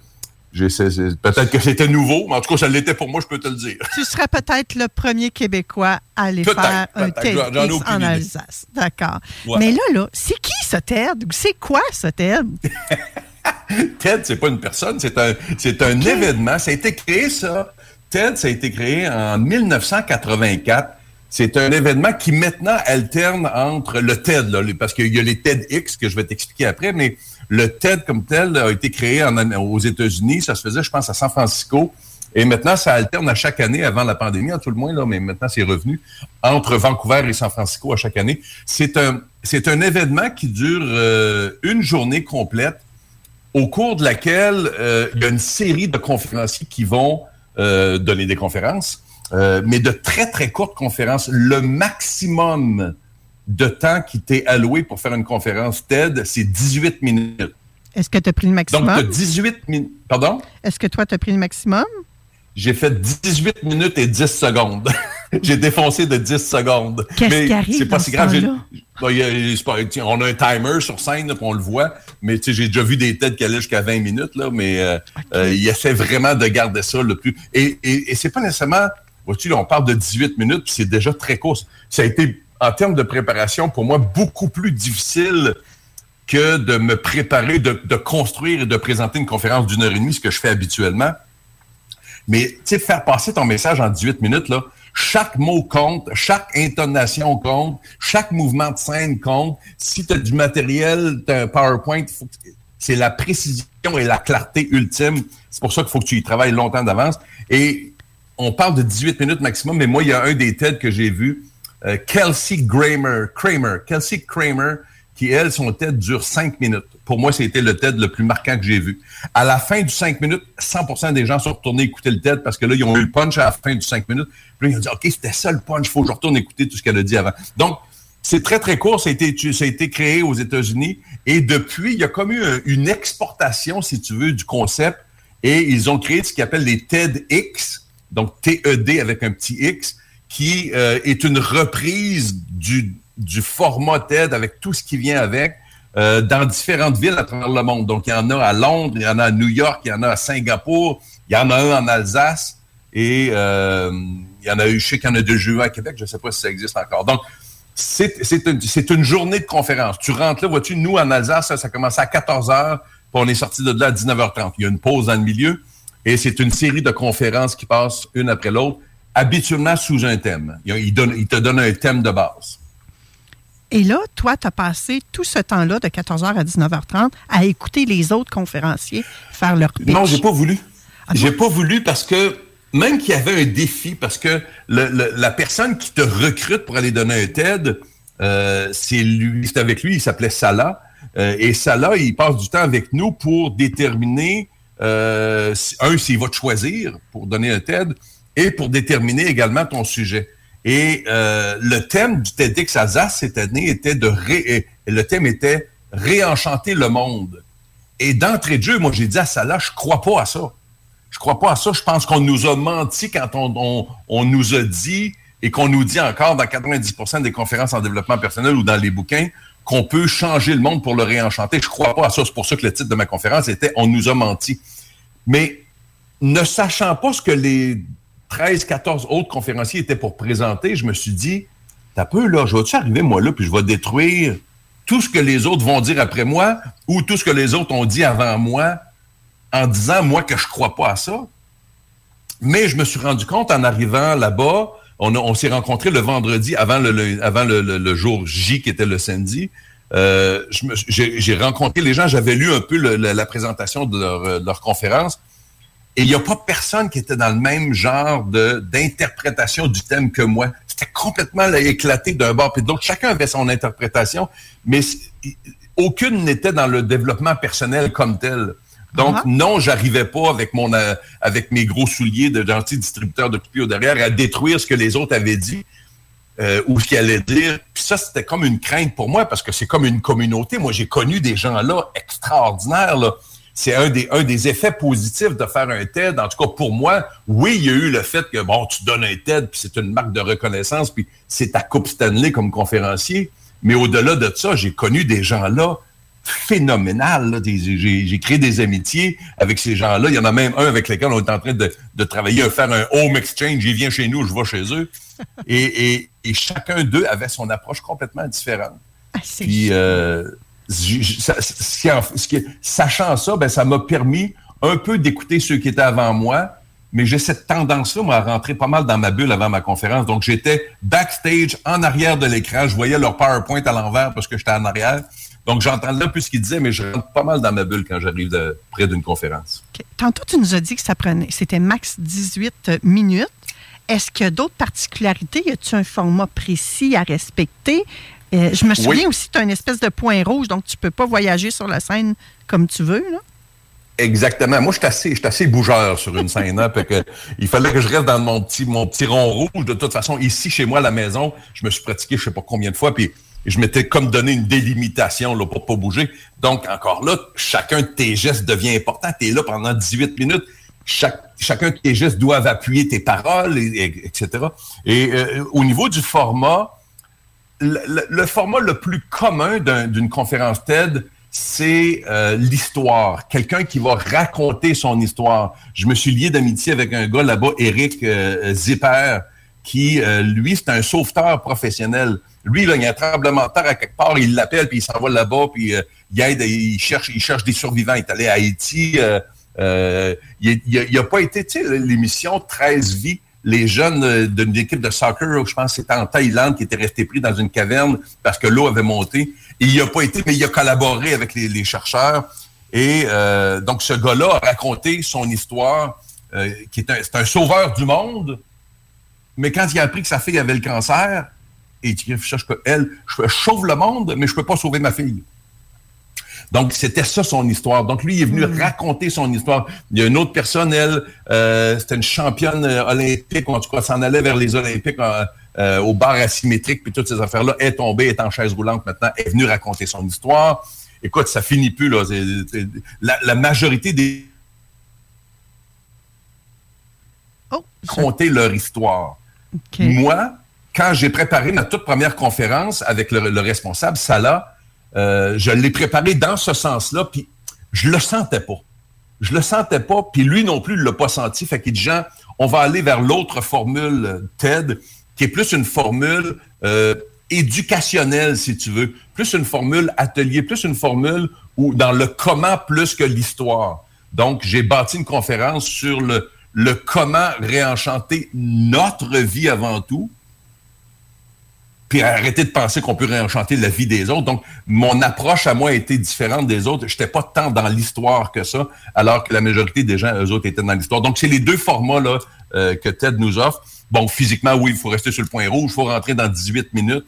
Peut-être que c'était nouveau, mais en tout cas, ça l'était pour moi, je peux te le dire. Tu serais peut-être le premier Québécois à aller faire un TEDx en. Alsace. D'accord. Mais là, là, c'est qui ce TED? C'est quoi ce TED? TED, c'est pas une personne, c'est un, c'est un événement. Ça a été créé, ça. TED, ça a été créé en 1984. C'est un événement qui maintenant alterne entre le TED, là, parce qu'il y a les TEDx que je vais t'expliquer après, mais le TED comme tel a été créé en- aux États-Unis. Ça se faisait, je pense, à San Francisco. Et maintenant, ça alterne à chaque année avant la pandémie, à tout le moins, là, mais maintenant, c'est revenu entre Vancouver et San Francisco à chaque année. C'est un, c'est un événement qui dure euh, une journée complète au cours de laquelle euh, il y a une série de conférenciers qui vont euh, donner des conférences, euh, mais de très, très courtes conférences. Le maximum de temps qui t'est alloué pour faire une conférence TED, c'est 18 minutes. Est-ce que tu as pris le Donc, tu as maximum? 18 minutes. Pardon? Est-ce que toi, tu as pris le maximum? J'ai fait 18 minutes et 10 secondes. J'ai défoncé de 10 secondes. Qu'est-ce Mais qui arrive C'est pas dans si ce grave. Y a- on a un timer sur scène, là, on le voit. Mais j'ai déjà vu des têtes qui allaient jusqu'à 20 minutes, là, mais euh, euh, il essaie vraiment de garder ça le plus. Et, et, et c'est pas nécessairement. Vois-tu, là, on parle de 18 minutes, puis c'est déjà très court. Ça a été, en termes de préparation, pour moi, beaucoup plus difficile que de me préparer, de, construire et de présenter une conférence d'une heure et demie, ce que je fais habituellement. Mais tu sais, faire passer ton message en 18 minutes, là, chaque mot compte, chaque intonation compte, chaque mouvement de scène compte. Si tu as du matériel, tu as un PowerPoint, c'est la précision et la clarté ultime. C'est pour ça qu'il faut que tu y travailles longtemps d'avance. Et on parle de 18 minutes maximum, mais moi, il y a un des TED que j'ai vu, euh, Kelsey Kramer, Kramer, Kelsey Kramer, qui, elle, son TED dure 5 minutes. Pour moi, c'était le TED le plus marquant que j'ai vu. À la fin du 5 minutes, 100% des gens sont retournés écouter le TED parce que là, ils ont eu le punch à la fin du 5 minutes. Puis ils ont dit, OK, c'était ça le punch, il faut que je retourne écouter tout ce qu'elle a dit avant. Donc, C'est très, très court. Ça a, été, ça a été créé aux États-Unis. Et depuis, il y a comme eu une exportation, si tu veux, du concept. Et ils ont créé ce qu'ils appellent les TEDx, donc T-E-D avec un petit X, qui euh, est une reprise du, du format TED avec tout ce qui vient avec. Euh, dans différentes villes à travers le monde. Donc, il y en a à Londres, il y en a à New York, il y en a à Singapour, il y en a un en Alsace et euh, il y en a eu, je sais qu'il y en a deux jeux à Québec, je ne sais pas si ça existe encore. Donc, c'est une, une, journée de conférence. Tu rentres là, vois-tu, nous, en Alsace, ça, ça commence à 14 h puis on est sorti de là à 19h30. Il y a une pause dans le milieu et c'est une série de conférences qui passent une après l'autre, habituellement sous un thème. Il, donne, il te donne un thème de base. Et là, toi, tu as passé tout ce temps-là, de 14h à 19h30, à écouter les autres conférenciers faire leur pitch. Non, j'ai pas voulu. Ah j'ai pas voulu parce que même qu'il y avait un défi, parce que la personne qui te recrute pour aller donner un TED, euh, c'est lui, c'est avec lui, il s'appelait Salah. Euh, et Salah, il passe du temps avec nous pour déterminer, euh, un, s'il va te choisir pour donner un TED, et pour déterminer également ton sujet. Et euh, le thème du TEDx Alsace cette année était de ré, le thème était réenchanter le monde. Et d'entrée de jeu, moi j'ai dit à Salah, je crois pas à ça. Je crois pas à ça. Je pense qu'on nous a menti quand on, on, nous a dit et qu'on nous dit encore dans 90% des conférences en développement personnel ou dans les bouquins qu'on peut changer le monde pour le réenchanter. Je crois pas à ça. C'est pour ça que le titre de ma conférence était On nous a menti. Mais ne sachant pas ce que les 13, 14 autres conférenciers étaient pour présenter, je me suis dit, t'as peu là, je vais-tu arriver moi là, puis je vais détruire tout ce que les autres vont dire après moi ou tout ce que les autres ont dit avant moi en disant, moi, que je crois pas à ça? Mais je me suis rendu compte en arrivant là-bas, on, s'est rencontrés le vendredi avant le, jour J qui était le samedi. Euh, j'ai rencontré les gens, j'avais lu un peu la présentation de leur, de leur conférence. Et il n'y a pas personne qui était dans le même genre d'interprétation du thème que moi. C'était complètement éclaté d'un bord puis de l'autre. Chacun avait son interprétation, mais aucune n'était dans le développement personnel comme tel. Donc, uh-huh. non, j'arrivais pas avec mon euh, avec mes gros souliers de gentil distributeur de au derrière à détruire ce que les autres avaient dit euh, ou ce qu'ils allaient dire. Puis ça, c'était comme une crainte pour moi parce que c'est comme une communauté. Moi, j'ai connu des gens là extraordinaires, là c'est un des, un des effets positifs de faire un TED. En tout cas, pour moi, oui, il y a eu le fait que, bon, tu donnes un TED, puis c'est une marque de reconnaissance, puis c'est ta Coupe Stanley comme conférencier. Mais au-delà de ça, j'ai connu des gens là phénoménal. J'ai créé des amitiés avec ces gens-là. Il y en a même un avec lequel on est en train de, de travailler, faire un home exchange. Il vient chez nous, je vais chez eux. Et, et, et chacun d'eux avait son approche complètement différente. Ah, Puis, euh, sachant ça, ben, ça m'a permis un peu d'écouter ceux qui étaient avant moi, mais j'ai cette tendance-là, moi, à rentrer pas mal dans ma bulle avant ma conférence. Donc, j'étais backstage, en arrière de l'écran. Je voyais leur PowerPoint à l'envers parce que j'étais en arrière. Donc, j'entendais peu ce qu'ils disaient, mais je rentre pas mal dans ma bulle quand j'arrive près d'une conférence. Tantôt, tu nous as dit que ça prenait, c'était max 18 minutes. Est-ce qu'il y a d'autres particularités? Y a-t-il un format précis à respecter? Euh, je me souviens aussi tu as une espèce de point rouge, donc tu ne peux pas voyager sur la scène comme tu veux. Là. Exactement. Moi, je suis assez, assez bougeur sur une scène. Hein, que, il fallait que je reste dans mon petit, mon petit rond rouge. De toute façon, ici, chez moi, à la maison, je me suis pratiqué je sais pas combien de fois, puis je m'étais comme donné une délimitation là, pour pas bouger. Donc, encore là, chacun de tes gestes devient important. Tu es là pendant 18 minutes. Chaque, chacun de tes gestes doivent appuyer tes paroles, etc. Et euh, au niveau du format, le, format le plus commun d'une conférence TED, c'est euh, l'histoire. Quelqu'un qui va raconter son histoire. Je me suis lié d'amitié avec un gars là-bas, Eric euh, Zipper, qui, euh, lui, c'est un sauveteur professionnel. Lui, là, il y a un tremblement de terre à quelque part, il l'appelle, puis il s'en va là-bas, puis il aide, il cherche, il cherche des survivants. Il est allé à Haïti. il n'a pas été, tu sais, l'émission 13 vies les jeunes d'une équipe de soccer, je pense c'était en Thaïlande, qui était resté pris dans une caverne parce que l'eau avait monté. il n'y a pas été, mais il a collaboré avec les, chercheurs. Et euh, donc, ce gars-là a raconté son histoire, euh, qui est un, sauveur du monde. Mais quand il a appris que sa fille avait le cancer, et il dit, elle, je sauve le monde, mais je ne peux pas sauver ma fille. Donc, c'était ça son histoire. Donc, lui, il est venu Mm. raconter son histoire. Il y a une autre personne, elle, euh, c'était une championne euh, olympique, en tout cas, s'en allait vers les Olympiques euh, euh, au bar asymétrique, puis toutes ces affaires-là, est tombée, est en chaise roulante maintenant, est venue raconter son histoire. Écoute, ça finit plus, là. La, la majorité des... raconter leur histoire. Moi, quand j'ai préparé ma toute première conférence avec le, le responsable, Salah, euh, je l'ai préparé dans ce sens-là, puis je le sentais pas. Je le sentais pas, puis lui non plus, il l'a pas senti. Fait qu'il dit, Jean, on va aller vers l'autre formule TED, qui est plus une formule euh, éducationnelle, si tu veux, plus une formule atelier, plus une formule où dans le comment plus que l'histoire. Donc, j'ai bâti une conférence sur le, le comment réenchanter notre vie avant tout, puis arrêter de penser qu'on peut réenchanter la vie des autres. Donc, mon approche à moi été différente des autres. Je n'étais pas tant dans l'histoire que ça, alors que la majorité des gens, eux autres, étaient dans l'histoire. Donc, c'est les deux formats là, euh, que TED nous offre. Bon, physiquement, oui, il faut rester sur le point rouge, il faut rentrer dans 18 minutes.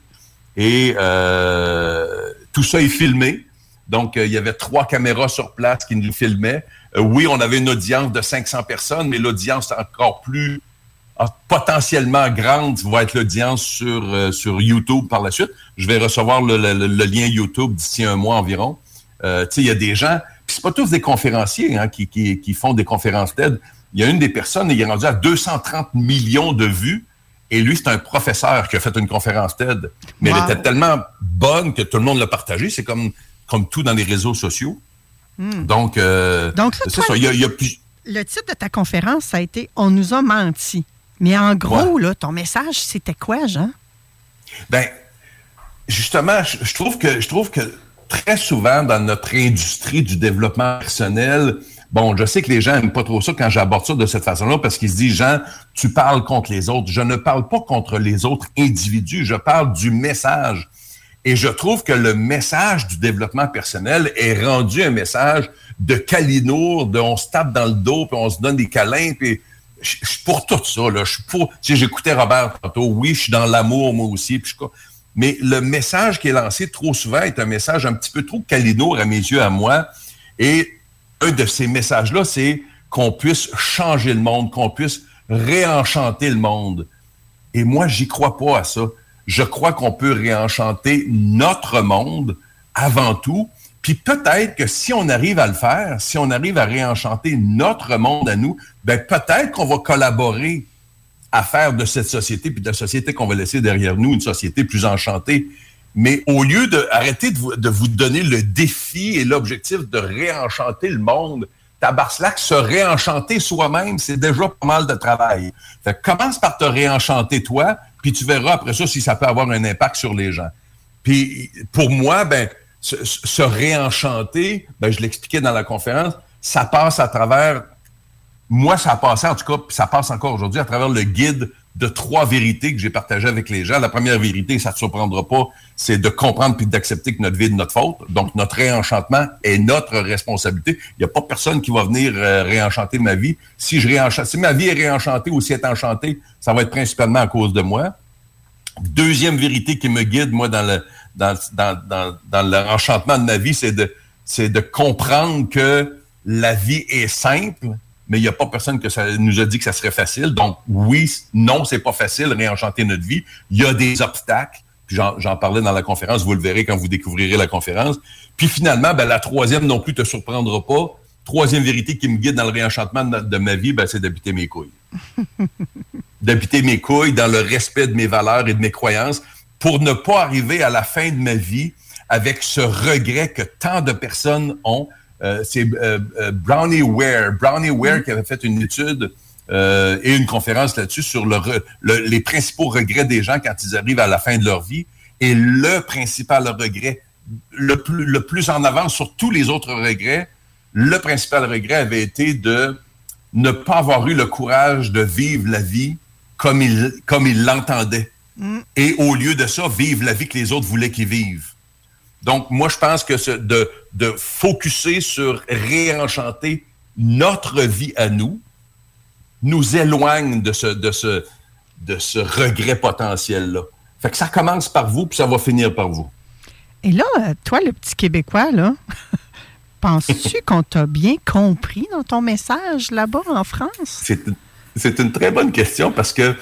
Et euh, tout ça est filmé. Donc, euh, il y avait trois caméras sur place qui nous filmaient. Euh, oui, on avait une audience de 500 personnes, mais l'audience encore plus ah, potentiellement grande va être l'audience sur, euh, sur YouTube par la suite. Je vais recevoir le, le- le lien YouTube d'ici un mois environ. Euh, tu sais, il y a des gens, puis c'est pas tous des conférenciers hein, qui, qui, qui font des conférences TED. Il y a une des personnes, il est rendu à 230 millions de vues. Et lui, c'est un professeur qui a fait une conférence TED. Mais Wow. elle était tellement bonne que tout le monde l'a partagée. C'est comme, comme tout dans les réseaux sociaux. Donc, euh, Donc, là, c'est toi- ça. Il y a, il y a plus- Le titre de ta conférence, ça a été On nous a menti. Mais en gros, là, ton message, c'était quoi, Jean? Ben, justement, je, je trouve que je trouve que très souvent dans notre industrie du développement personnel, bon, je sais que les gens n'aiment pas trop ça quand j'aborde ça de cette façon-là parce qu'ils se disent, Jean, tu parles contre les autres. Je ne parle pas contre les autres individus, je parle du message. Et je trouve que le message du développement personnel est rendu un message de calinour, de on se tape dans le dos, puis on se donne des câlins, puis je suis pour tout ça. Là. Je suis pour. J'écoutais Robert tantôt. Oui, je suis dans l'amour, moi aussi. Mais le message qui est lancé trop souvent est un message un petit peu trop calinour à mes yeux, à moi. Et un de ces messages-là, c'est qu'on puisse changer le monde, qu'on puisse réenchanter le monde. Et moi, j'y crois pas à ça. Je crois qu'on peut réenchanter notre monde avant tout. Puis peut-être que si on arrive à le faire, si on arrive à réenchanter notre monde à nous, ben peut-être qu'on va collaborer à faire de cette société, puis de la société qu'on va laisser derrière nous, une société plus enchantée. Mais au lieu de de vous, de vous donner le défi et l'objectif de réenchanter le monde, Tabarslac, se réenchanter soi-même, c'est déjà pas mal de travail. Fait commence par te réenchanter toi, puis tu verras après ça si ça peut avoir un impact sur les gens. Puis pour moi, ben, se, réenchanter, ben, je l'expliquais dans la conférence, ça passe à travers moi, ça a passé, en tout cas, puis ça passe encore aujourd'hui, à travers le guide de trois vérités que j'ai partagé avec les gens. La première vérité, ça ne te surprendra pas, c'est de comprendre puis d'accepter que notre vie est de notre faute. Donc, notre réenchantement est notre responsabilité. Il n'y a pas personne qui va venir euh, réenchanter ma vie. Si si ma vie est réenchantée ou si elle est enchantée, ça va être principalement à cause de moi. Deuxième vérité qui me guide, moi, dans le, dans, dans, dans, dans l'enchantement de ma vie, c'est de, c'est de comprendre que la vie est simple, mais il n'y a pas personne que ça nous a dit que ça serait facile. Donc, oui, non, c'est pas facile, réenchanter notre vie. Il y a des obstacles. Puis j'en, j'en parlais dans la conférence, vous le verrez quand vous découvrirez la conférence. Puis finalement, ben, la troisième non plus te surprendra pas. Troisième vérité qui me guide dans le réenchantement de, de ma vie, ben, c'est d'habiter mes couilles. d'habiter mes couilles dans le respect de mes valeurs et de mes croyances pour ne pas arriver à la fin de ma vie avec ce regret que tant de personnes ont. Euh, c'est euh, euh, Brownie Ware. Brownie Ware qui avait fait une étude et une conférence là-dessus sur les principaux regrets des gens quand ils arrivent à la fin de leur vie. Et le principal regret, le plus, le plus en avance sur tous les autres regrets, le principal regret avait été de ne pas avoir eu le courage de vivre la vie comme il comme il l'entendait. Et au lieu de ça, vivre la vie que les autres voulaient qu'ils vivent. Donc, moi, je pense que ce- de, de focuser sur réenchanter notre vie à nous nous éloigne de ce, de ce, de ce regret potentiel-là. Fait que ça commence par vous, puis ça va finir par vous. Et là, toi, le petit Québécois, là, penses-tu qu'on t'a bien compris dans ton message là-bas en France? C'est une, c'est une très bonne question parce que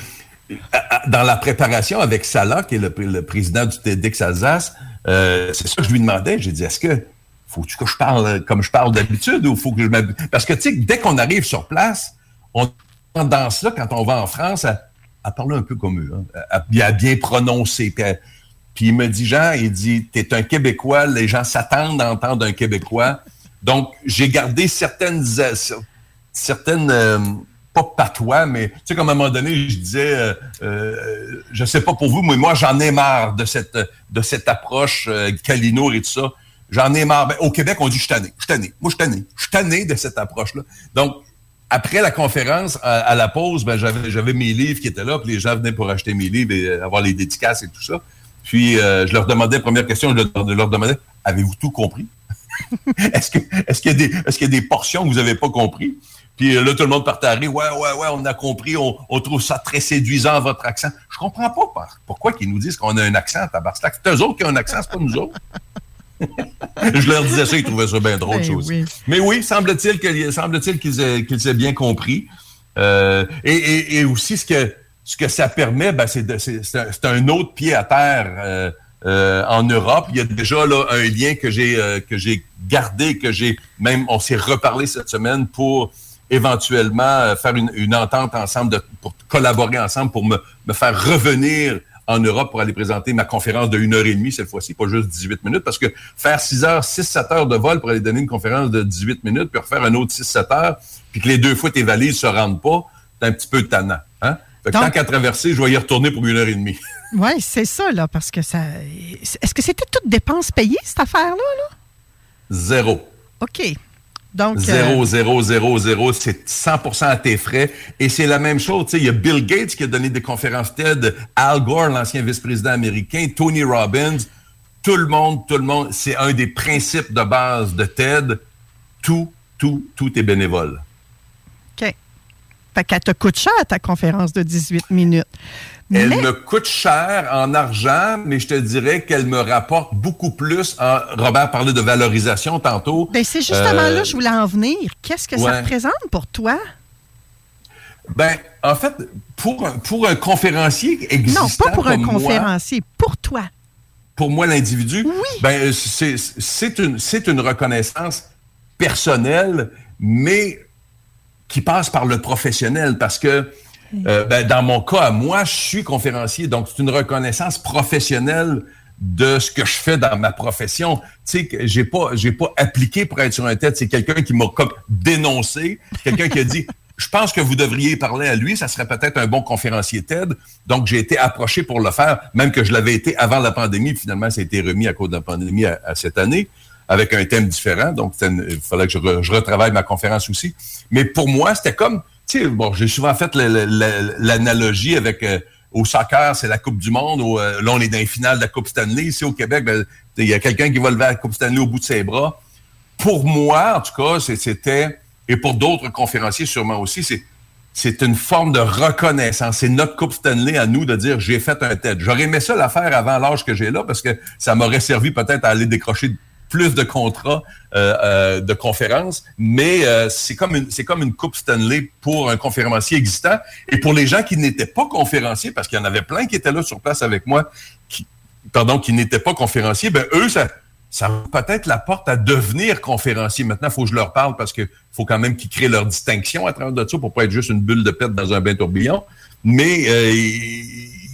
dans la préparation avec Salah, qui est le, président du TEDx Alsace, euh, c'est ça que je lui demandais. J'ai dit, est-ce que faut-tu que je parle comme je parle d'habitude ou faut que je m'hab- Parce que, tu sais, dès qu'on arrive sur place, on a tendance là, quand on va en France, à, parler un peu comme eux, hein, à, à- bien prononcer. Puis, il me dit, Jean, il dit, t'es un Québécois, les gens s'attendent à entendre un Québécois. Donc, j'ai gardé certaines, euh, cer- certaines, euh, pas patois, mais tu sais, comme à un moment donné, je disais, euh, euh, je sais pas pour vous, mais moi, j'en ai marre de cette, de cette approche euh, Calinour et tout ça. J'en ai marre. Ben, au Québec, on dit, je tanné, je tanné. Moi, je tanné. Je tanné de cette approche-là. Donc, après la conférence, à, la pause, ben, j'avais, j'avais mes livres qui étaient là, puis les gens venaient pour acheter mes livres et euh, avoir les dédicaces et tout ça. Puis, euh, je leur demandais, première question, je leur, je leur demandais, avez-vous tout compris? est-ce, que, est-ce, qu'il y a des, est-ce qu'il y a des portions que vous n'avez pas compris? Puis là, tout le monde partait à rire. Ouais, ouais, ouais, on a compris. On, on trouve ça très séduisant, votre accent. Je comprends pas par- pourquoi ils nous disent qu'on a un accent à Tabarnak. C'est eux autres qui ont un accent, c'est pas nous autres. je leur disais ça, ils trouvaient ça bien drôle, Ben aussi. oui. Mais oui, semble-t-il que- semble-t-il qu'ils aient, qu'ils aient bien compris. Euh, et, et- et aussi, ce que, ce que ça permet, ben, c'est, de- c'est- c'est un, autre pied à terre euh, euh, en Europe. Il y a déjà là, un lien que j'ai, euh, que j'ai gardé, que j'ai même, on s'est reparlé cette semaine pour éventuellement euh, faire une, une entente ensemble, de, pour collaborer ensemble, pour me, me faire revenir en Europe pour aller présenter ma conférence de 1 heure et demie cette fois-ci, pas juste 18 minutes, parce que faire 6 heures, 6, 7 heures de vol pour aller donner une conférence de 18 minutes, puis refaire un autre 6, 7 heures, puis que les deux fois tes valises se rendent pas, c'est un petit peu tannant. Hein? Fait que Donc- tant qu'à traverser, je vais y retourner pour une heure et demie. Oui, c'est ça, là, parce que ça. Est-ce que c'était toutes dépenses payées, cette affaire-là? Là? Zéro. OK. Donc. euh, Zéro, zéro, zéro, zéro. C'est 100% à tes frais. Et c'est la même chose. Tu sais, il y a Bill Gates qui a donné des conférences TED, Al Gore, l'ancien vice-président américain, Tony Robbins. Tout le monde, tout le monde. C'est un des principes de base de TED. Tout, tout, tout est bénévole. OK. Fait qu'elle te coûte cher, ta conférence de 18 minutes. Elle Mais- me coûte cher en argent, mais je te dirais qu'elle me rapporte beaucoup plus. En, Robert parlait de valorisation tantôt. Ben, c'est justement Euh, là que je voulais en venir. Qu'est-ce que ça représente pour toi? Ben, en fait, pour un, pour un conférencier existant Non, pas pour un moi, conférencier, pour toi. pour moi, l'individu, ben, c'est, une, c'est une reconnaissance personnelle, mais qui passe par le professionnel parce que euh, ben, dans mon cas, moi, je suis conférencier, donc c'est une reconnaissance professionnelle de ce que je fais dans ma profession. Tu sais, j'ai pas, j'ai pas appliqué pour être sur un tête. C'est quelqu'un qui m'a comme dénoncé, quelqu'un qui a dit, je pense que vous devriez parler à lui, ça serait peut-être un bon conférencier TED. Donc, j'ai été approché pour le faire, même que je l'avais été avant la pandémie. Finalement, ça a été remis à cause de la pandémie à, cette année, avec un thème différent. Donc, il fallait que je retravaille ma conférence aussi. Mais pour moi, c'était comme, bon, j'ai souvent fait l'analogie avec euh, au soccer, c'est la Coupe du Monde. Au, euh, là, on est dans les finales de la Coupe Stanley. Ici au Québec, ben, il y a quelqu'un qui va lever la Coupe Stanley au bout de ses bras. Pour moi, en tout cas, c'était, et pour d'autres conférenciers sûrement aussi, c'est c'est une forme de reconnaissance. C'est notre Coupe Stanley à nous de dire j'ai fait un TED. J'aurais aimé ça la faire avant l'âge que j'ai là parce que ça m'aurait servi peut-être à aller décrocher plus de contrats euh, euh, de conférences, mais euh, c'est comme une c'est comme une coupe Stanley pour un conférencier existant et pour les gens qui n'étaient pas conférenciers parce qu'il y en avait plein qui étaient là sur place avec moi qui pardon qui n'étaient pas conférenciers, ben eux ça ça peut-être la porte à devenir conférencier. Maintenant, il faut que je leur parle parce que faut quand même qu'ils créent leur distinction à travers de ça pour pas être juste une bulle de pète dans un bain tourbillon. Mais euh,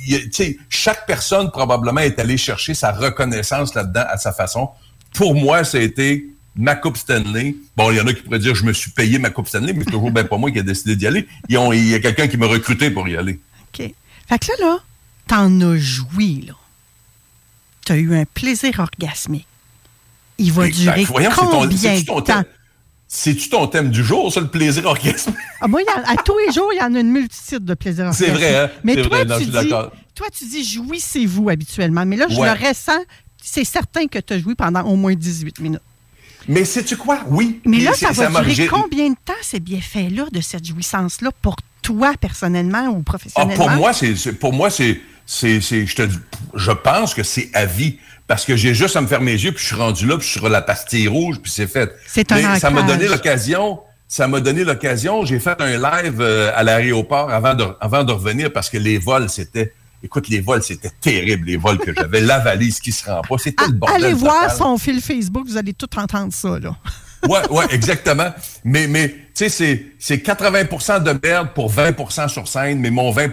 tu sais, chaque personne probablement est allée chercher sa reconnaissance là-dedans à sa façon. Pour moi, ça a été ma Coupe Stanley. Bon, il y en a qui pourraient dire je me suis payé ma Coupe Stanley, mais c'est toujours bien pas moi qui ai décidé d'y aller. Il y a quelqu'un qui m'a recruté pour y aller. OK. Fait que là, là, t'en as joui, là. T'as eu un plaisir orgasmique. Il va Exact. durer Voyons, c'est combien c'est-tu de ton temps? thème? C'est-tu ton thème du jour, ça, le plaisir orgasme? Ah, moi, a- à tous les jours, il y en a une multitude de plaisirs C'est orgasmiques. vrai, hein? Mais C'est toi, vrai, non, tu dis, toi, tu dis jouissez-vous habituellement. Mais là, je Ouais. le ressens. C'est certain que tu as joué pendant au moins 18 minutes. Mais sais-tu quoi? Oui. Mais là, ça va durer j'ai- combien de temps, ces bienfaits-là, de cette jouissance-là, pour toi, personnellement ou Ah, professionnellement? pour moi, c'est pour moi, c'est je te dis, je pense que c'est à vie parce que j'ai juste à me fermer les yeux, puis je suis rendu là, puis je suis sur la pastille rouge, puis c'est fait. C'est un Mais ça m'a donné l'occasion, ça m'a donné l'occasion, j'ai fait un live euh, à l'aéroport avant de, avant de revenir, parce que les vols, c'était, écoute, les vols, c'était terrible, les vols que j'avais, la valise qui se rend pas, c'était le bordel Allez voir total. son fil Facebook, vous allez tout entendre ça, là. Ouais, ouais, exactement. Mais, mais tu sais, c'est, c'est 80 de merde pour 20% sur scène, mais mon 20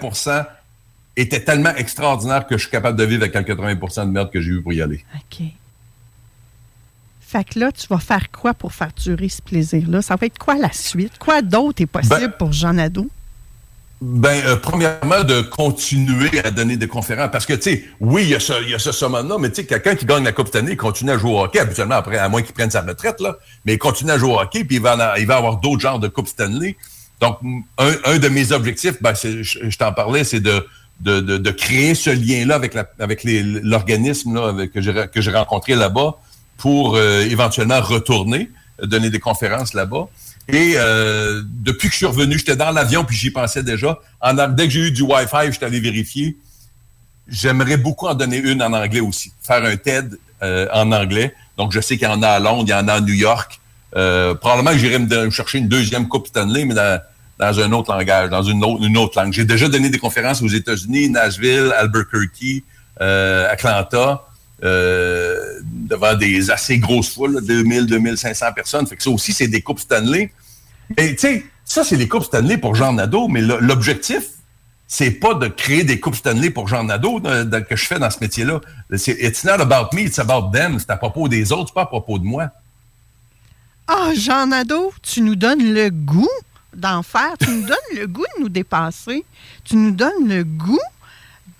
était tellement extraordinaire que je suis capable de vivre avec le 80 de merde que j'ai eu pour y aller. OK. Fait que là, tu vas faire quoi pour faire durer ce plaisir-là? Ça va être quoi la suite? Quoi d'autre est possible Ben- pour Jean Nadeau? Ben, euh, premièrement, de continuer à donner des conférences. Parce que, tu sais, oui, il y a ce, y a ce summum-là, mais tu sais, quelqu'un qui gagne la Coupe cette année, il continue à jouer au hockey, habituellement, après, à moins qu'il prenne sa retraite, là. Mais il continue à jouer au hockey, puis il va, il va avoir d'autres genres de Coupe Stanley. Donc, un, un de mes objectifs, ben, je, t'en parlais, c'est de, de, de, créer ce lien-là avec, la, avec l'organisme là, avec- que j'ai que j'ai rencontré là-bas pour euh, éventuellement retourner, euh, donner des conférences là-bas. Et euh, depuis que je suis revenu, j'étais dans l'avion, puis j'y pensais déjà. Dès que j'ai eu du Wi-Fi, j'étais allé vérifier. J'aimerais beaucoup en donner une en anglais aussi. Faire un TED euh, en anglais. Donc, je sais qu'il y en a à Londres, il y en a à New York. Euh, probablement que j'irai me, chercher une deuxième Coupe Stanley, mais dans, dans un autre langage, dans une autre, une autre langue. J'ai déjà donné des conférences aux États-Unis, Nashville, Albuquerque, euh, Atlanta, euh, devant des assez grosses foules, là, 2000, 2500 personnes. Fait que ça aussi, c'est des Coupes Stanley. Et tu sais, ça, c'est les Coupes Stanley pour Jean Nadeau, mais l'objectif, c'est pas de créer des Coupes Stanley pour Jean Nadeau de- de- que je fais dans ce métier-là. C'est It's not about me, it's about them. C'est à propos des autres, pas à propos de moi. Ah, Jean Nadeau, tu nous donnes le goût d'en faire. Tu nous donnes le goût de nous dépasser. Tu nous donnes le goût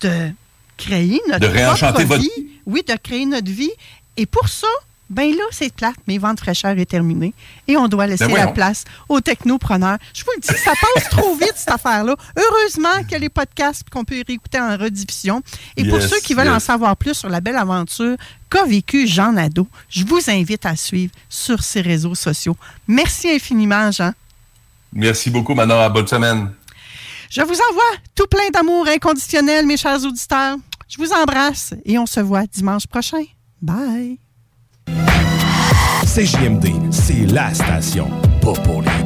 de créer notre De propre votre vie. Oui, de créer notre vie. Et pour ça, ben là, c'est plate. Mes ventes fraîcheurs est terminé. Et on doit laisser Ben la place aux technopreneurs. Je vous le dis, ça passe trop vite, cette affaire-là. Heureusement qu'il y a les podcasts qu'on peut réécouter en rediffusion. Et pour ceux qui veulent en savoir plus sur la belle aventure qu'a vécu Jean Nadeau, je vous invite à suivre sur ses réseaux sociaux. Merci infiniment, Jean. Merci beaucoup, Manon. Bonne semaine. Je vous envoie tout plein d'amour inconditionnel, mes chers auditeurs. Je vous embrasse et on se voit dimanche prochain. Bye. CJMD, c'est la station. Pas pour les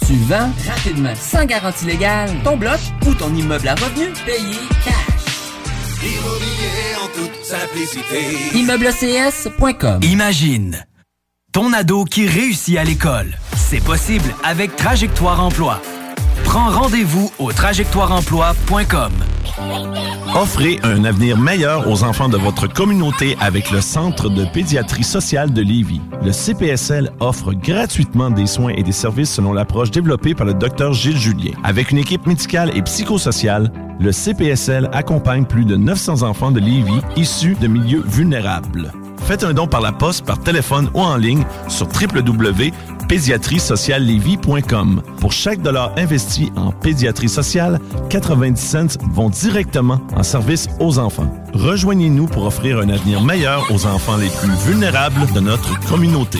tu vends rapidement, sans garantie légale, ton bloc ou ton immeuble à revenu payé cash. Immobilier en toute simplicité. ImmeubleCS.com Imagine ton ado qui réussit à l'école. C'est possible avec Trajectoire Emploi. Prends rendez-vous au trajectoireemploi.com. Offrez un avenir meilleur aux enfants de votre communauté avec le Centre de pédiatrie sociale de Lévis. Le CPSL offre gratuitement des soins et des services selon l'approche développée par le Dr Gilles Julien. Avec une équipe médicale et psychosociale, le CPSL accompagne plus de 900 enfants de Lévis issus de milieux vulnérables. Faites un don par la poste, par téléphone ou en ligne sur www.pédiatriesociallevy.com. Pour chaque dollar investi en pédiatrie sociale, 90 cents vont directement en service aux enfants. Rejoignez-nous pour offrir un avenir meilleur aux enfants les plus vulnérables de notre communauté.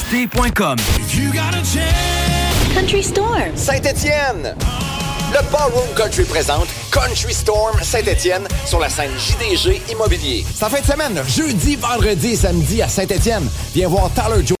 Country Storm. Saint-Étienne. Le Ballroom Country présente Country Storm Saint-Étienne sur la scène JDG Immobilier. C'est en fin de semaine, jeudi, vendredi et samedi à Saint-Étienne. Viens voir Tyler Joe.